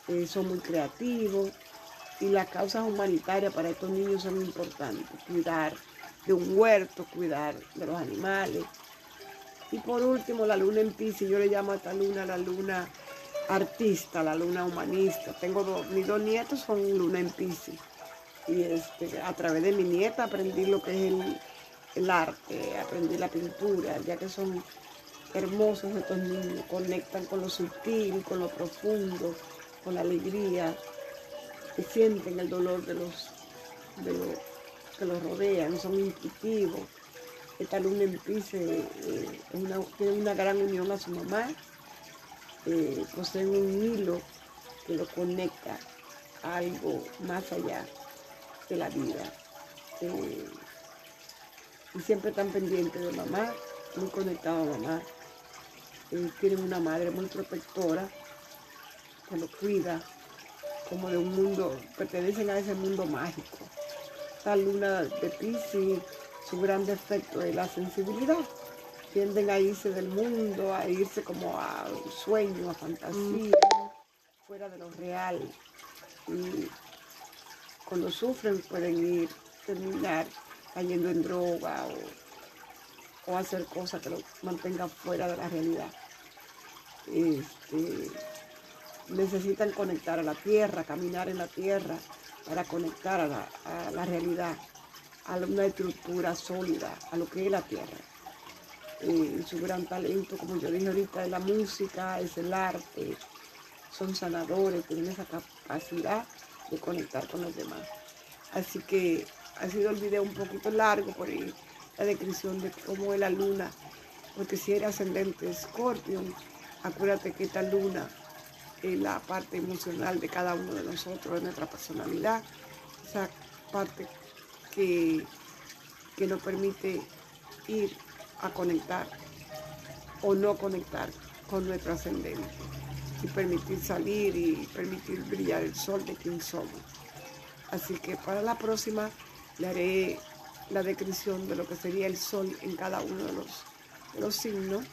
eh, son muy creativos y las causas humanitarias para estos niños son importantes. Cuidar de un huerto, cuidar de los animales. Y por último, la luna en Pisces, yo le llamo a esta luna la luna artista, la luna humanista. Tengo dos, mis dos nietos son luna en Pisces. Y este, a través de mi nieta aprendí lo que es el, el arte, aprendí la pintura, ya que son hermosos estos niños, conectan con lo sutil, con lo profundo, con la alegría, que sienten el dolor de los, que los rodean, son intuitivos. Esta luna en eh, una, tiene una gran unión a su mamá, eh, poseen un hilo que lo conecta a algo más allá de la vida. Eh, y siempre están pendientes de mamá, muy conectados a mamá. Eh, tienen una madre muy protectora, que lo cuida, como de un mundo, pertenecen a ese mundo mágico. La luna de Pisces, su gran defecto es la sensibilidad. Tienden a irse del mundo, a irse como a sueño, a fantasía, fuera de lo real. Y cuando sufren pueden ir, terminar cayendo en droga o, hacer cosas que lo mantengan fuera de la realidad. Este, necesitan conectar a la tierra, caminar en la tierra para conectar a la, realidad, a una estructura sólida, a lo que es la tierra. Eh, su gran talento, como yo dije ahorita, es la música, es el arte, son sanadores, tienen esa capacidad de conectar con los demás. Así que ha sido el video un poquito largo por la descripción de cómo es la luna, porque si era ascendente Scorpion, acuérdate que esta luna es la parte emocional de cada uno de nosotros, de nuestra personalidad, esa parte que, que nos permite ir a conectar o no conectar con nuestro ascendente y permitir salir y permitir brillar el sol de quien somos. Así que para la próxima le haré la descripción de lo que sería el sol en cada uno de los, los signos,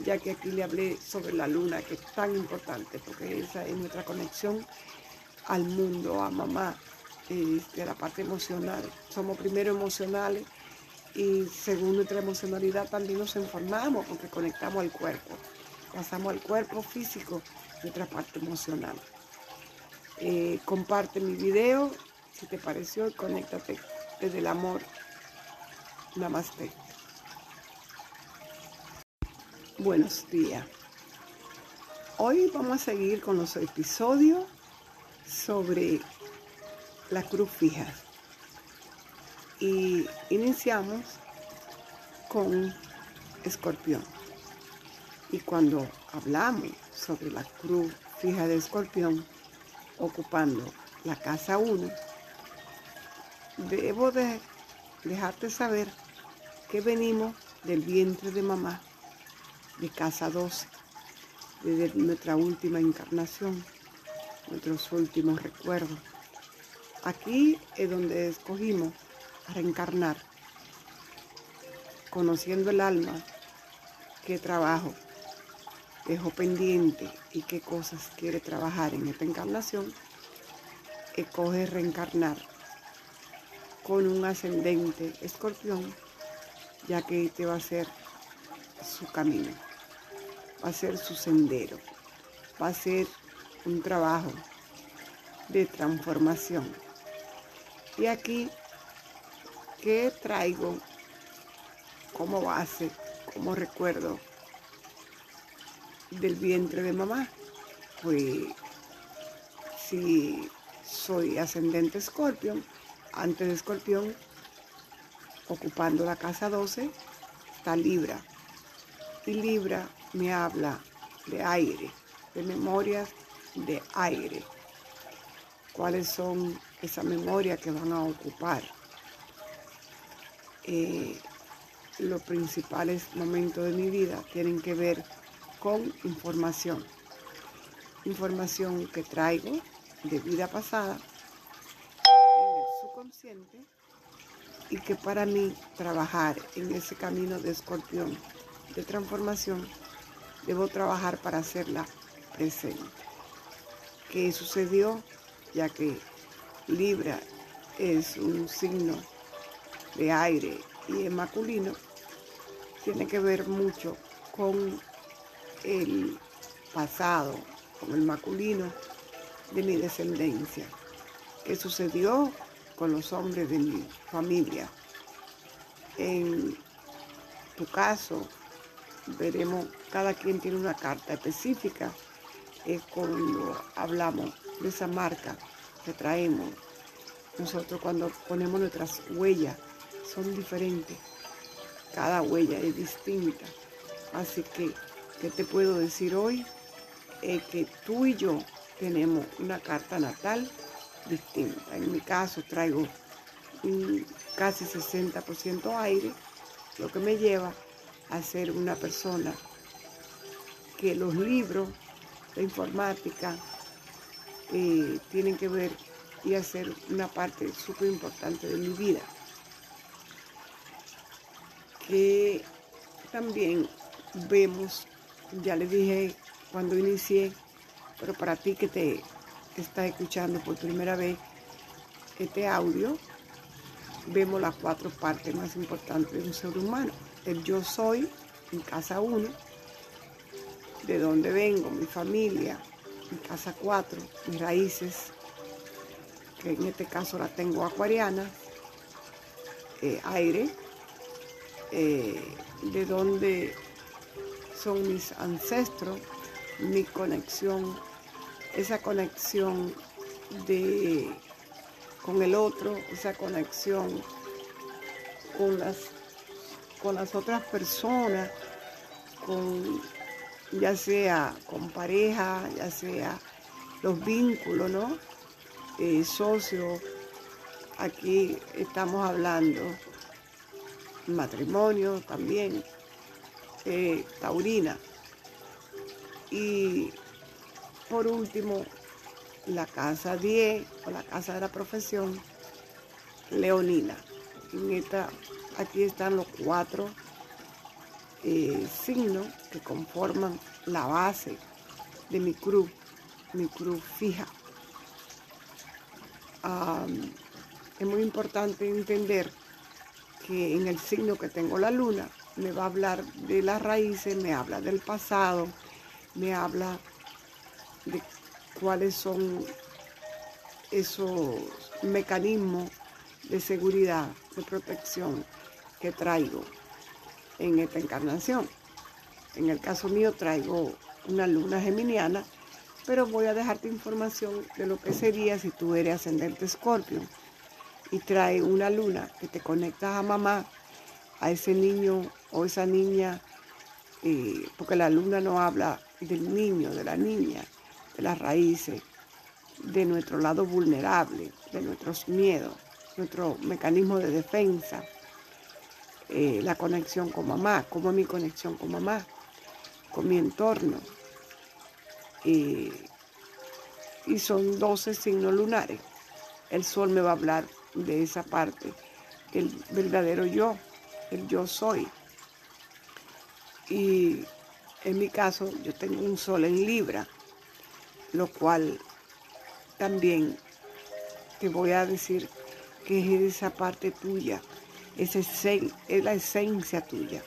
ya que aquí le hablé sobre la luna, que es tan importante, porque esa es nuestra conexión al mundo, a mamá, de la parte emocional. Somos primero emocionales y según nuestra emocionalidad también nos informamos porque conectamos al cuerpo. Pasamos al cuerpo físico, nuestra parte emocional. Eh, comparte mi video si te pareció conéctate desde el amor. Namaste. Buenos días. Hoy vamos a seguir con los episodios sobre la cruz fija. Y iniciamos con escorpión. Y cuando hablamos sobre la cruz fija de escorpión, ocupando la casa 1, debo de dejarte saber que venimos del vientre de mamá, de casa 12, desde nuestra última encarnación, nuestros últimos recuerdos. Aquí es donde escogimos reencarnar, conociendo el alma, qué trabajo dejó pendiente y qué cosas quiere trabajar en esta encarnación escoge reencarnar con un ascendente escorpión, ya que este va a ser su camino, va a ser su sendero, va a ser un trabajo de transformación. Y aquí, ¿qué traigo como base, como recuerdo del vientre de mamá? Pues si soy ascendente escorpión, antes de escorpión, ocupando la casa 12, está Libra. Y Libra me habla de aire, de memorias de aire. ¿Cuáles son esas memorias que van a ocupar? Eh, los principales momentos de mi vida tienen que ver con información. Información que traigo de vida pasada en el subconsciente y que para mí trabajar en ese camino de escorpión de transformación debo trabajar para hacerla presente. ¿Qué sucedió? Ya que Libra es un signo de aire y es masculino, tiene que ver mucho con el pasado, con el masculino de mi descendencia. ¿Qué sucedió con los hombres de mi familia? En tu caso, veremos, cada quien tiene una carta específica es cuando hablamos de esa marca que traemos. Nosotros cuando ponemos nuestras huellas son diferentes. Cada huella es distinta. Así que, ¿qué te puedo decir hoy? Es que tú y yo tenemos una carta natal distinta. En mi caso traigo casi 60% aire, lo que me lleva a ser una persona que los libros de informática eh, tienen que ver y hacer una parte súper importante de mi vida. Que también vemos, ya le dije cuando inicié, pero para ti que te estás escuchando por primera vez este audio, vemos las cuatro partes más importantes de un ser humano. El yo soy en casa 1, de dónde vengo, mi familia, en casa 4, mis raíces, que en este caso la tengo acuariana, eh, aire, eh, de dónde son mis ancestros, mi conexión, esa conexión de con el otro, esa conexión con las, con las otras personas, con, ya sea con pareja, ya sea los vínculos, ¿no? Eh, socios, aquí estamos hablando matrimonio también, eh, taurina. Y por último, la casa 10 o la casa de la profesión leonina. En esta, aquí están los cuatro eh, signos que conforman la base de mi cruz, mi cruz fija. es muy importante entender que en el signo que tengo la luna me va a hablar de las raíces, me habla del pasado, me habla de cuáles son esos mecanismos de seguridad, de protección traigo en esta encarnación. En el caso mío traigo una luna geminiana, pero voy a dejarte información de lo que sería si tú eres ascendente escorpio y trae una luna que te conectas a mamá, a ese niño o esa niña, eh, porque la luna no habla del niño, de la niña, de las raíces, de nuestro lado vulnerable, de nuestros miedos, nuestro mecanismo de defensa, eh, la conexión con mamá, como mi conexión con mamá, con mi entorno. y son 12 signos lunares. El sol me va a hablar de esa parte, el verdadero yo, el yo soy. Y en mi caso, yo tengo un sol en Libra lo cual también te voy a decir que es esa parte tuya, es, la esencia tuya.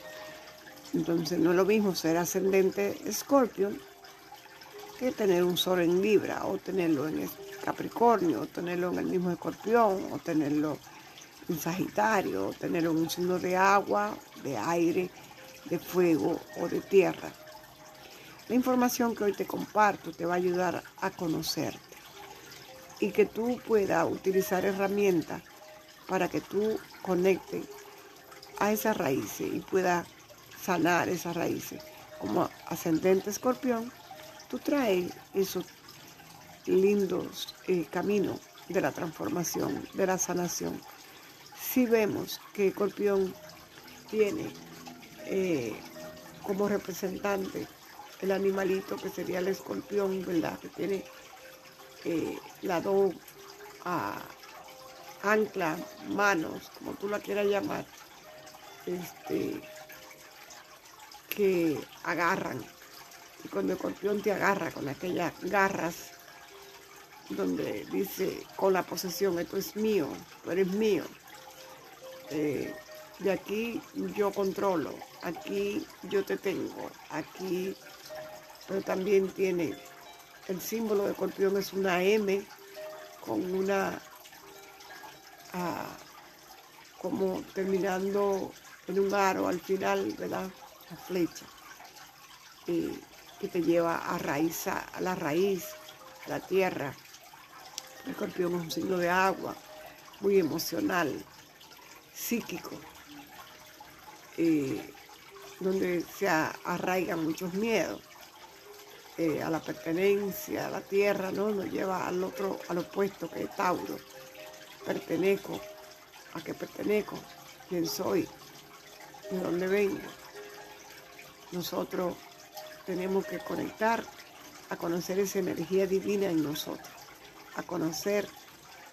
Entonces no es lo mismo ser ascendente Scorpion que tener un sol en Libra o tenerlo en Capricornio o tenerlo en el mismo Escorpión o tenerlo en Sagitario o tenerlo en un signo de agua, de aire, de fuego o de tierra. La información que hoy te comparto te va a ayudar a conocerte y que tú puedas utilizar herramientas para que tú conectes a esas raíces y puedas sanar esas raíces. Como ascendente escorpión, tú traes esos lindos eh, caminos de la transformación, de la sanación. Si vemos que escorpión tiene eh, como representante el animalito que sería el escorpión, ¿verdad? Que tiene eh, la dos ah, ancla, manos, como tú la quieras llamar, este, que agarran. Y cuando el escorpión te agarra con aquellas garras, donde dice con la posesión, esto es mío, tú eres mío. Eh, de aquí yo controlo, aquí yo te tengo, aquí, pero también tiene el símbolo de escorpión es una M con una, como terminando en un aro al final, ¿verdad? La flecha, que te lleva a, raíz, a la raíz, a la tierra. El escorpión es un signo de agua, muy emocional, psíquico, eh, donde se arraigan muchos miedos eh, a la pertenencia, a la tierra, ¿no? Nos lleva al otro, al opuesto que es Tauro. Pertenezco, a qué pertenezco, quién soy, de dónde vengo. Nosotros tenemos que conectar a conocer esa energía divina en nosotros, a conocer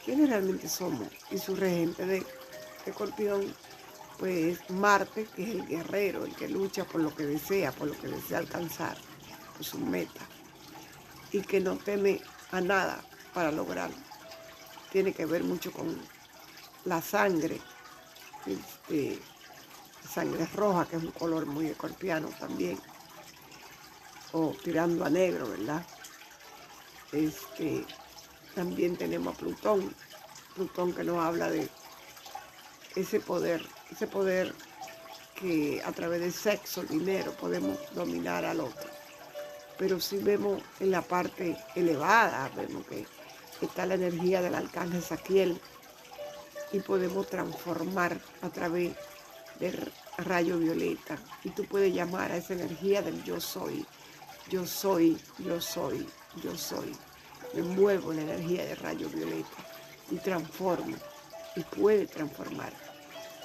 quiénes realmente somos. Y su regente de escorpión pues Marte, que es el guerrero, el que lucha por lo que desea, por lo que desea alcanzar su meta. Y que no teme a nada para lograrlo. Tiene que ver mucho con la sangre, este, sangre roja, que es un color muy escorpiano también, o tirando a negro, ¿verdad? Este, también tenemos a Plutón, Plutón que nos habla de ese poder, ese poder que a través del sexo, dinero, podemos dominar al otro. Pero si vemos en la parte elevada, vemos que está la energía del arcángel Saquiel y podemos transformar a través del rayo violeta. Y tú puedes llamar a esa energía del yo soy, yo soy, yo soy, yo soy. Me muevo la energía del rayo violeta y transformo y puede transformar,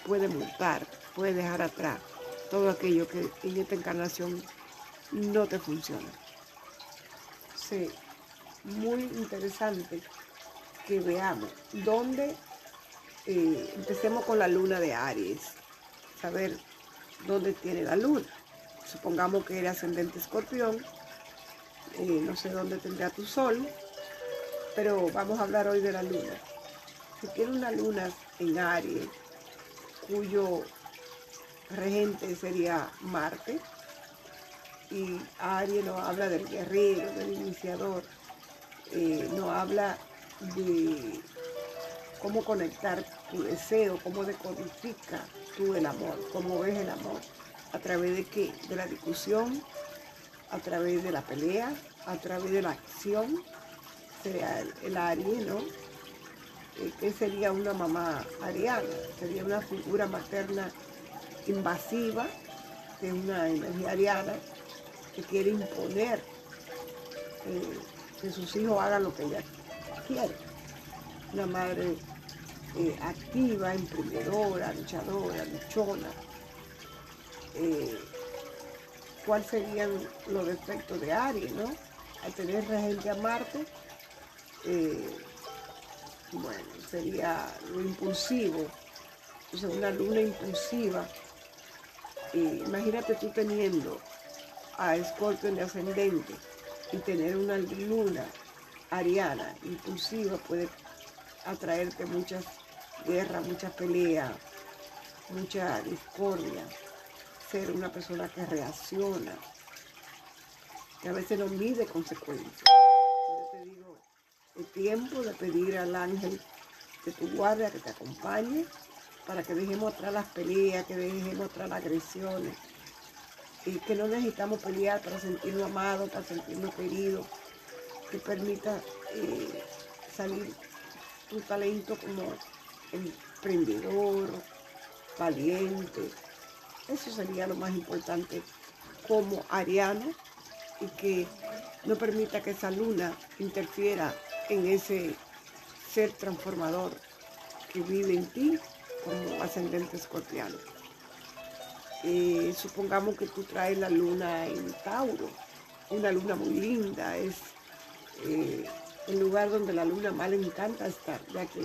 puede mutar, puede dejar atrás todo aquello que en esta encarnación no te funciona muy interesante que veamos dónde eh, empecemos con la luna de Aries, saber dónde tiene la luna. Supongamos que era ascendente escorpión, eh, no sé dónde tendrá tu sol, pero vamos a hablar hoy de la luna. Si tiene una luna en Aries, cuyo regente sería Marte, y Aries nos habla del guerrero, del iniciador, eh, nos habla de cómo conectar tu deseo, cómo decodifica tú el amor, cómo ves el amor, a través de qué, de la discusión, a través de la pelea, a través de la acción, sería el, Aries, ¿no? Eh, ¿Qué sería una mamá ariana? Sería una figura materna invasiva, que es una energía ariana, que quiere imponer eh, que sus hijos hagan lo que ella quiere. Una madre eh, activa, emprendedora, luchadora, luchona. Eh, ¿Cuáles serían los defectos de Aries, no? Al tener regente a Marte, bueno, sería lo impulsivo, entonces una luna impulsiva. imagínate tú teniendo a Escorpio de ascendente y tener una luna ariana impulsiva puede atraerte muchas guerras, muchas peleas, mucha discordia. Ser una persona que reacciona, que a veces no mide consecuencias. Yo te digo, es tiempo de pedir al ángel de tu guardia que te acompañe para que dejemos atrás las peleas, que dejemos atrás las agresiones, y que no necesitamos pelear para sentirnos amados, para sentirnos queridos, que permita eh, salir tu talento como emprendedor, valiente. Eso sería lo más importante como ariano y que no permita que esa luna interfiera en ese ser transformador que vive en ti como ascendente escorpiano. Eh, supongamos que tú traes la luna en Tauro, una luna muy linda, es eh, el lugar donde la luna más le encanta estar, ya que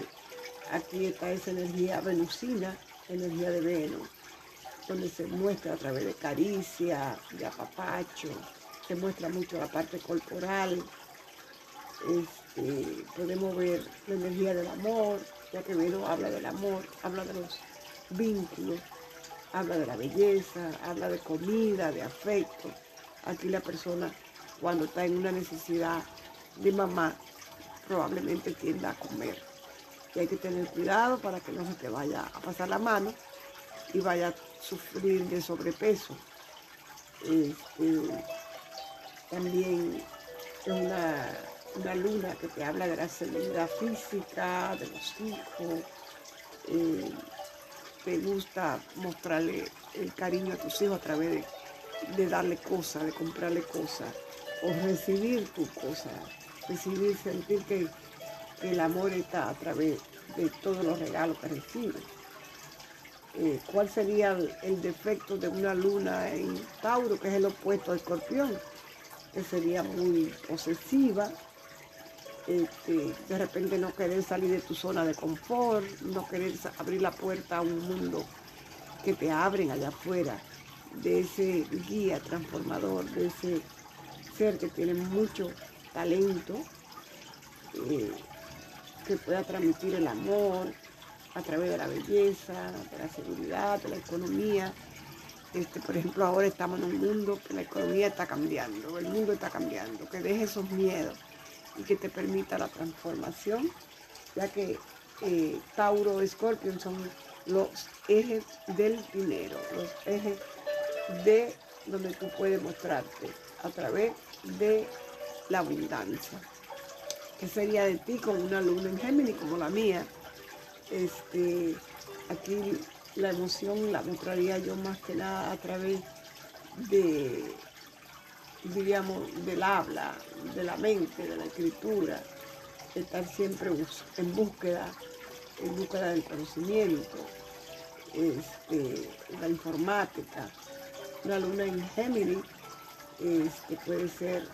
aquí está esa energía venusina, energía de Venus, donde se muestra a través de caricia, de apapacho, se muestra mucho la parte corporal, este, podemos ver la energía del amor, ya que Venus habla del amor, habla de los vínculos, habla de la belleza, habla de comida, de afecto. Aquí la persona cuando está en una necesidad de mamá probablemente tienda a comer. Y hay que tener cuidado para que no se te vaya a pasar la mano y vaya a sufrir de sobrepeso. Este, también es una, luna que te habla de la seguridad física, de los hijos. Eh, te gusta mostrarle el cariño a tus hijos a través de, darle cosas, de comprarle cosas, o recibir tus cosas, recibir, sentir que, el amor está a través de todos los regalos que recibes. Eh, ¿Cuál sería el, defecto de una luna en Tauro, que es el opuesto a Escorpión? Que sería muy posesiva, este, de repente no querer salir de tu zona de confort, no querer abrir la puerta a un mundo que te abren allá afuera, de ese guía transformador, de ese ser que tiene mucho talento, eh, que pueda transmitir el amor a través de la belleza, de la seguridad, de la economía. Este, por ejemplo, ahora estamos en un mundo que la economía está cambiando, el mundo está cambiando, que deje esos miedos y que te permita la transformación, ya que eh, Tauro y Scorpion son los ejes del dinero, los ejes de donde tú puedes mostrarte a través de la abundancia. ¿Qué sería de ti con una luna en Géminis como la mía? Este, aquí la emoción la mostraría yo más que nada a través de diríamos, del habla, de la mente, de la escritura, estar siempre en búsqueda, en búsqueda del conocimiento, este, la informática. Una luna en Géminis este, puede ser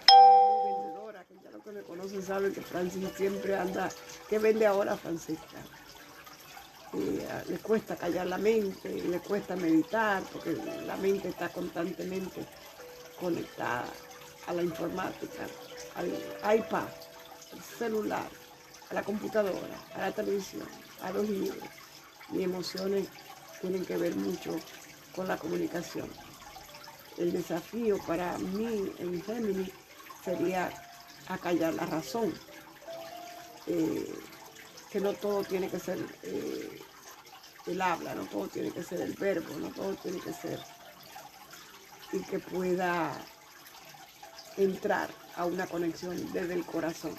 vendedora, que ya lo que me conocen saben que Francis siempre anda, ¿qué vende ahora Francisca? Eh, le cuesta callar la mente, le cuesta meditar, porque la mente está constantemente conectada a la informática, al iPad, al celular, a la computadora, a la televisión, a los libros. Mis emociones tienen que ver mucho con la comunicación. El desafío para mí en Géminis sería acallar la razón. Eh, que no todo tiene que ser eh, el habla, no todo tiene que ser el verbo, no todo tiene que ser y que pueda entrar a una conexión desde el corazón,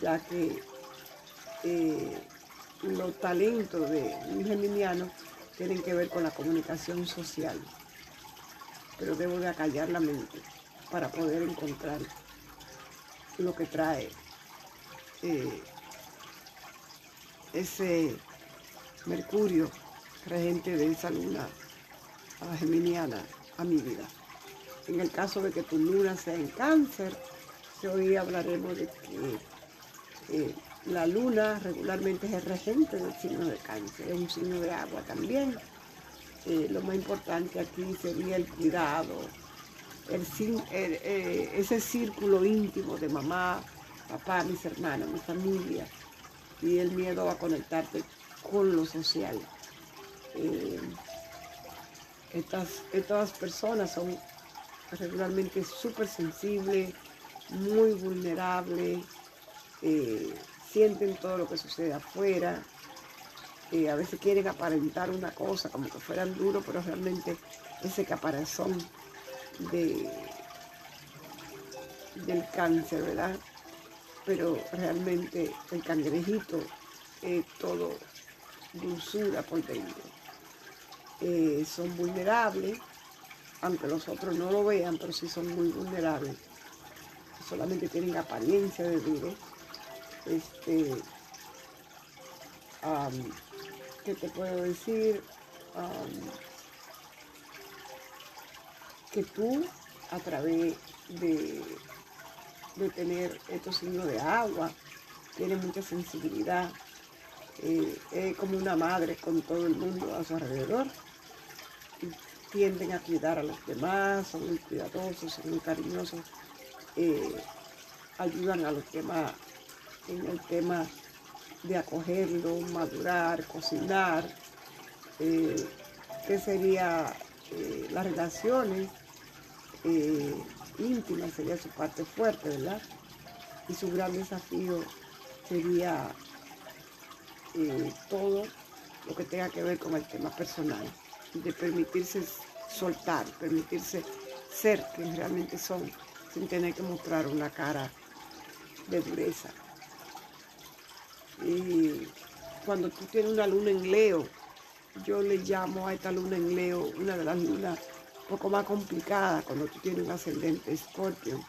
ya que eh, los talentos de un geminiano tienen que ver con la comunicación social, pero debo de acallar la mente para poder encontrar lo que trae eh, ese Mercurio regente de esa luna a geminiana a mi vida. En el caso de que tu luna sea en cáncer, hoy hablaremos de que eh, la luna regularmente es el regente del signo de cáncer, es un signo de agua también. Eh, lo más importante aquí sería el cuidado, el, eh, ese círculo íntimo de mamá, papá, mis hermanos, mi familia, y el miedo a conectarte con lo social. Eh, estas, estas personas son regularmente súper sensibles, muy vulnerables, eh, sienten todo lo que sucede afuera, eh, a veces quieren aparentar una cosa como que fueran duros, pero realmente ese caparazón de, del cáncer, ¿verdad? Pero realmente el cangrejito es todo dulzura por dentro. Eh, son vulnerables, aunque los otros no lo vean, pero sí son muy vulnerables. Solamente tienen apariencia de vida. Este, ¿qué te puedo decir? que tú, a través de, de tener estos signos de agua, tienes mucha sensibilidad, eh, es como una madre con todo el mundo a su alrededor. Tienden a cuidar a los demás, son muy cuidadosos, son muy cariñosos, eh, ayudan a los demás en el tema de acogerlo, madurar, cocinar, eh, que sería las relaciones íntimas, sería su parte fuerte, ¿verdad? Y su gran desafío sería eh, todo lo que tenga que ver con el tema personal, de permitirse soltar, permitirse ser quien realmente son, sin tener que mostrar una cara de dureza. Y cuando tú tienes una luna en Leo, yo le llamo a esta luna en Leo una de las lunas un poco más complicadas cuando tú tienes un ascendente Escorpio.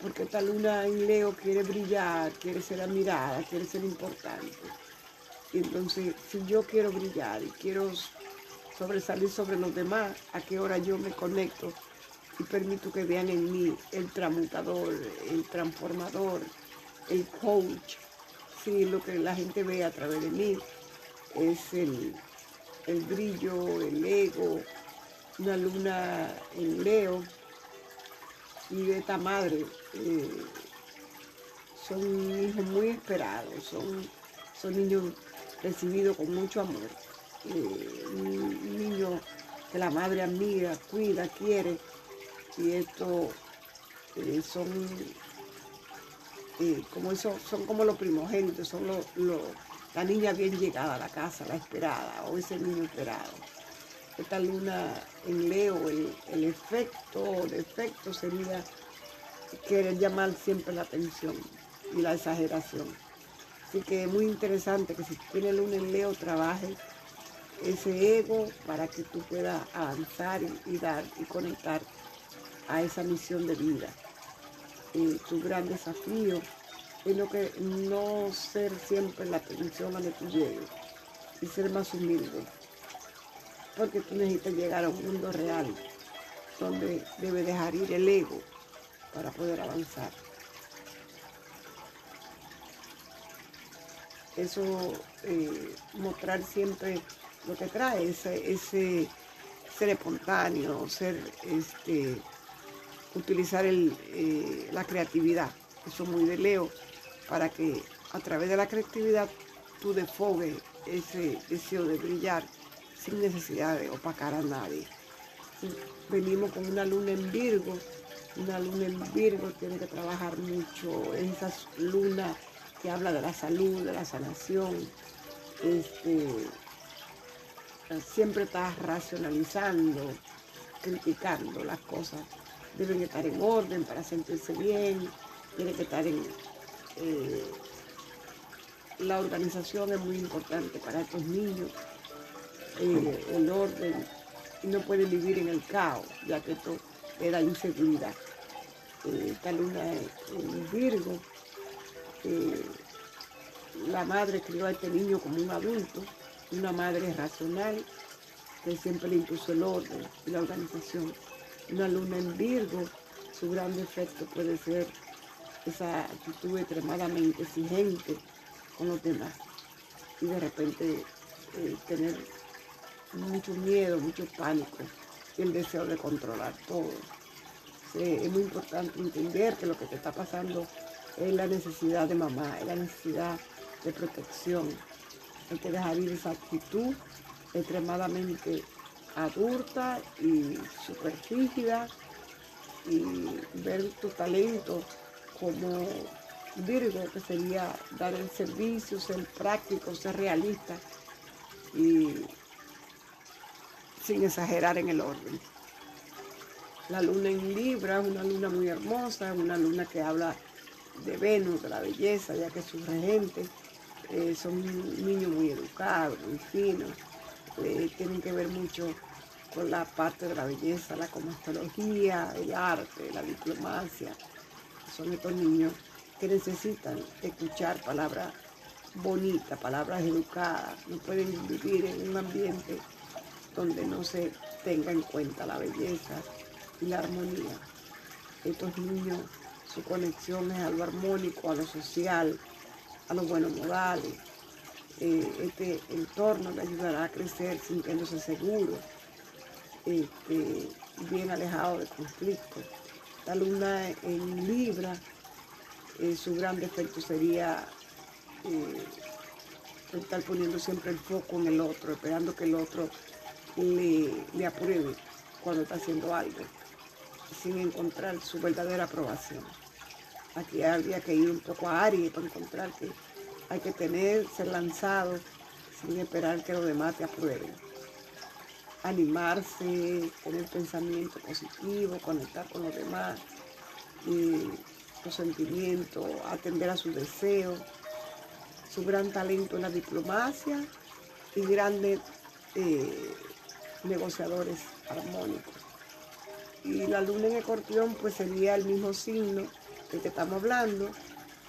Porque esta luna en Leo quiere brillar, quiere ser admirada, quiere ser importante entonces, si yo quiero brillar y quiero sobresalir sobre los demás, a qué hora yo me conecto y permito que vean en mí el transmutador, el transformador, el coach. Sí, lo que la gente ve a través de mí es el, brillo, el ego, una luna en Leo y esta madre. Eh, son hijos muy esperados, son, son niños recibido con mucho amor. Un niño que la madre amiga, cuida, quiere. Y esto eh, son eh, como eso, son como los primogénitos, son los, la niña bien llegada a la casa, la esperada, o ese niño esperado. Esta luna en Leo, el, el efecto o defecto sería querer llamar siempre la atención y la exageración. Así que es muy interesante que si tiene luna en Leo, trabaje ese ego para que tú puedas avanzar y, dar y conectar a esa misión de vida. Y tu gran desafío es lo que no ser siempre la atención a tú llegues y ser más humilde. Porque tú necesitas llegar a un mundo real donde debe dejar ir el ego para poder avanzar. eso eh, mostrar siempre lo que trae, ese, ser espontáneo, ser este, utilizar eh, la creatividad. Eso es muy de Leo, para que a través de la creatividad tú desfogues ese deseo de brillar sin necesidad de opacar a nadie. venimos con una luna en Virgo, una luna en Virgo tiene que trabajar mucho en esas lunas que habla de la salud, de la sanación, este, siempre estás racionalizando, criticando las cosas. Deben estar en orden para sentirse bien, tiene que estar en... Eh, la organización es muy importante para estos niños, eh, el orden, y no pueden vivir en el caos, ya que esto le da inseguridad. Eh, esta luna en Virgo la madre crió a este niño como un adulto, una madre racional que siempre le impuso el orden y la organización. Una luna en Virgo, su gran defecto puede ser esa actitud extremadamente exigente con los demás y de repente eh, tener mucho miedo, mucho pánico y el deseo de controlar todo. es muy importante entender que lo que te está pasando es la necesidad de mamá, es la necesidad de protección. Hay que dejar ir esa actitud extremadamente adulta y súper rígida y ver tu talento como Virgo, que sería dar el servicio, ser práctico, ser realista y sin exagerar en el orden. La luna en Libra es una luna muy hermosa, una luna que habla de Venus, de la belleza, ya que sus regentes eh, son niños muy educados, muy finos, eh, tienen que ver mucho con la parte de la belleza, la cosmetología, el arte, la diplomacia. Son estos niños que necesitan escuchar palabras bonitas, palabras educadas. No pueden vivir en un ambiente donde no se tenga en cuenta la belleza y la armonía. Estos niños, su conexión es a lo armónico, a lo social, a los buenos modales. Eh, este entorno le ayudará a crecer sintiéndose seguro, este, bien alejado de conflictos. La luna en Libra eh, su gran defecto sería eh, estar poniendo siempre el foco en el otro, esperando que el otro le, apruebe cuando está haciendo algo, sin encontrar su verdadera aprobación. Aquí habría que ir un poco a Aries para encontrar que hay que tener, ser lanzado sin esperar que los demás te aprueben. Animarse, tener pensamiento positivo, conectar con los demás. Y sentimientos, atender a sus deseos, su gran talento en la diplomacia y grandes eh, negociadores armónicos. Y la luna en escorpión pues sería el mismo signo del que estamos hablando,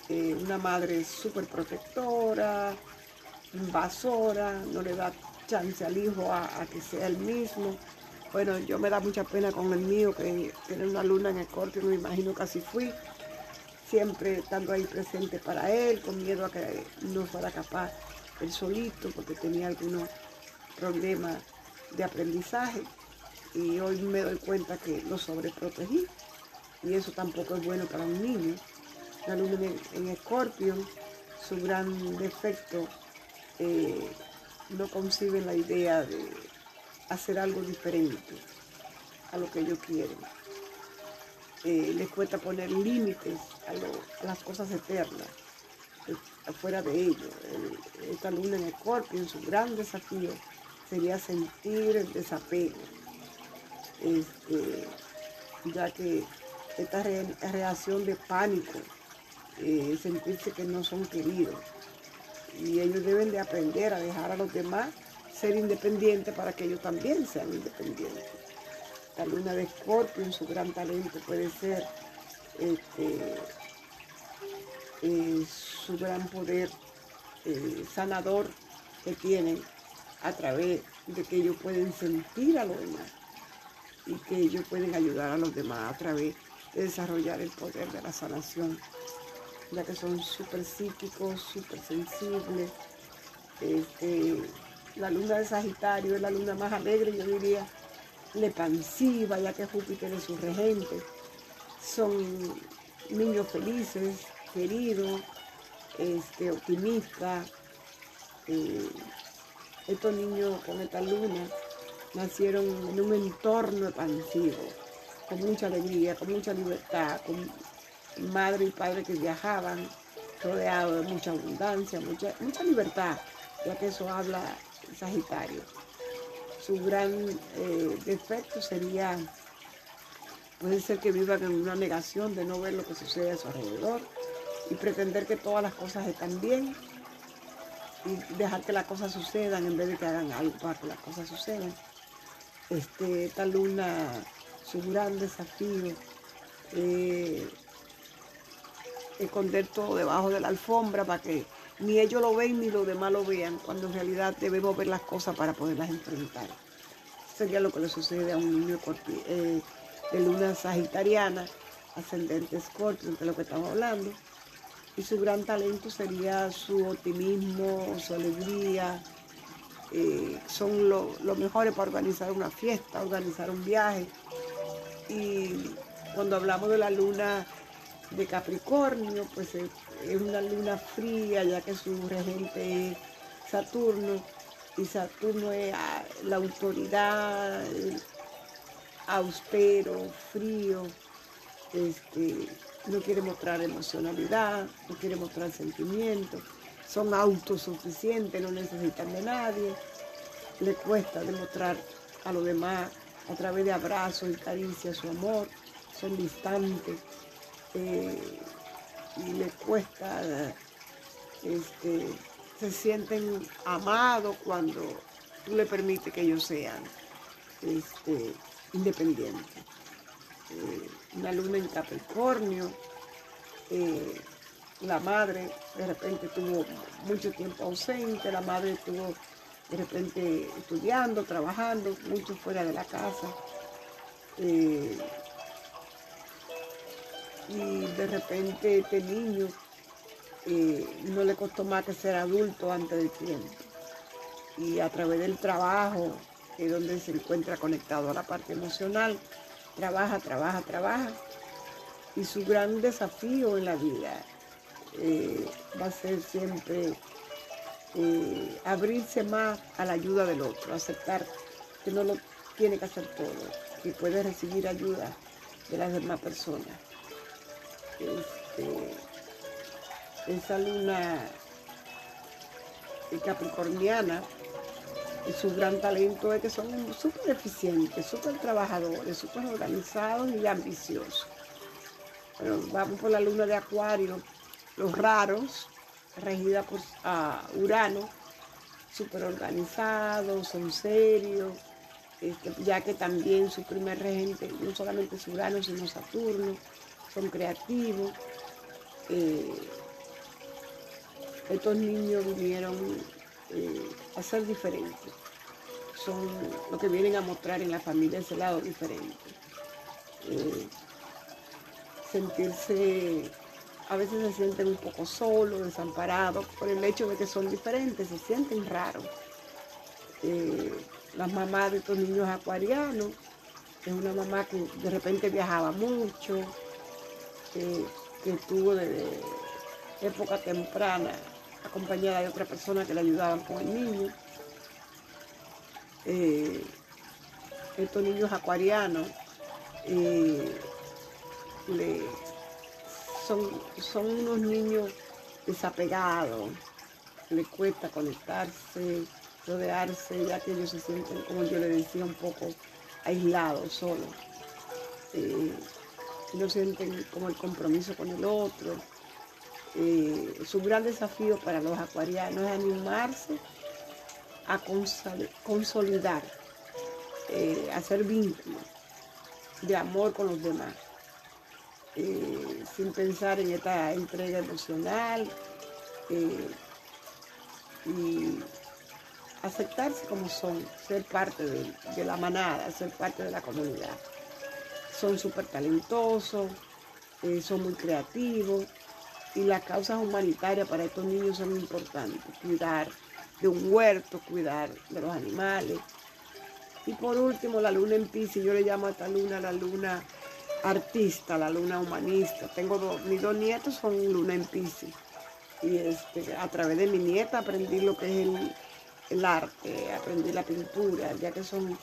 eh, una madre súper protectora, invasora, no le da chance al hijo a, que sea el mismo. Bueno, yo me da mucha pena con el mío que tiene una luna en escorpio, me imagino que así fui siempre estando ahí presente para él, con miedo a que no fuera capaz él solito, porque tenía algunos problemas de aprendizaje. Y hoy me doy cuenta que lo sobreprotegí. Y eso tampoco es bueno para un niño. La luna en, Escorpio, su gran defecto, eh, no concibe la idea de hacer algo diferente a lo que ellos quieren eh, les cuesta poner límites a, las cosas eternas, eh, afuera de ellos. esta luna en Escorpio, su gran desafío sería sentir el desapego, este, ya que esta reacción de pánico, eh, sentirse que no son queridos, y ellos deben de aprender a dejar a los demás ser independientes para que ellos también sean independientes. La luna de Escorpio en su gran talento puede ser este, eh, su gran poder eh, sanador que tienen a través de que ellos pueden sentir a los demás y que ellos pueden ayudar a los demás a través desarrollar el poder de la sanación, ya que son súper psíquicos, súper sensibles. Este, la luna de Sagitario es la luna más alegre, yo diría, lepansiva, ya que Júpiter es su regente. Son niños felices, queridos, este, optimistas. Eh, estos niños con esta luna nacieron en un entorno expansivo, con mucha alegría, con mucha libertad, con madre y padre que viajaban, rodeados de mucha abundancia, mucha, mucha libertad, ya que eso habla Sagitario su gran eh, defecto sería, puede ser que vivan en una negación de no ver lo que sucede a su alrededor y pretender que todas las cosas están bien y dejar que las cosas sucedan en vez de que hagan algo para que las cosas sucedan. Este, esta luna, su gran desafío, eh, esconder todo debajo de la alfombra para que ni ellos lo ven ni los demás lo vean, cuando en realidad debemos ver las cosas para poderlas enfrentar. Sería lo que le sucede a un niño eh, de luna sagitariana, ascendente escorpio, de lo que estamos hablando. Y su gran talento sería su optimismo, su alegría. Eh, son los mejores para organizar una fiesta, organizar un viaje. Y cuando hablamos de la luna de Capricornio, pues es, una luna fría, ya que su regente es Saturno, y Saturno es ah, la autoridad, austero, frío, este, no quiere mostrar emocionalidad, no quiere mostrar sentimientos, son autosuficientes, no necesitan de nadie, le cuesta demostrar a los demás a través de abrazos y caricias su amor, son distantes eh, y le cuesta, este, se sienten amados cuando tú le permites que ellos sean este, independientes. Eh, una luna en Capricornio, eh, la madre de repente tuvo mucho tiempo ausente, la madre estuvo de repente estudiando, trabajando, mucho fuera de la casa. Eh, y de repente este niño no le costó más que ser adulto antes del tiempo. Y a través del trabajo, es donde se encuentra conectado a la parte emocional, trabaja, trabaja, trabaja. Y su gran desafío en la vida eh, va a ser siempre abrirse más a la ayuda del otro, aceptar que no lo tiene que hacer todo, que puede recibir ayuda de las demás personas. Este, esa luna capricorniana su gran talento es que son súper eficientes, súper trabajadores, súper organizados y ambiciosos. Vamos por la luna de Acuario, los raros, regida por Urano, súper organizados, son serios, este, ya que también su primer regente no solamente es Urano, sino Saturno, son creativos. Eh, estos niños vinieron eh, a ser diferentes. Son lo que vienen a mostrar en la familia ese lado diferente. Eh, sentirse, a veces se sienten un poco solos, desamparados, por el hecho de que son diferentes, se sienten raros. Eh, las mamás de estos niños acuarianos, es una mamá que de repente viajaba mucho, que tuvo desde época temprana acompañada de otra persona que le ayudaban con el niño. Eh, estos niños acuarianos eh, son, son unos niños desapegados, les cuesta conectarse, rodearse, ya que ellos se sienten, como yo le decía, un poco aislados, solos. Eh, no sienten como el compromiso con el otro. Eh, su gran desafío para los acuarianos es animarse a consolidar, eh, hacer vínculos de amor con los demás, eh, sin pensar en esta entrega emocional y aceptarse como son, ser parte de, la manada, ser parte de la comunidad. Son súper talentosos, son muy creativos y las causas humanitarias para estos niños son importantes. Cuidar de un huerto, cuidar de los animales. Y por último, la luna en Pisces, yo le llamo a esta luna la luna artista, la luna humanista. Tengo dos, mis dos nietos son luna en Pisces. Y este, a través de mi nieta aprendí lo que es el, arte, aprendí la pintura, ya que son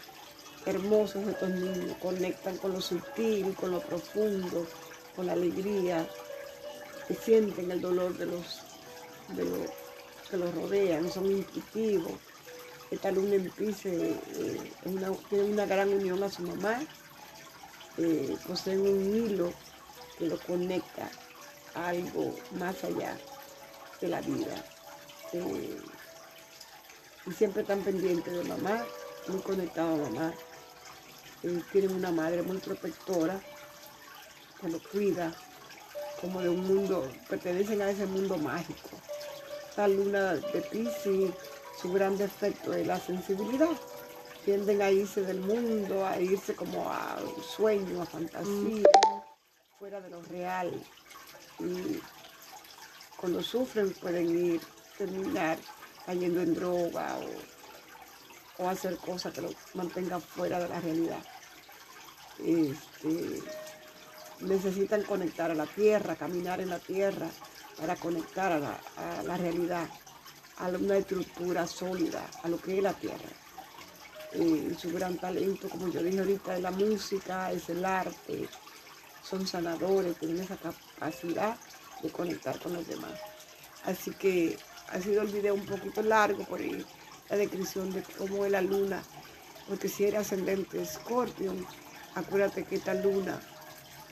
hermosos estos niños, conectan con lo sutil, con lo profundo, con la alegría, que sienten el dolor de los, de los que los rodean, son intuitivos. Esta luna en Pisces eh, tiene una gran unión a su mamá, eh, poseen un hilo que lo conecta a algo más allá de la vida. Eh, y siempre están pendientes de mamá, muy conectados a mamá. tienen una madre muy protectora que lo cuida, como de un mundo, pertenecen a ese mundo mágico. La luna de Pisces, su gran defecto es la sensibilidad. Tienden a irse del mundo, a irse como a sueño, a fantasía, fuera de lo real. Y cuando sufren pueden ir, terminar cayendo en droga o, hacer cosas que los mantengan fuera de la realidad. Este, necesitan conectar a la tierra, caminar en la tierra para conectar a la, realidad, a una estructura sólida, a lo que es la tierra. Su gran talento, como yo dije ahorita, es la música, es el arte, son sanadores, tienen esa capacidad de conectar con los demás. Así que ha sido el video un poquito largo por la descripción de cómo es la luna, porque si era ascendente Scorpion, acuérdate que esta luna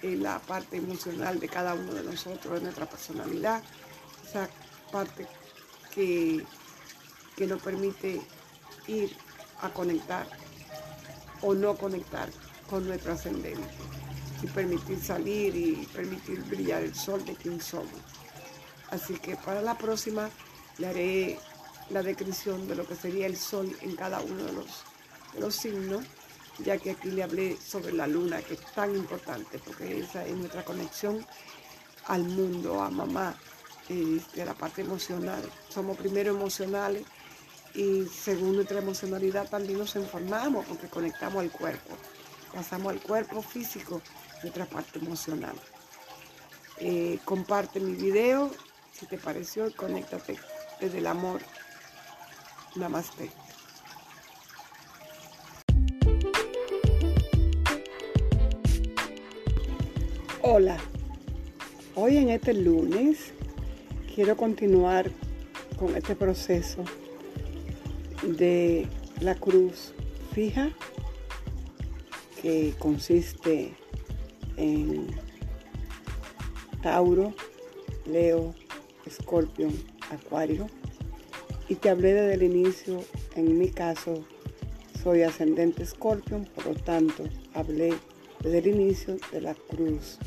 es la parte emocional de cada uno de nosotros, de nuestra personalidad, esa parte que, que nos permite ir a conectar o no conectar con nuestro ascendente y permitir salir y permitir brillar el sol de quien somos. Así que para la próxima le haré la descripción de lo que sería el sol en cada uno de los, signos, ya que aquí le hablé sobre la luna, que es tan importante, porque esa es nuestra conexión al mundo, a mamá, de la parte emocional. Somos primero emocionales y según nuestra emocionalidad también nos informamos porque conectamos al cuerpo. Pasamos al cuerpo físico, nuestra parte emocional. Eh, comparte mi video si te pareció, conéctate desde el amor. Namaste. Hola, hoy en este lunes quiero continuar con este proceso de la cruz fija que consiste en Tauro, Leo, Escorpión, Acuario. Y te hablé desde el inicio, en mi caso, soy ascendente Escorpión, por lo tanto, hablé desde el inicio de la cruz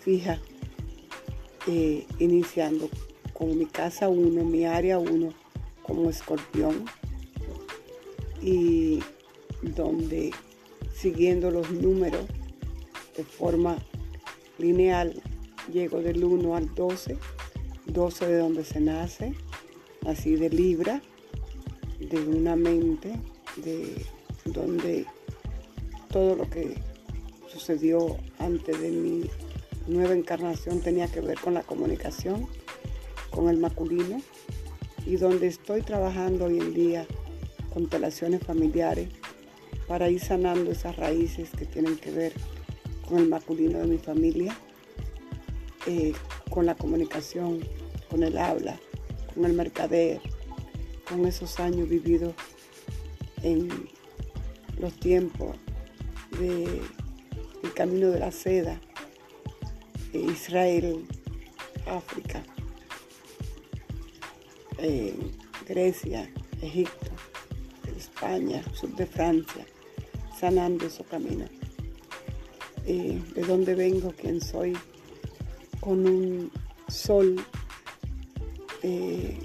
fija, eh, iniciando con mi casa 1, mi área 1 como escorpión y donde siguiendo los números de forma lineal llego del 1 al 12 12 de donde se nace, así de Libra, de una mente, de donde todo lo que sucedió antes de mi nueva encarnación tenía que ver con la comunicación, con el masculino, y donde estoy trabajando hoy en día constelaciones familiares para ir sanando esas raíces que tienen que ver con el masculino de mi familia, eh, con la comunicación con el habla, con el mercader, con esos años vividos en los tiempos del camino de la seda, Israel, África, Grecia, Egipto, España, sur de Francia, sanando esos caminos. de dónde vengo, quién soy, con un sol eh,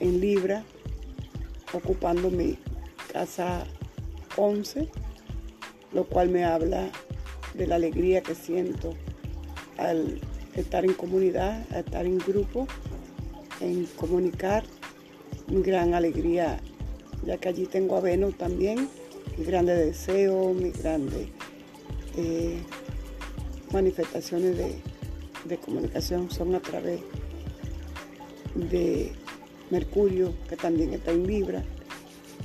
en Libra, ocupando mi casa 11, lo cual me habla de la alegría que siento al estar en comunidad, al estar en grupo, en comunicar, gran alegría, ya que allí tengo a Venus también, mi grande deseo, mis grandes eh, manifestaciones de, de comunicación son a través de Mercurio, que también está en Libra,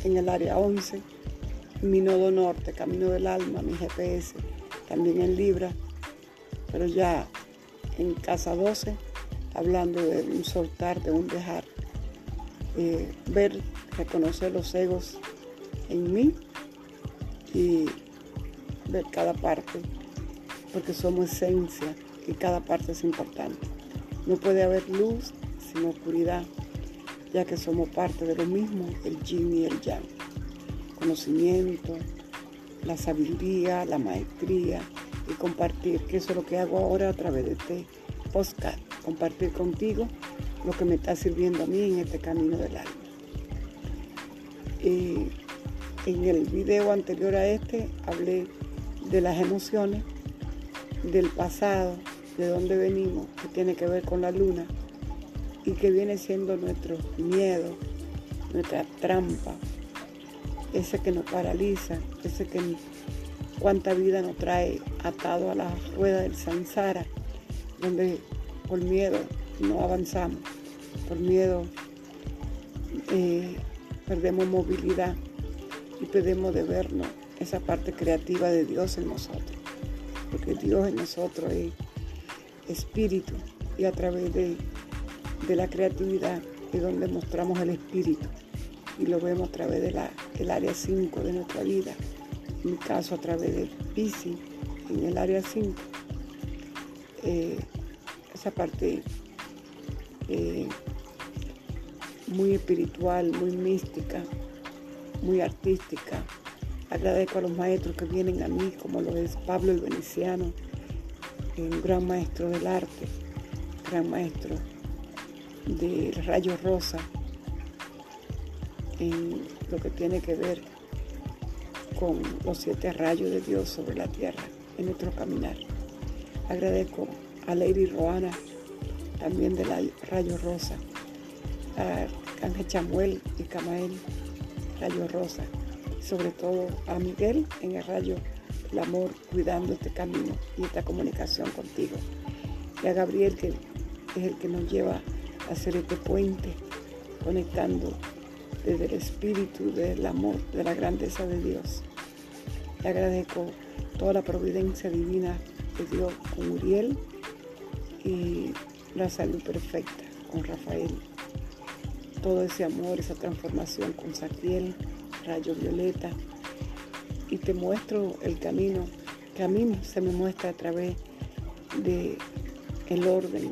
en el área 11, mi nodo norte, camino del alma, mi GPS, también en Libra, pero ya en casa 12, hablando de un soltar, de un dejar, eh, ver, reconocer los egos en mí y ver cada parte, porque somos esencia y cada parte es importante. No puede haber luz sin oscuridad, ya que somos parte de lo mismo, el yin y el yang. Conocimiento, la sabiduría, la maestría y compartir, que eso es lo que hago ahora a través de este podcast, compartir contigo lo que me está sirviendo a mí en este camino del alma. Y en el video anterior a este hablé de las emociones, del pasado, de dónde venimos, que tiene que ver con la luna, y que viene siendo nuestro miedo, nuestra trampa, ese que nos paraliza, ese que cuánta vida nos trae atado a la rueda del Sansara, donde por miedo no avanzamos, por miedo eh, perdemos movilidad y perdemos de vernos esa parte creativa de Dios en nosotros, porque Dios en nosotros es espíritu y a través de, la creatividad es donde mostramos el espíritu y lo vemos a través del el área 5 de nuestra vida, en mi caso a través del Pisi en el área 5. Eh, esa parte eh, muy espiritual, muy mística, muy artística. Agradezco a los maestros que vienen a mí, como lo es Pablo el Veneciano, un gran maestro del arte, gran maestro del rayo rosa, en lo que tiene que ver con los siete rayos de Dios sobre la tierra en nuestro caminar. Agradezco a Lady Roana, también del rayo rosa, Canje Chamuel y Camael, rayo rosa, sobre todo a Miguel en el rayo el amor, cuidando este camino y esta comunicación contigo. Y a Gabriel, que es el que nos lleva a hacer este puente, conectando desde el espíritu del amor, de la grandeza de Dios. Le agradezco toda la providencia divina de Dios con Uriel y la salud perfecta con Rafael. Todo ese amor, esa transformación con Saquiel, Rayo Violeta, y te muestro el camino mí se me muestra a través de el orden,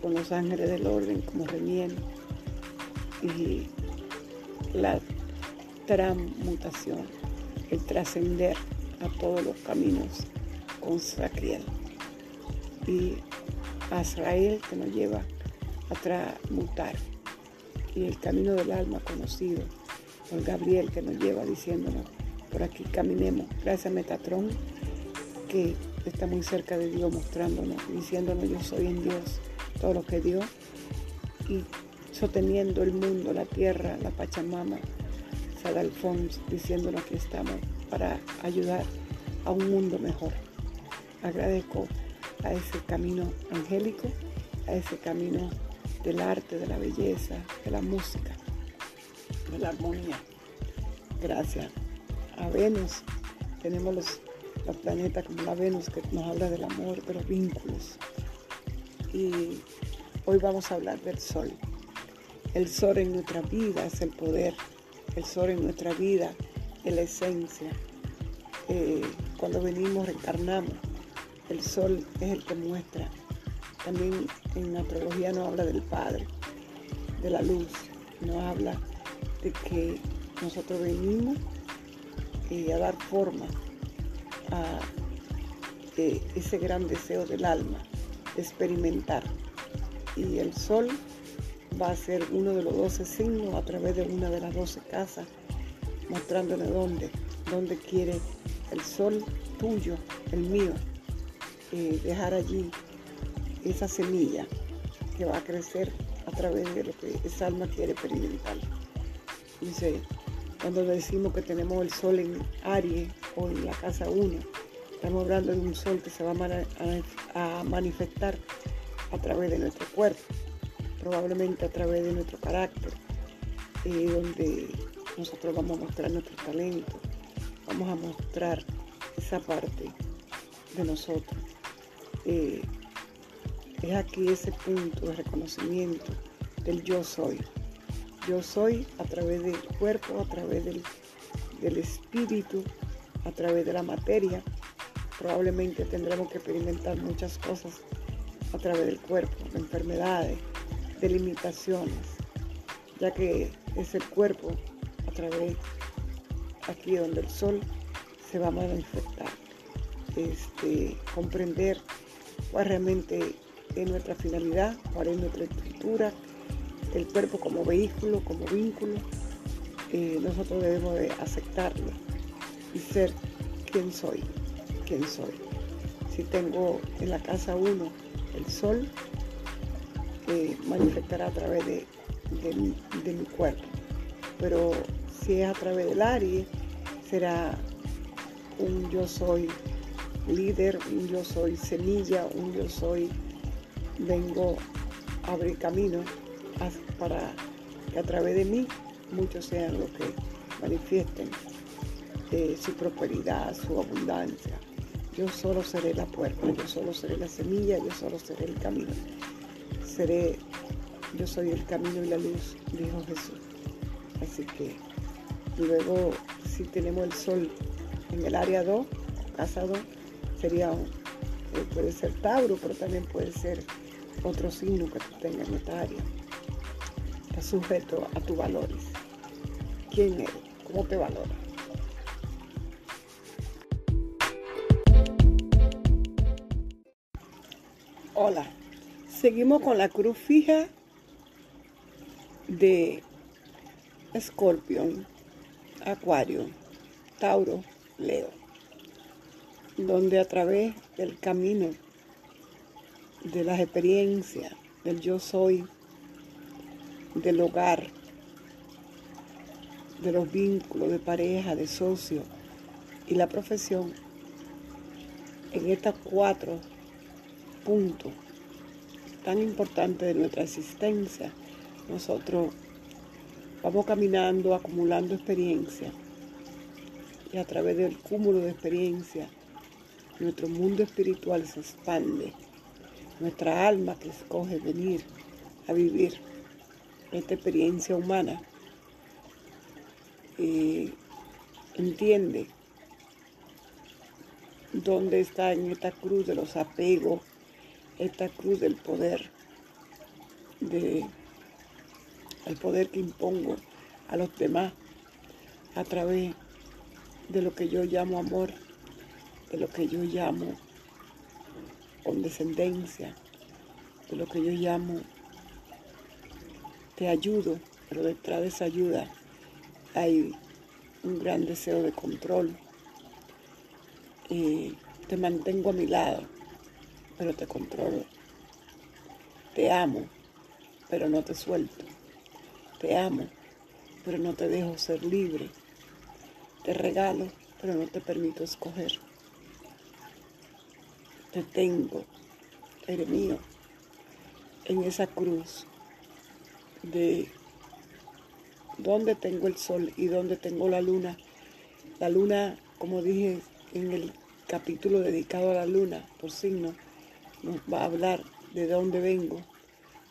con los ángeles del orden como Remiel y la transmutación, el trascender a todos los caminos con Sacriel y a Israel que nos lleva a transmutar y el camino del alma conocido por Gabriel que nos lleva diciéndonos por aquí caminemos. Gracias a Metatron, que está muy cerca de Dios, mostrándonos, diciéndonos yo soy en Dios, todo lo que dio, y sosteniendo el mundo, la tierra, la Pachamama, Sadalfons, diciéndonos que estamos para ayudar a un mundo mejor. Agradezco a ese camino angélico, a ese camino del arte, de la belleza, de la música, de la armonía. Gracias a Venus. Tenemos los, planetas como la Venus que nos habla del amor, de los vínculos. Y hoy vamos a hablar del Sol. El Sol en nuestra vida es el poder. El Sol en nuestra vida es la esencia. Eh, cuando venimos reencarnamos. El Sol es el que muestra. También en la astrología nos habla del Padre, de la luz. Nos habla de que nosotros venimos y a dar forma a ese gran deseo del alma de experimentar. Y el sol va a ser uno de los doce signos a través de una de las doce casas, mostrándole dónde, dónde quiere el sol tuyo, el mío, eh, dejar allí esa semilla que va a crecer a través de lo que esa alma quiere experimentar. Dice, cuando decimos que tenemos el sol en Aries o en la casa 1, estamos hablando de un sol que se va a, manifestar a través de nuestro cuerpo, probablemente a través de nuestro carácter, eh, donde nosotros vamos a mostrar nuestro talento, vamos a mostrar esa parte de nosotros. Eh, es aquí ese punto de reconocimiento del yo soy. Yo soy a través del cuerpo, a través del, espíritu, a través de la materia. Probablemente tendremos que experimentar muchas cosas a través del cuerpo, de enfermedades, de limitaciones, ya que es el cuerpo a través aquí donde el sol se va a manifestar. Este, comprender cuál realmente es nuestra finalidad, cuál es nuestra estructura, el cuerpo como vehículo, como vínculo, eh, nosotros debemos de aceptarlo y ser quien soy, quien soy. Si tengo en la casa uno el sol, que manifestará a través de, mi, cuerpo. Pero si es a través del aire, será un yo soy líder, un yo soy semilla, un yo soy vengo a abrir camino para que a través de mí muchos sean los que manifiesten eh, su prosperidad, su abundancia. Yo solo seré la puerta, yo solo seré la semilla, yo solo seré el camino. Seré, yo soy el camino y la luz, dijo Jesús. Así que luego si tenemos el sol en el área 2, casa 2, sería, eh, puede ser Tauro, pero también puede ser otro signo que tú tengas en esta área. Está sujeto a tus valores. ¿Quién eres? ¿Cómo te valora? Hola, seguimos con la cruz fija de Escorpión, Acuario, Tauro, Leo, donde a través del camino de las experiencias, del yo soy, del hogar, de los vínculos de pareja, de socio y la profesión, en estos cuatro puntos tan importantes de nuestra existencia, nosotros vamos caminando, acumulando experiencia y a través del cúmulo de experiencia nuestro mundo espiritual se expande, nuestra alma que escoge venir a vivir esta experiencia humana y entiende dónde está en esta cruz de los apegos, esta cruz del poder, de el poder que impongo a los demás a través de lo que yo llamo amor, de lo que yo llamo condescendencia, de lo que yo llamo te ayudo, pero detrás de esa ayuda hay un gran deseo de control. Y te mantengo a mi lado, pero te controlo. Te amo, pero no te suelto. Te amo, pero no te dejo ser libre. Te regalo, pero no te permito escoger. Te tengo, eres mío, en esa cruz de dónde tengo el sol y dónde tengo la luna. La luna, como dije en el capítulo dedicado a la luna por signo, nos va a hablar de dónde vengo,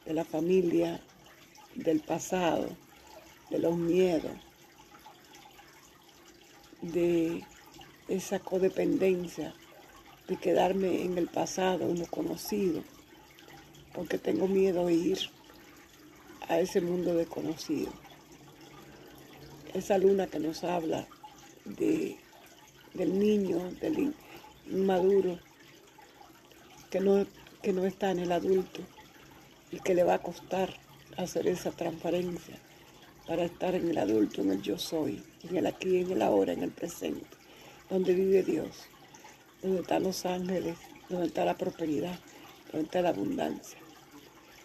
de la familia, del pasado, de los miedos, de esa codependencia, de quedarme en el pasado, en lo conocido, porque tengo miedo de ir a ese mundo desconocido. Esa luna que nos habla de, del niño, del inmaduro, que no, que no está en el adulto y que le va a costar hacer esa transparencia para estar en el adulto, en el yo soy, en el aquí, en el ahora, en el presente, donde vive Dios, donde están los ángeles, donde está la prosperidad, donde está la abundancia.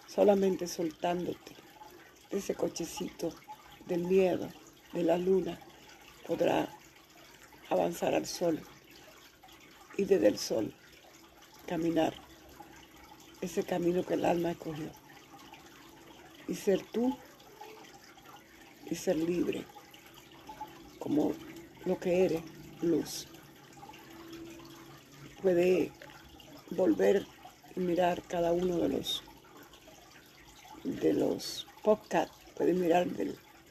Solamente soltándote de ese cochecito del miedo, de la luna, podrá avanzar al sol y desde el sol caminar ese camino que el alma escogió y ser tú y ser libre como lo que eres, luz. Puede volver y mirar cada uno de los de los podcasts, puede mirar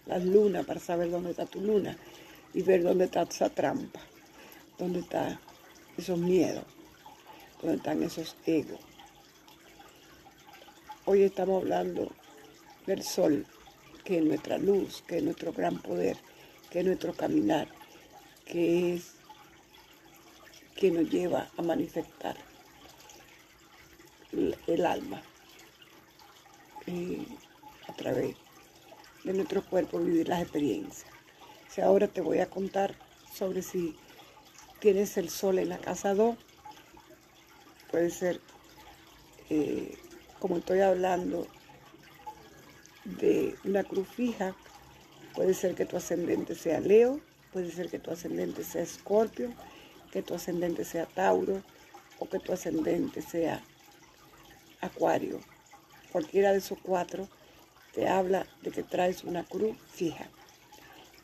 las lunas para saber dónde está tu luna y ver dónde está esa trampa, dónde están esos miedos, dónde están esos egos. Hoy estamos hablando del sol, que es nuestra luz, que es nuestro gran poder, que es nuestro caminar, que es que nos lleva a manifestar el, alma a través de nuestro cuerpo, vivir las experiencias. Si ahora te voy a contar sobre si tienes el sol en la casa 2, puede ser, eh, como estoy hablando, de una cruz fija. Puede ser que tu ascendente sea Leo, puede ser que tu ascendente sea Escorpio, que tu ascendente sea Tauro o que tu ascendente sea Acuario. Cualquiera de esos cuatro te habla de que traes una cruz fija.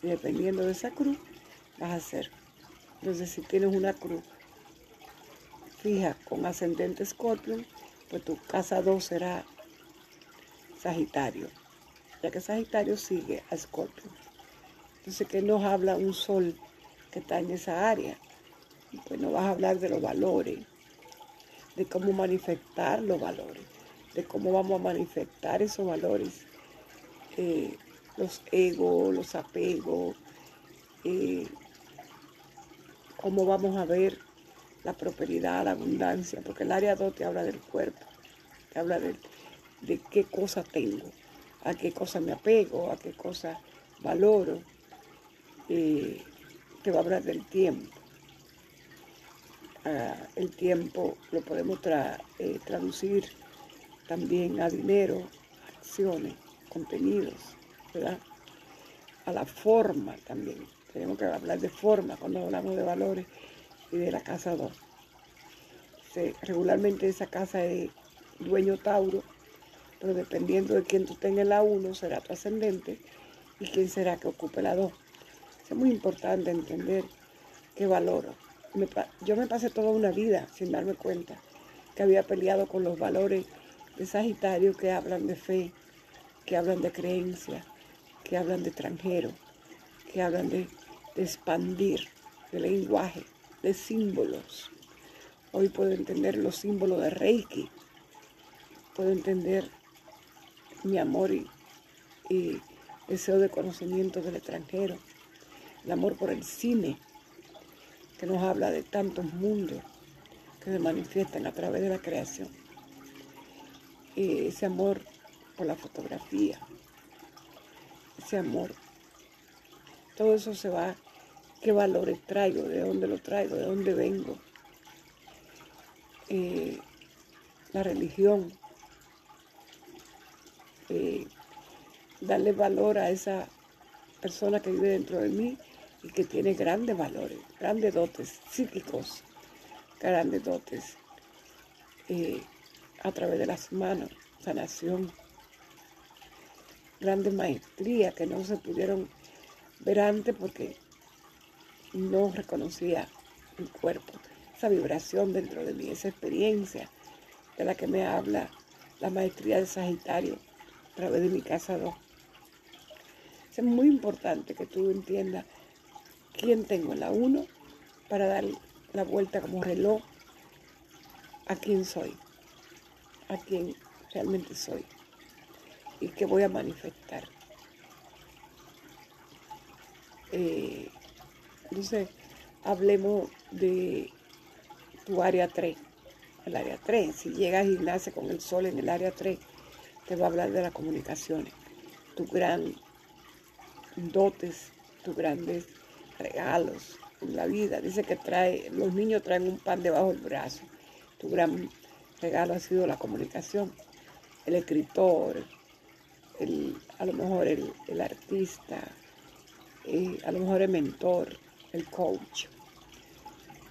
Y dependiendo de esa cruz, vas a hacer. Entonces, si tienes una cruz fija con ascendente Scorpio, pues tu casa 2 será Sagitario, ya que Sagitario sigue a Scorpio. Entonces, ¿qué nos habla un sol que está en esa área? Pues nos vas a hablar de los valores, de cómo manifestar los valores, de cómo vamos a manifestar esos valores, eh, los egos, los apegos, eh, cómo vamos a ver la prosperidad, la abundancia, porque el área 2 te habla del cuerpo, te habla de, de qué cosa tengo, a qué cosa me apego, a qué cosa valoro, eh, te va a hablar del tiempo. El tiempo lo podemos eh, traducir también a dinero, acciones, contenidos, ¿verdad? A la forma también. Tenemos que hablar de forma cuando hablamos de valores y de la casa 2. regularmente esa casa es dueño Tauro, pero dependiendo de quién tú tengas la 1, será tu ascendente y quién será que ocupe la 2. Es muy importante entender qué valoro. Yo me pasé toda una vida sin darme cuenta que había peleado con los valores de Sagitario que hablan de fe, que hablan de creencia, que hablan de extranjero, que hablan de, expandir, de lenguaje de símbolos. Hoy puedo entender los símbolos de Reiki. Puedo entender mi amor y, deseo de conocimiento del extranjero. El amor por el cine, que nos habla de tantos mundos que se manifiestan a través de la creación. Y ese amor por la fotografía, ese amor, todo eso se va qué valores traigo, de dónde lo traigo, de dónde vengo. Eh, la religión, eh, darle valor a esa persona que vive dentro de mí y que tiene grandes valores, grandes dotes psíquicos, grandes dotes eh, a través de las manos, sanación, grandes maestrías que no se pudieron ver antes porque no reconocía mi cuerpo, esa vibración dentro de mí, esa experiencia de la que me habla la maestría de Sagitario a través de mi casa 2. Es muy importante que tú entiendas quién tengo en la 1 para dar la vuelta como reloj a quién soy, a quién realmente soy y qué voy a manifestar. Eh, entonces, hablemos de tu área 3. El área 3, si llegas y naces con el sol en el área 3, te va a hablar de las comunicaciones, tus gran dotes, tus grandes regalos en la vida. Dice que trae, los niños traen un pan debajo del brazo. Tu gran regalo ha sido la comunicación. El escritor, a lo mejor el, artista, eh, a lo mejor el mentor, el coach,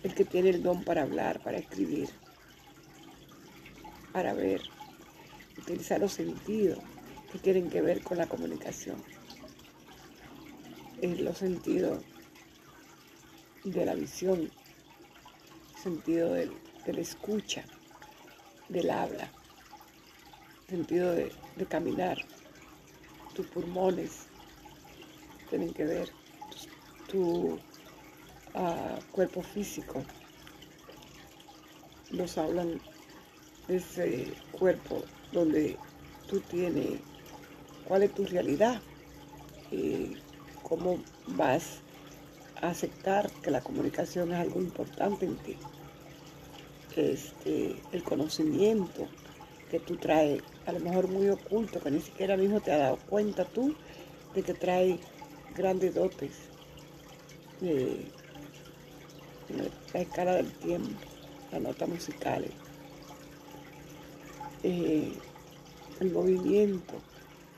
el que tiene el don para hablar, para escribir, para ver, utilizar los sentidos que tienen que ver con la comunicación, en los sentidos de la visión, sentido del, de la escucha, del habla, sentido de, de caminar, tus pulmones tienen que ver, tu cuerpo físico. Nos hablan de ese cuerpo donde tú tienes, cuál es tu realidad y cómo vas aceptar que la comunicación es algo importante en ti. Este, el conocimiento que tú traes, a lo mejor muy oculto, que ni siquiera mismo te has dado cuenta tú de que trae grandes dotes. Eh, la escala del tiempo, las notas musicales, eh, el movimiento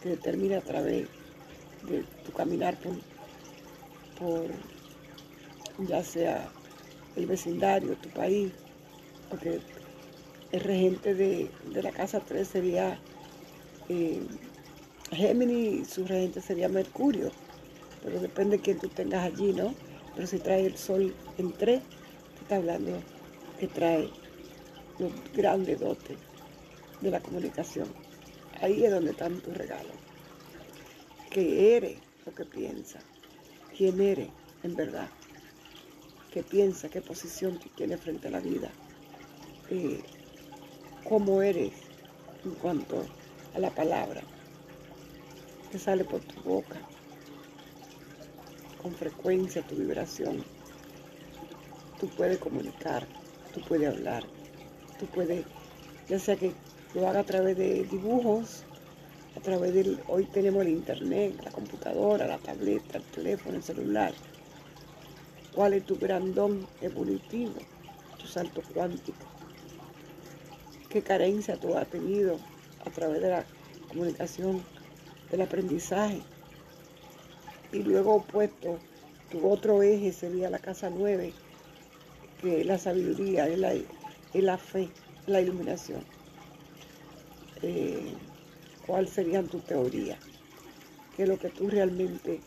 que determina a través de tu caminar por, ya sea el vecindario, tu país, porque el regente de, la casa 3 sería eh, Géminis y su regente sería Mercurio, pero depende de quién tú tengas allí, ¿no? Pero si trae el sol en 3, te está hablando que trae los grandes dotes de la comunicación. Ahí es donde están tus regalos. Que eres lo que piensa. Quién eres en verdad. ¿Qué piensa? ¿Qué posición tú tienes frente a la vida? Eh, ¿Cómo eres en cuanto a la palabra que sale por tu boca? Con frecuencia tu vibración. Tú puedes comunicar, tú puedes hablar, tú puedes, ya sea que lo haga a través de dibujos, a través del, hoy tenemos el internet, la computadora, la tableta, el teléfono, el celular. ¿Cuál es tu gran don evolutivo, tu salto cuántico? ¿Qué carencia tú has tenido a través de la comunicación, del aprendizaje? Y luego opuesto, tu otro eje sería la casa nueve, que es la sabiduría, es la, es la fe, la iluminación. Eh, ¿Cuál sería tu teoría? ¿Qué es lo que tú realmente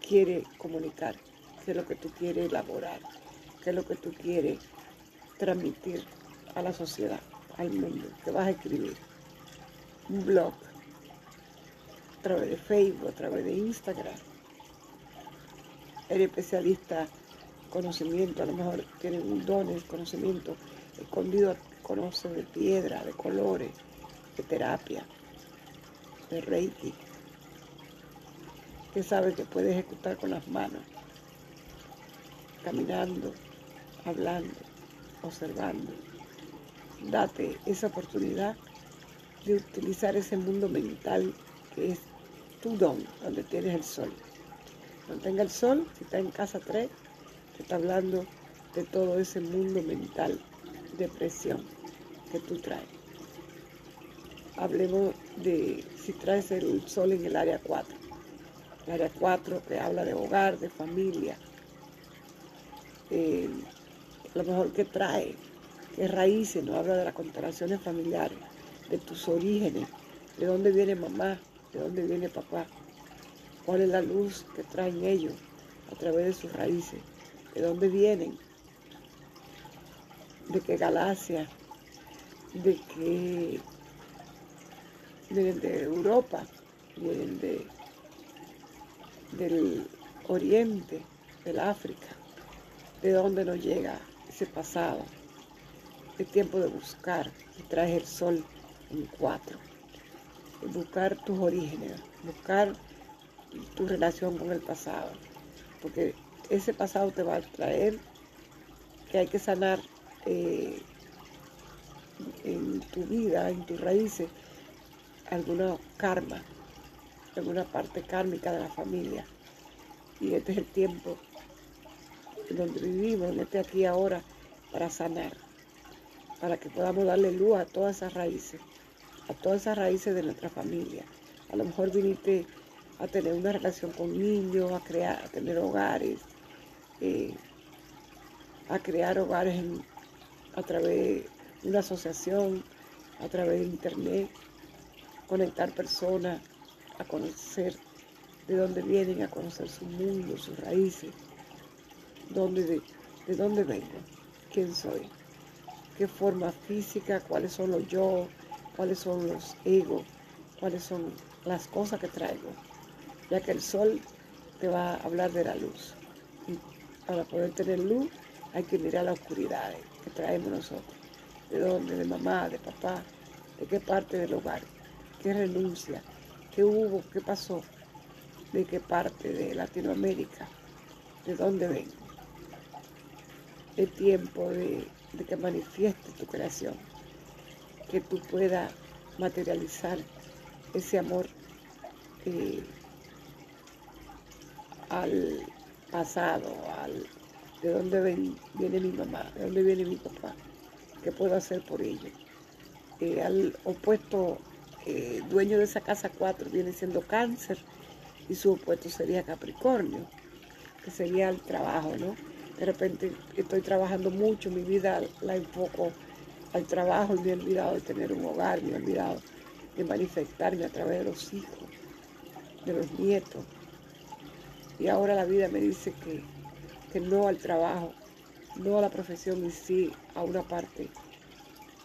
quieres comunicar? ¿Qué es lo que tú quieres elaborar? ¿Qué es lo que tú quieres transmitir a la sociedad, al mundo? ¿Qué vas a escribir? Un blog, a través de Facebook, a través de Instagram. Eres especialista en conocimiento, a lo mejor tienes un don, conocimiento escondido, conoces de piedra, de colores, de terapia, de reiki, que sabes que puedes ejecutar con las manos, caminando, hablando, observando. Date esa oportunidad de utilizar ese mundo mental que es tu don, donde tienes el sol. Mantenga el sol, si está en casa 3, te está hablando de todo ese mundo mental de presión que tú traes hablemos de si traes el sol en el área 4. El área 4 que habla de hogar, de familia. Eh, lo mejor que trae, que raíces, no habla de las constelaciones familiares, de tus orígenes, de dónde viene mamá, de dónde viene papá, cuál es la luz que traen ellos a través de sus raíces, de dónde vienen, de qué galaxia, de qué vienen de Europa, vienen de, del Oriente, del África, de dónde nos llega ese pasado. Es tiempo de buscar y traes el sol en cuatro. Buscar tus orígenes, buscar tu relación con el pasado. Porque ese pasado te va a traer que hay que sanar eh, en tu vida, en tus raíces, alguna karma, alguna parte kármica de la familia. Y este es el tiempo donde vivimos, en este aquí ahora, para sanar, para que podamos darle luz a todas esas raíces, a todas esas raíces de nuestra familia. A lo mejor viniste a tener una relación con niños, a crear, a tener hogares, eh, a crear hogares a través de una asociación, a través de internet, conectar personas a conocer de dónde vienen, a conocer su mundo, sus raíces, dónde, de, de dónde vengo, quién soy, qué forma física, cuáles son los yo, cuáles son los egos, cuáles son las cosas que traigo, ya que el sol te va a hablar de la luz. Y para poder tener luz hay que mirar la oscuridad que traemos nosotros. ¿De dónde? De mamá, de papá, de qué parte del hogar qué renuncia, qué hubo, qué pasó, de qué parte de Latinoamérica, de dónde vengo. Es tiempo de, que manifiestes tu creación, que tú puedas materializar ese amor eh, al pasado, al de dónde viene mi mamá, de dónde viene mi papá, qué puedo hacer por ellos. Eh, al opuesto eh, dueño de esa casa 4 viene siendo cáncer y su opuesto sería Capricornio, que sería el trabajo, ¿no? De repente estoy trabajando mucho, mi vida la enfoco al trabajo y me he olvidado de tener un hogar, me he olvidado de manifestarme a través de los hijos, de los nietos. Y ahora la vida me dice que, que no al trabajo, no a la profesión y sí a una parte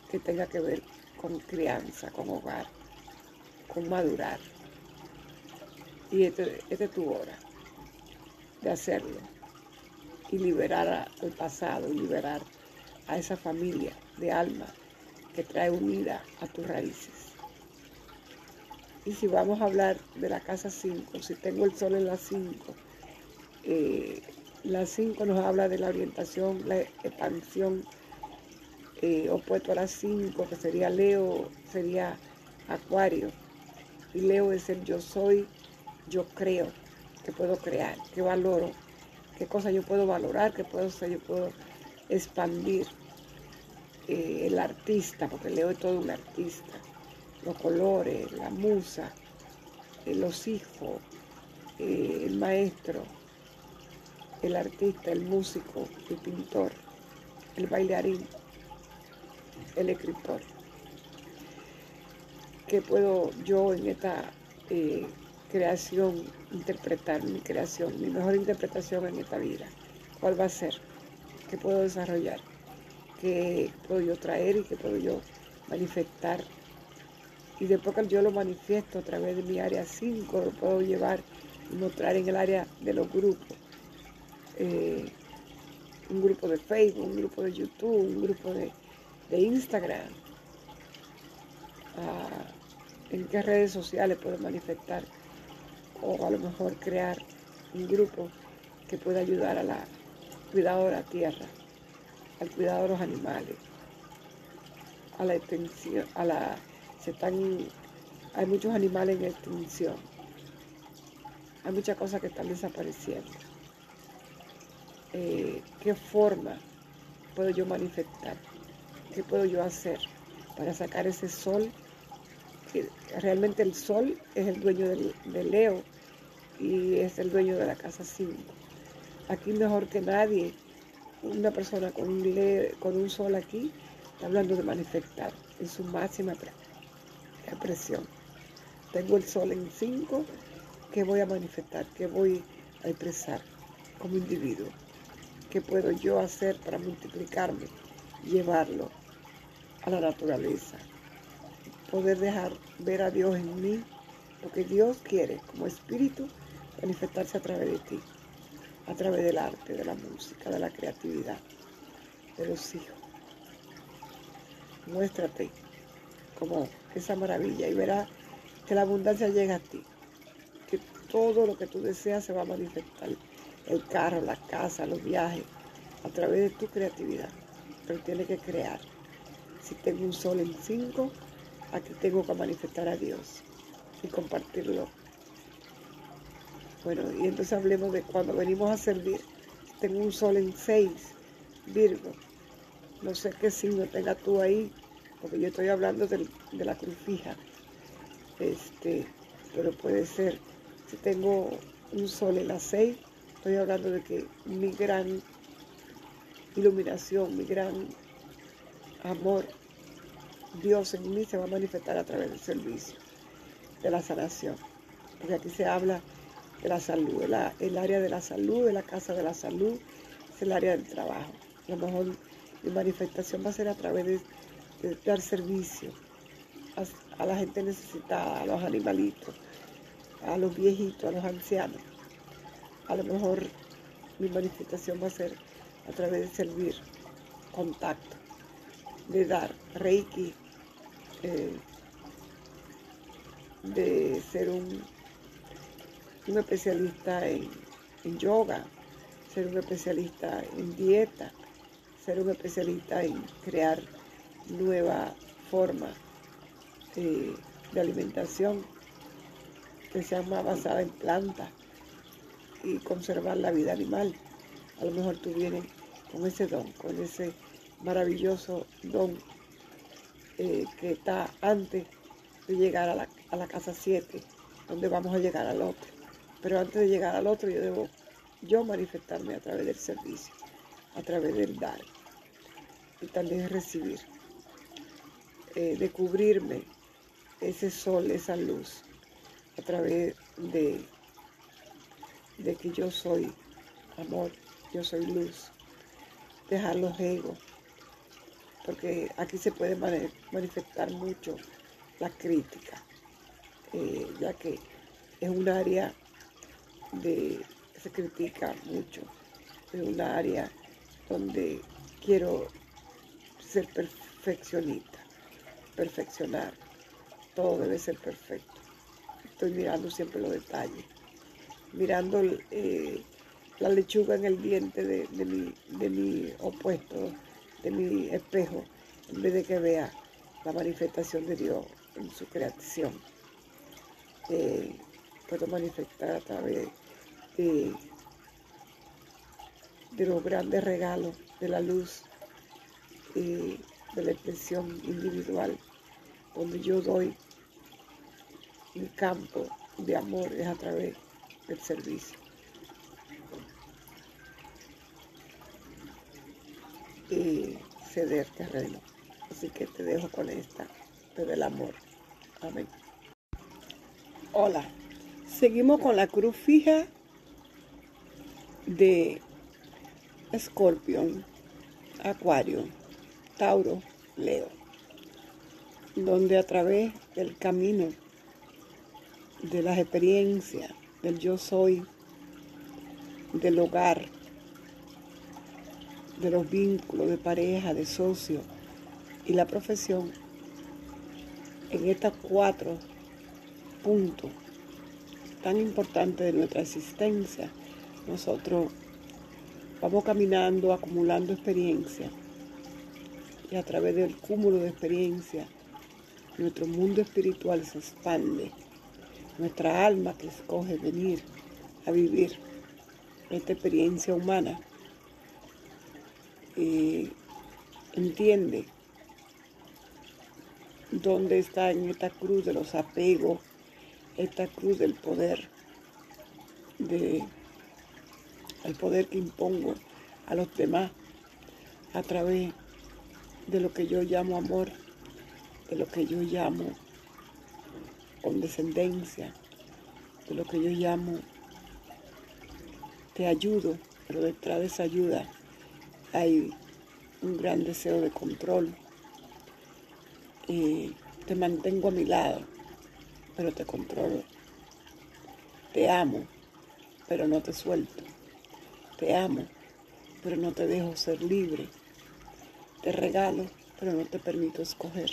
que tenga que ver con crianza, con hogar, con madurar. Y esta este es tu hora de hacerlo y liberar al pasado y liberar a esa familia de alma que trae unida a tus raíces. Y si vamos a hablar de la casa 5, si tengo el sol en la 5, eh, la 5 nos habla de la orientación, la expansión, eh, opuesto a la 5, que sería Leo, sería Acuario. Y Leo es el yo soy, yo creo, que puedo crear, que valoro, qué cosa yo puedo valorar, qué ser, yo puedo expandir. Eh, el artista, porque Leo es todo un artista, los colores, la musa, eh, los hijos, eh, el maestro, el artista, el músico, el pintor, el bailarín, el escritor. ¿Qué puedo yo en esta creación interpretar, mi creación, mi mejor interpretación en esta vida? ¿Cuál va a ser? ¿Qué puedo desarrollar? ¿Qué puedo yo traer y qué puedo yo manifestar? Y después que yo lo manifiesto a través de mi área 5, lo puedo llevar y mostrar en el área de los grupos. Eh, un grupo de Facebook, un grupo de YouTube, un grupo de, Instagram. Ah, en qué redes sociales puedo manifestar o a lo mejor crear un grupo que pueda ayudar a la cuidado de la tierra, al cuidado de los animales, a la extensión, a la se están hay muchos animales en extinción. Hay muchas cosas que están desapareciendo. Eh, ¿Qué forma puedo yo manifestar? ¿Qué puedo yo hacer para sacar ese sol realmente el sol es el dueño del, de Leo y es el dueño de la casa 5. Aquí mejor que nadie, una persona con un, con un sol aquí está hablando de manifestar en su máxima expresión. Tengo el sol en 5, ¿qué voy a manifestar? ¿Qué voy a expresar como individuo? ¿Qué puedo yo hacer para multiplicarme, llevarlo a la naturaleza? poder dejar ver a Dios en mí, porque Dios quiere como espíritu manifestarse a través de ti, a través del arte, de la música, de la creatividad, de los hijos. Muéstrate como esa maravilla y verás que la abundancia llega a ti, que todo lo que tú deseas se va a manifestar, el carro, la casa, los viajes, a través de tu creatividad, pero tienes que crear. Si tengo un sol en cinco, Aquí tengo que manifestar a Dios y compartirlo. Bueno, y entonces hablemos de cuando venimos a servir. Tengo un sol en seis, Virgo. No sé qué signo tenga tú ahí, porque yo estoy hablando de, la cruz fija. Este, pero puede ser, si tengo un sol en la seis, estoy hablando de que mi gran iluminación, mi gran amor Dios en mí se va a manifestar a través del servicio, de la sanación. Porque aquí se habla de la salud, el, área de la salud, de la casa de la salud, es el área del trabajo. A lo mejor mi manifestación va a ser a través de, dar servicio a, a la gente necesitada, a los animalitos, a los viejitos, a los ancianos. A lo mejor mi manifestación va a ser a través de servir, contacto, de dar reiki, eh, de ser un, un especialista en, yoga, ser un especialista en dieta, ser un especialista en crear nueva forma de alimentación que sea más basada en plantas y conservar la vida animal. A lo mejor tú vienes con ese don, con ese maravilloso don eh, que está antes de llegar a la, casa 7, donde vamos a llegar al otro. Pero antes de llegar al otro, yo debo yo manifestarme a través del servicio, a través del dar y también recibir. Eh, de cubrirme ese sol, esa luz, a través de, de que yo soy amor, yo soy luz. Dejar los egos, porque aquí se puede manifestar mucho la crítica, eh, ya que es un área de se critica mucho, es un área donde quiero ser perfeccionista perfeccionar. Todo debe ser perfecto. Estoy mirando siempre los detalles. Mirando eh, la lechuga en el diente de, mi, de mi opuesto, de mi espejo, en vez de que vea la manifestación de Dios en su creación. Eh, puedo manifestar a través de, de los grandes regalos de la luz. Eh, de la expresión individual, donde yo doy mi campo de amor es a través del servicio. Y ceder terreno. Así que te dejo con esta, pero el amor. Amén. Hola, seguimos con la cruz fija de Escorpión, Acuario. Tauro, Leo, donde a través del camino de las experiencias, del yo soy, del hogar, de los vínculos de pareja, de socio y la profesión, en estos cuatro puntos tan importantes de nuestra existencia, nosotros vamos caminando, acumulando experiencia y a través del cúmulo de experiencia, nuestro mundo espiritual se expande. Nuestra alma que escoge venir a vivir esta experiencia humana entiende dónde está en esta cruz de los apegos, esta cruz del poder, de el poder que impongo a los demás a través de lo que yo llamo amor, de lo que yo llamo condescendencia, de lo que yo llamo te ayudo, pero detrás de esa ayuda hay un gran deseo de control. Te mantengo a mi lado, pero te controlo. Te amo, pero no te suelto. Te amo, pero no te dejo ser libre. Te regalo, pero no te permito escoger.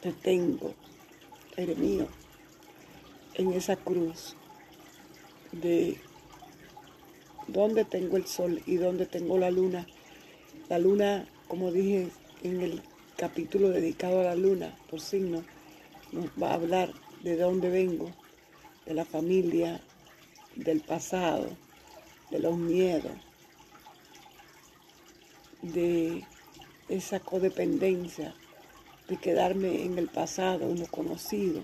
Te tengo, eres mío, en esa cruz de dónde tengo el sol y dónde tengo la luna. La luna, como dije en el capítulo dedicado a la luna, por signo, nos va a hablar de dónde vengo, de la familia, del pasado, de los miedos, de esa codependencia, de quedarme en el pasado, en lo conocido,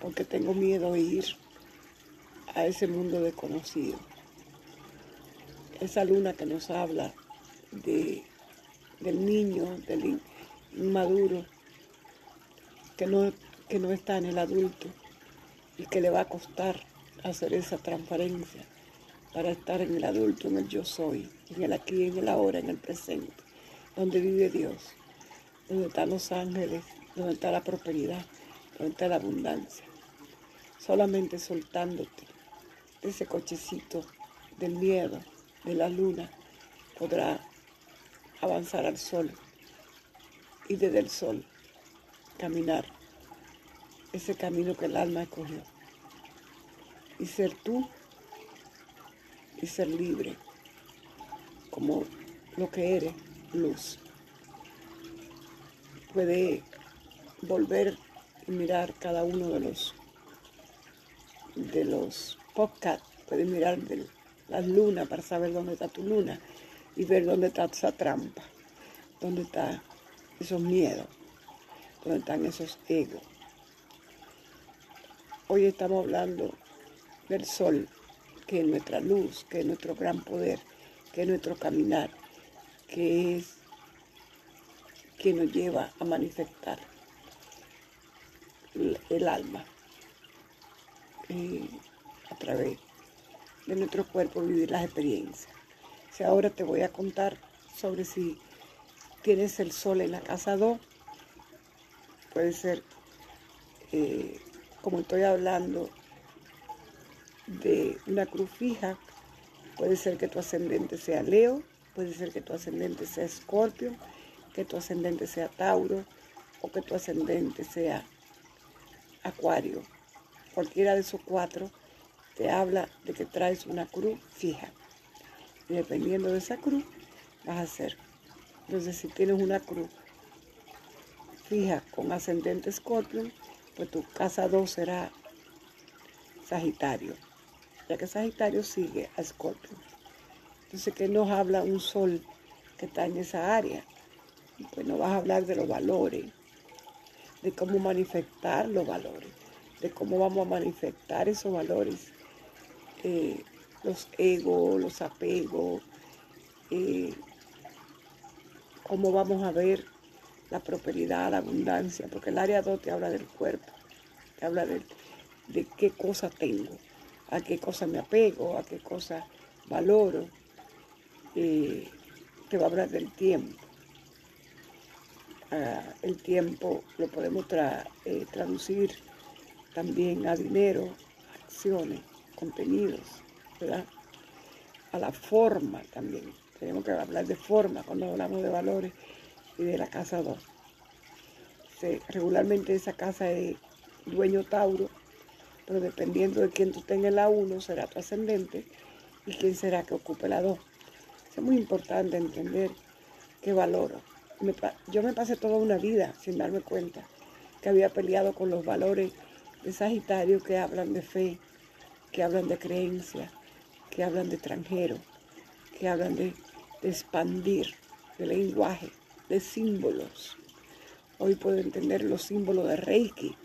porque tengo miedo de ir a ese mundo desconocido. Esa luna que nos habla de, del niño, del inmaduro, que no, que no está en el adulto y que le va a costar hacer esa transparencia para estar en el adulto, en el yo soy, en el aquí, en el ahora, en el presente, donde vive Dios, donde están los ángeles, donde está la prosperidad, donde está la abundancia. Solamente soltándote de ese cochecito del miedo, de la luna, podrá avanzar al sol y desde el sol caminar ese camino que el alma escogió y ser tú y ser libre como lo que eres, luz. Puede volver y mirar cada uno de los de los podcasts, puede mirar de las lunas para saber dónde está tu luna y ver dónde está esa trampa, dónde están esos miedos, dónde están esos egos. Hoy estamos hablando del sol que es nuestra luz, que es nuestro gran poder, que es nuestro caminar, que es que nos lleva a manifestar el, alma eh, a través de nuestro cuerpo, vivir las experiencias. Si ahora te voy a contar sobre si tienes el sol en la casa 2, puede ser, eh, como estoy hablando, de una cruz fija, puede ser que tu ascendente sea Leo, puede ser que tu ascendente sea Escorpio, que tu ascendente sea Tauro o que tu ascendente sea Acuario. Cualquiera de esos cuatro te habla de que traes una cruz fija. Y dependiendo de esa cruz, vas a hacer. Entonces, si tienes una cruz fija con ascendente Escorpio, pues tu casa 2 será Sagitario, ya que Sagitario sigue a Escorpio. Entonces, ¿qué nos habla un sol que está en esa área? Pues nos vas a hablar de los valores, de cómo manifestar los valores, de cómo vamos a manifestar esos valores, eh, los egos, los apegos, eh, cómo vamos a ver la prosperidad, la abundancia, porque el área 2 te habla del cuerpo, te habla de, de qué cosa tengo, a qué cosa me apego, a qué cosa valoro, eh, te va a hablar del tiempo. Ah, el tiempo lo podemos eh, traducir también a dinero, acciones, contenidos, ¿verdad? A la forma también. Tenemos que hablar de forma cuando hablamos de valores y de la casa 2. regularmente esa casa es dueño Tauro, pero dependiendo de quién tú tengas la 1, será tu ascendente y quién será que ocupe la 2. Es muy importante entender qué valoro. yo me pasé toda una vida sin darme cuenta que había peleado con los valores de Sagitario que hablan de fe, que hablan de creencia, que hablan de extranjero, que hablan de expandir, de lenguaje, de símbolos. Hoy puedo entender los símbolos de Reiki,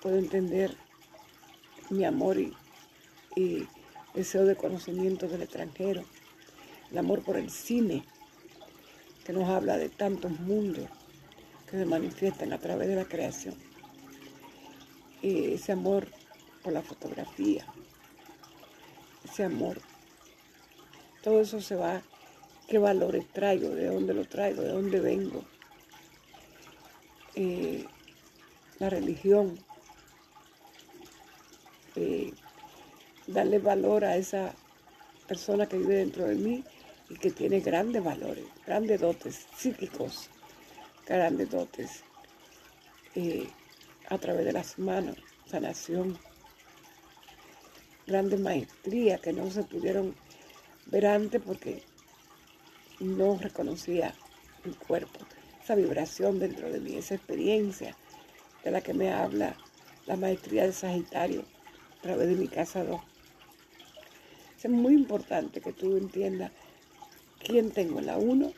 puedo entender mi amor y, deseo de conocimiento del extranjero, el amor por el cine, que nos habla de tantos mundos que se manifiestan a través de la creación. Y ese amor por la fotografía, ese amor, todo eso se va qué valores traigo, de dónde lo traigo, de dónde vengo. Eh, la religión, eh, darle valor a esa persona que vive dentro de mí y que tiene grandes valores, grandes dotes psíquicos, grandes dotes eh, a través de las manos, sanación, grandes maestrías que no se pudieron ver antes porque no reconocía mi cuerpo, esa vibración dentro de mí, esa experiencia de la que me habla la maestría de Sagitario a través de mi casa 2. Es muy importante que tú entiendas quién tengo en la 1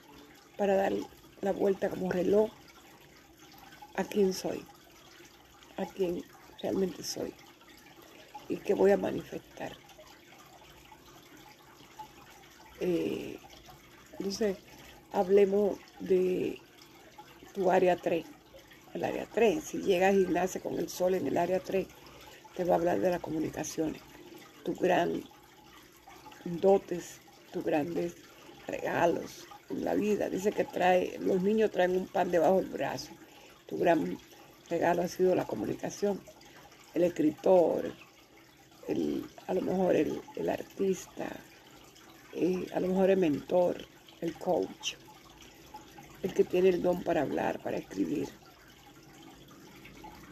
para dar la vuelta como reloj a quién soy, a quién realmente soy y qué voy a manifestar. Eh, entonces, hablemos de tu área 3. El área 3, si llegas y naces con el sol en el área 3, te va a hablar de las comunicaciones, tus gran dotes, tus grandes regalos en la vida. Dice que trae, los niños traen un pan debajo del brazo. Tu gran regalo ha sido la comunicación. El escritor, a lo mejor el, artista, eh, a lo mejor el mentor, el coach, el que tiene el don para hablar, para escribir,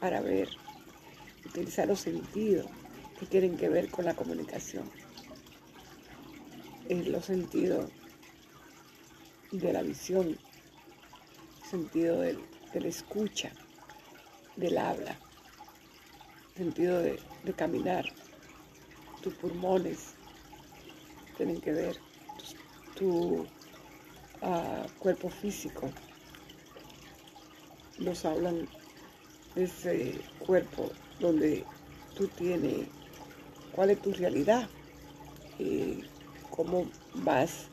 para ver, utilizar los sentidos que tienen que ver con la comunicación, en los sentidos de la visión, sentido del, de la escucha, del habla, sentido de, caminar, tus pulmones tienen que ver, tu cuerpo físico. Nos hablan de ese cuerpo donde tú tienes, cuál es tu realidad, eh, cómo vas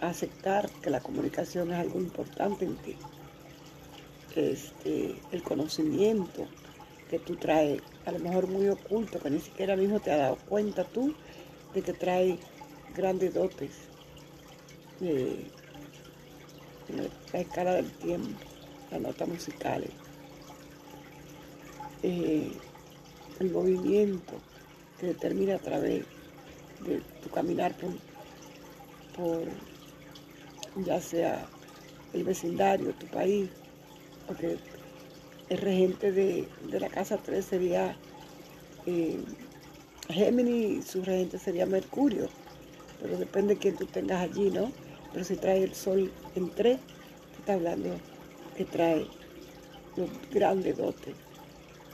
a aceptar que la comunicación es algo importante en ti. Este, el conocimiento que tú traes, a lo mejor muy oculto, que ni siquiera mismo te has dado cuenta tú de que trae grandes dotes en la escala del tiempo, las notas musicales, eh, el movimiento que determina a través de tu caminar por, por ya sea el vecindario, tu país, porque el regente de, la casa 3 sería eh, Géminis, su regente sería Mercurio, pero depende de quién tú tengas allí, ¿no? Pero si trae el sol en 3, te está hablando que trae los grandes dotes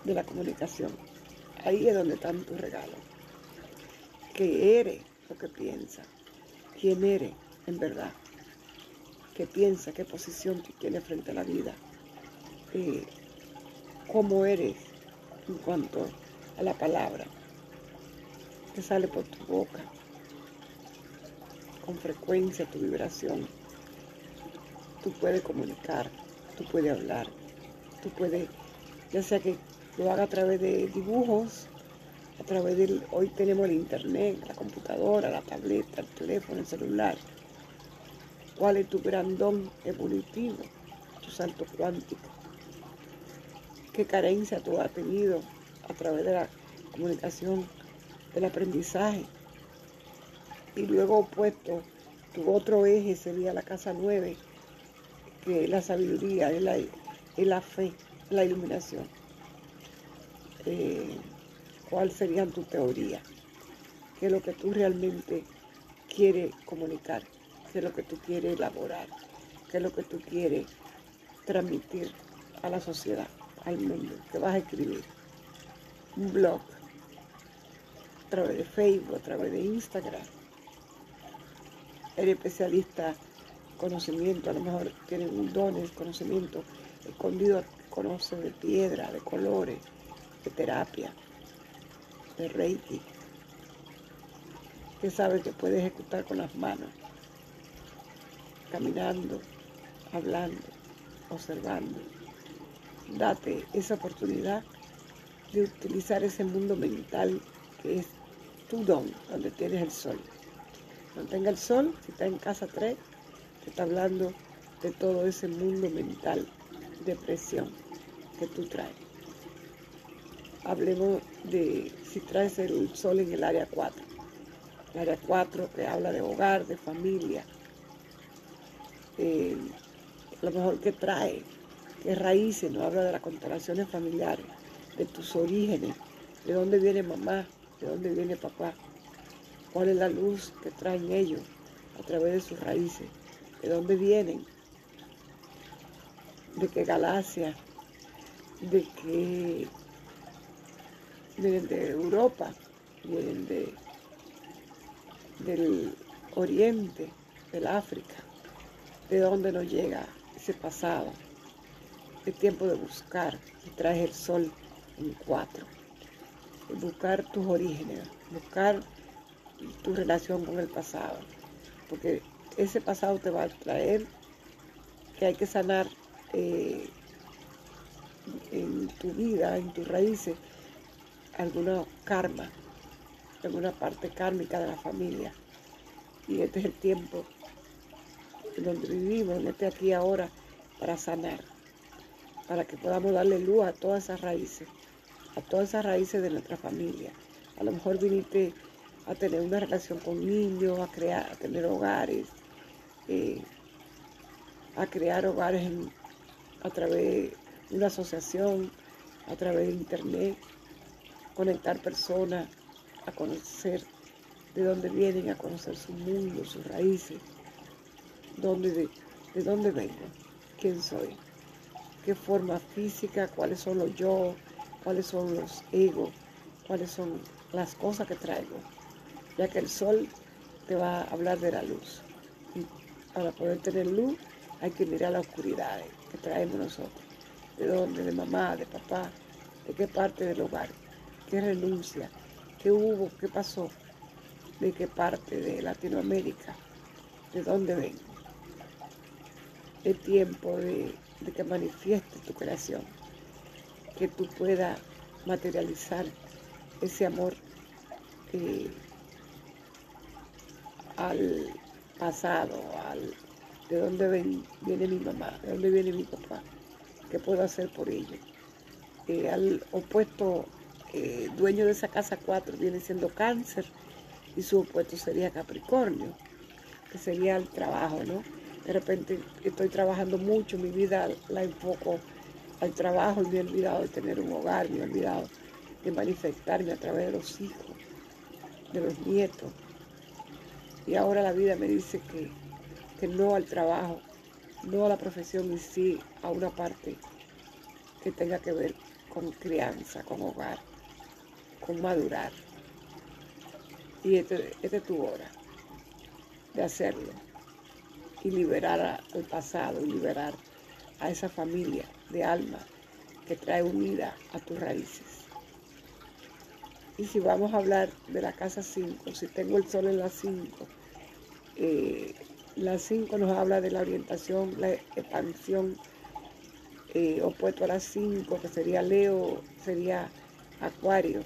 de la comunicación. Ahí es donde están tus regalos. Que eres lo que piensa. Quién eres en verdad. Qué piensa, qué posición tú tienes frente a la vida. Eh, cómo eres en cuanto a la palabra que sale por tu boca. Con frecuencia tu vibración. Tú puedes comunicar, tú puedes hablar, tú puedes, ya sea que lo haga a través de dibujos, a través del, hoy tenemos el internet, la computadora, la tableta, el teléfono, el celular. ¿Cuál es tu gran don evolutivo, tu salto cuántico? ¿Qué carencia tú has tenido a través de la comunicación, del aprendizaje? Y luego opuesto, tu otro eje sería la casa nueve, que es la sabiduría, es la, es la fe, la iluminación. Eh, cuál sería tu teoría, qué es lo que tú realmente quieres comunicar, qué es lo que tú quieres elaborar, qué es lo que tú quieres transmitir a la sociedad, al mundo, que vas a escribir. Un blog, a través de Facebook, a través de Instagram. Eres especialista en conocimiento, a lo mejor tienes un don, de conocimiento escondido, conoce de piedra, de colores, de terapia, de reiki, que sabe que puede ejecutar con las manos, caminando, hablando, observando. Date esa oportunidad de utilizar ese mundo mental que es tu don, donde tienes el sol. Cuando tenga el sol, si está en casa 3, te está hablando de todo ese mundo mental de presión que tú traes hablemos de si traes el sol en el área 4. El área 4 que habla de hogar, de familia. Eh, lo mejor que trae, que raíces, no habla de las constelaciones familiares, de tus orígenes, de dónde viene mamá, de dónde viene papá, cuál es la luz que traen ellos a través de sus raíces, de dónde vienen, de qué galaxia, de qué vienen de Europa, vienen de, del Oriente, del África, de dónde nos llega ese pasado. Es tiempo de buscar y traes el sol en cuatro. buscar tus orígenes, buscar tu relación con el pasado. Porque ese pasado te va a traer que hay que sanar eh, en tu vida, en tus raíces, alguna karma, alguna parte kármica de la familia. Y este es el tiempo en donde vivimos, en este aquí ahora, para sanar, para que podamos darle luz a todas esas raíces, a todas esas raíces de nuestra familia. A lo mejor viniste a tener una relación con niños, a crear, a tener hogares, eh, a crear hogares a través de una asociación, a través de internet, conectar personas a conocer de dónde vienen, a conocer su mundo, sus raíces, dónde, de, de dónde vengo, quién soy, qué forma física, cuáles son los yo, cuáles son los egos, cuáles son las cosas que traigo, ya que el sol te va a hablar de la luz. Y para poder tener luz hay que mirar la oscuridad que traemos nosotros, de dónde, de mamá, de papá, de qué parte del hogar qué renuncia, qué hubo, qué pasó, de qué parte de Latinoamérica, de dónde vengo. Es tiempo de, que manifieste tu creación, que tú puedas materializar ese amor eh, al pasado, al, de dónde viene mi mamá, de dónde viene mi papá, qué puedo hacer por ellos. Eh, al opuesto eh, dueño de esa casa 4 viene siendo cáncer y su opuesto sería Capricornio, que sería el trabajo, ¿no? De repente estoy trabajando mucho, mi vida la enfoco al trabajo y me he olvidado de tener un hogar, me he olvidado de manifestarme a través de los hijos, de los nietos. Y ahora la vida me dice que, que no al trabajo, no a la profesión y sí a una parte que tenga que ver con crianza, con hogar, con madurar. Y esta este es tu hora de hacerlo y liberar al pasado y liberar a esa familia de alma que trae unida a tus raíces. Y si vamos a hablar de la casa 5, si tengo el sol en la 5, eh, la 5 nos habla de la orientación, la expansión, eh, opuesto a la 5, que sería Leo, sería Acuario.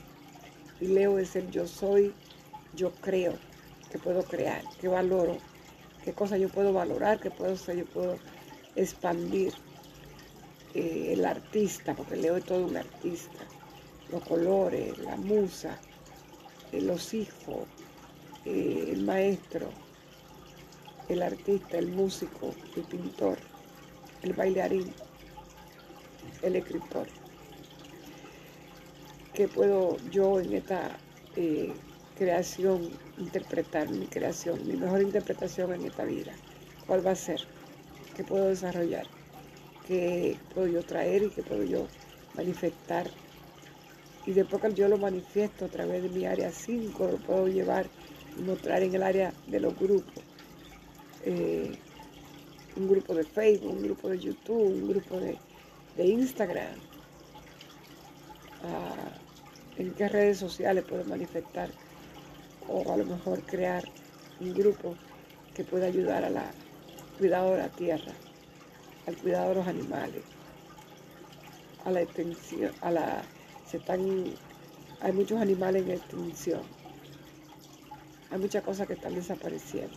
Y Leo es el yo soy, yo creo, que puedo crear, que valoro, qué cosa yo puedo valorar, qué puedo yo puedo expandir. Eh, el artista, porque Leo es todo un artista, los colores, la musa, eh, los hijos, eh, el maestro, el artista, el músico, el pintor, el bailarín, el escritor. ¿Qué puedo yo en esta creación, interpretar mi creación, mi mejor interpretación en esta vida. ¿Cuál va a ser? ¿Qué puedo desarrollar? ¿Qué puedo yo traer y qué puedo yo manifestar? Y después que yo lo manifiesto a través de mi área 5, lo puedo llevar y mostrar en el área de los grupos. Eh, un grupo de Facebook, un grupo de YouTube, un grupo de, Instagram. Ah, en qué redes sociales puedo manifestar o a lo mejor crear un grupo que pueda ayudar a la cuidado de la tierra, al cuidado de los animales, a la extensión, a la se están hay muchos animales en extinción. Hay muchas cosas que están desapareciendo.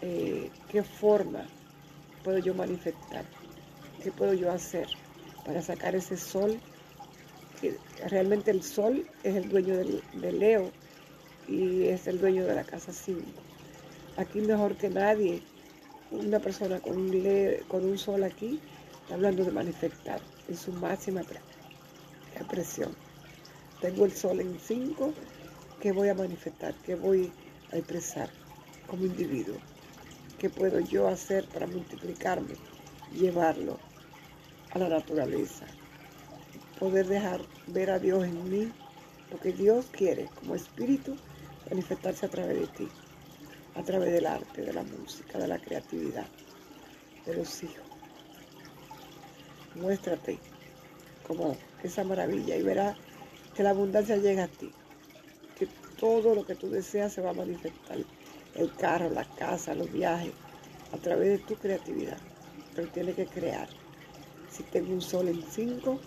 Eh, ¿Qué forma puedo yo manifestar? ¿Qué puedo yo hacer para sacar ese sol? Que realmente el sol es el dueño del, de Leo y es el dueño de la casa 5. Aquí mejor que nadie, una persona con un, con un sol aquí está hablando de manifestar en su máxima expresión. Tengo el sol en 5, ¿qué voy a manifestar? ¿Qué voy a expresar como individuo? ¿Qué puedo yo hacer para multiplicarme, llevarlo a la naturaleza? Poder dejar ver a Dios en mí, porque Dios quiere como espíritu manifestarse a través de ti, a través del arte, de la música, de la creatividad, de los hijos. Muéstrate como esa maravilla y verás que la abundancia llega a ti, que todo lo que tú deseas se va a manifestar, el carro, la casa, los viajes, a través de tu creatividad, pero tienes que crear. Si tengo un sol en cinco,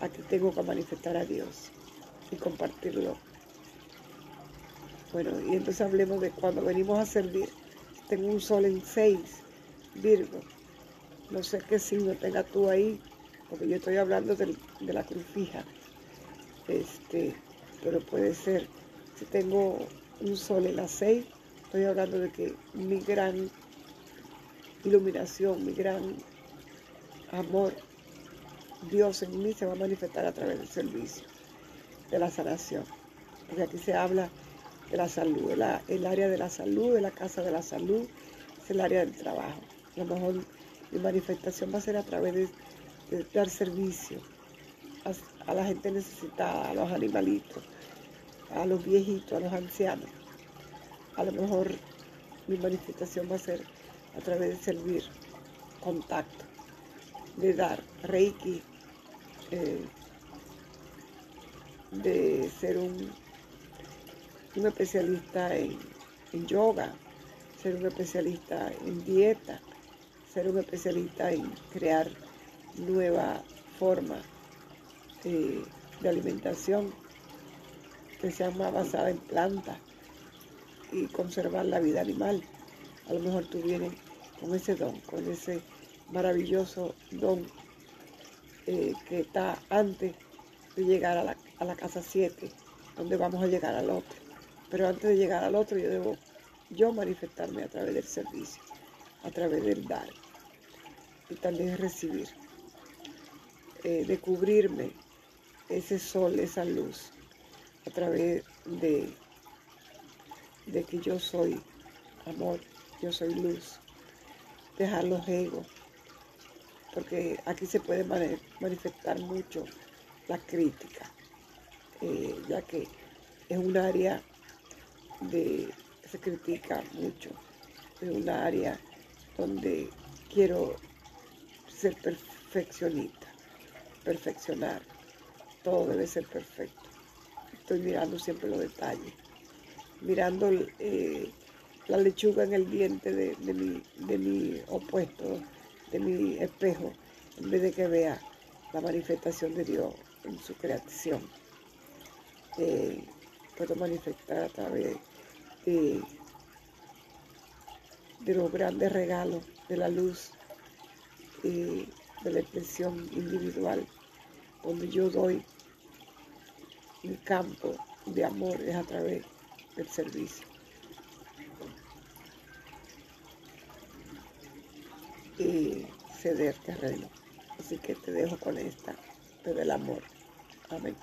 aquí tengo que manifestar a Dios y compartirlo bueno, y entonces hablemos de cuando venimos a servir. Tengo un sol en 6, Virgo. No sé qué signo tenga tú ahí, porque yo estoy hablando de, la cruz fija. Este, pero puede ser, si tengo un sol en la 6, estoy hablando de que mi gran iluminación, mi gran amor, Dios en mí se va a manifestar a través del servicio, de la sanación. Porque aquí se habla la salud, el área de la salud, de la casa de la salud, es el área del trabajo. A lo mejor mi manifestación va a ser a través de, dar servicio a, la gente necesitada, a los animalitos, a los viejitos, a los ancianos. A lo mejor mi manifestación va a ser a través de servir, contacto, de dar reiki, eh, de ser un un especialista en, yoga, ser un especialista en dieta, ser un especialista en crear nuevas formas eh, de alimentación que sean más basadas en plantas y conservar la vida animal. A lo mejor tú vienes con ese don, con ese maravilloso don eh, que está antes de llegar a la, a la casa 7, donde vamos a llegar al otro. Pero antes de llegar al otro yo debo yo manifestarme a través del servicio, a través del dar y también recibir, eh, descubrirme ese sol, esa luz, a través de, de que yo soy amor, yo soy luz, dejar los egos, porque aquí se puede manifestar mucho la crítica, eh, ya que es un área de se critica mucho, es un área donde quiero ser perfeccionista, perfeccionar, todo debe ser perfecto. Estoy mirando siempre los detalles, mirando eh, la lechuga en el diente de, mi, de mi opuesto, de mi espejo, en vez de que vea la manifestación de Dios en su creación. Eh, puedo manifestar a través de, de, los grandes regalos de la luz, eh, de la expresión individual, donde yo doy mi campo de amor es a través del servicio. y ceder terreno. Así que te dejo con esta, del amor. Amén.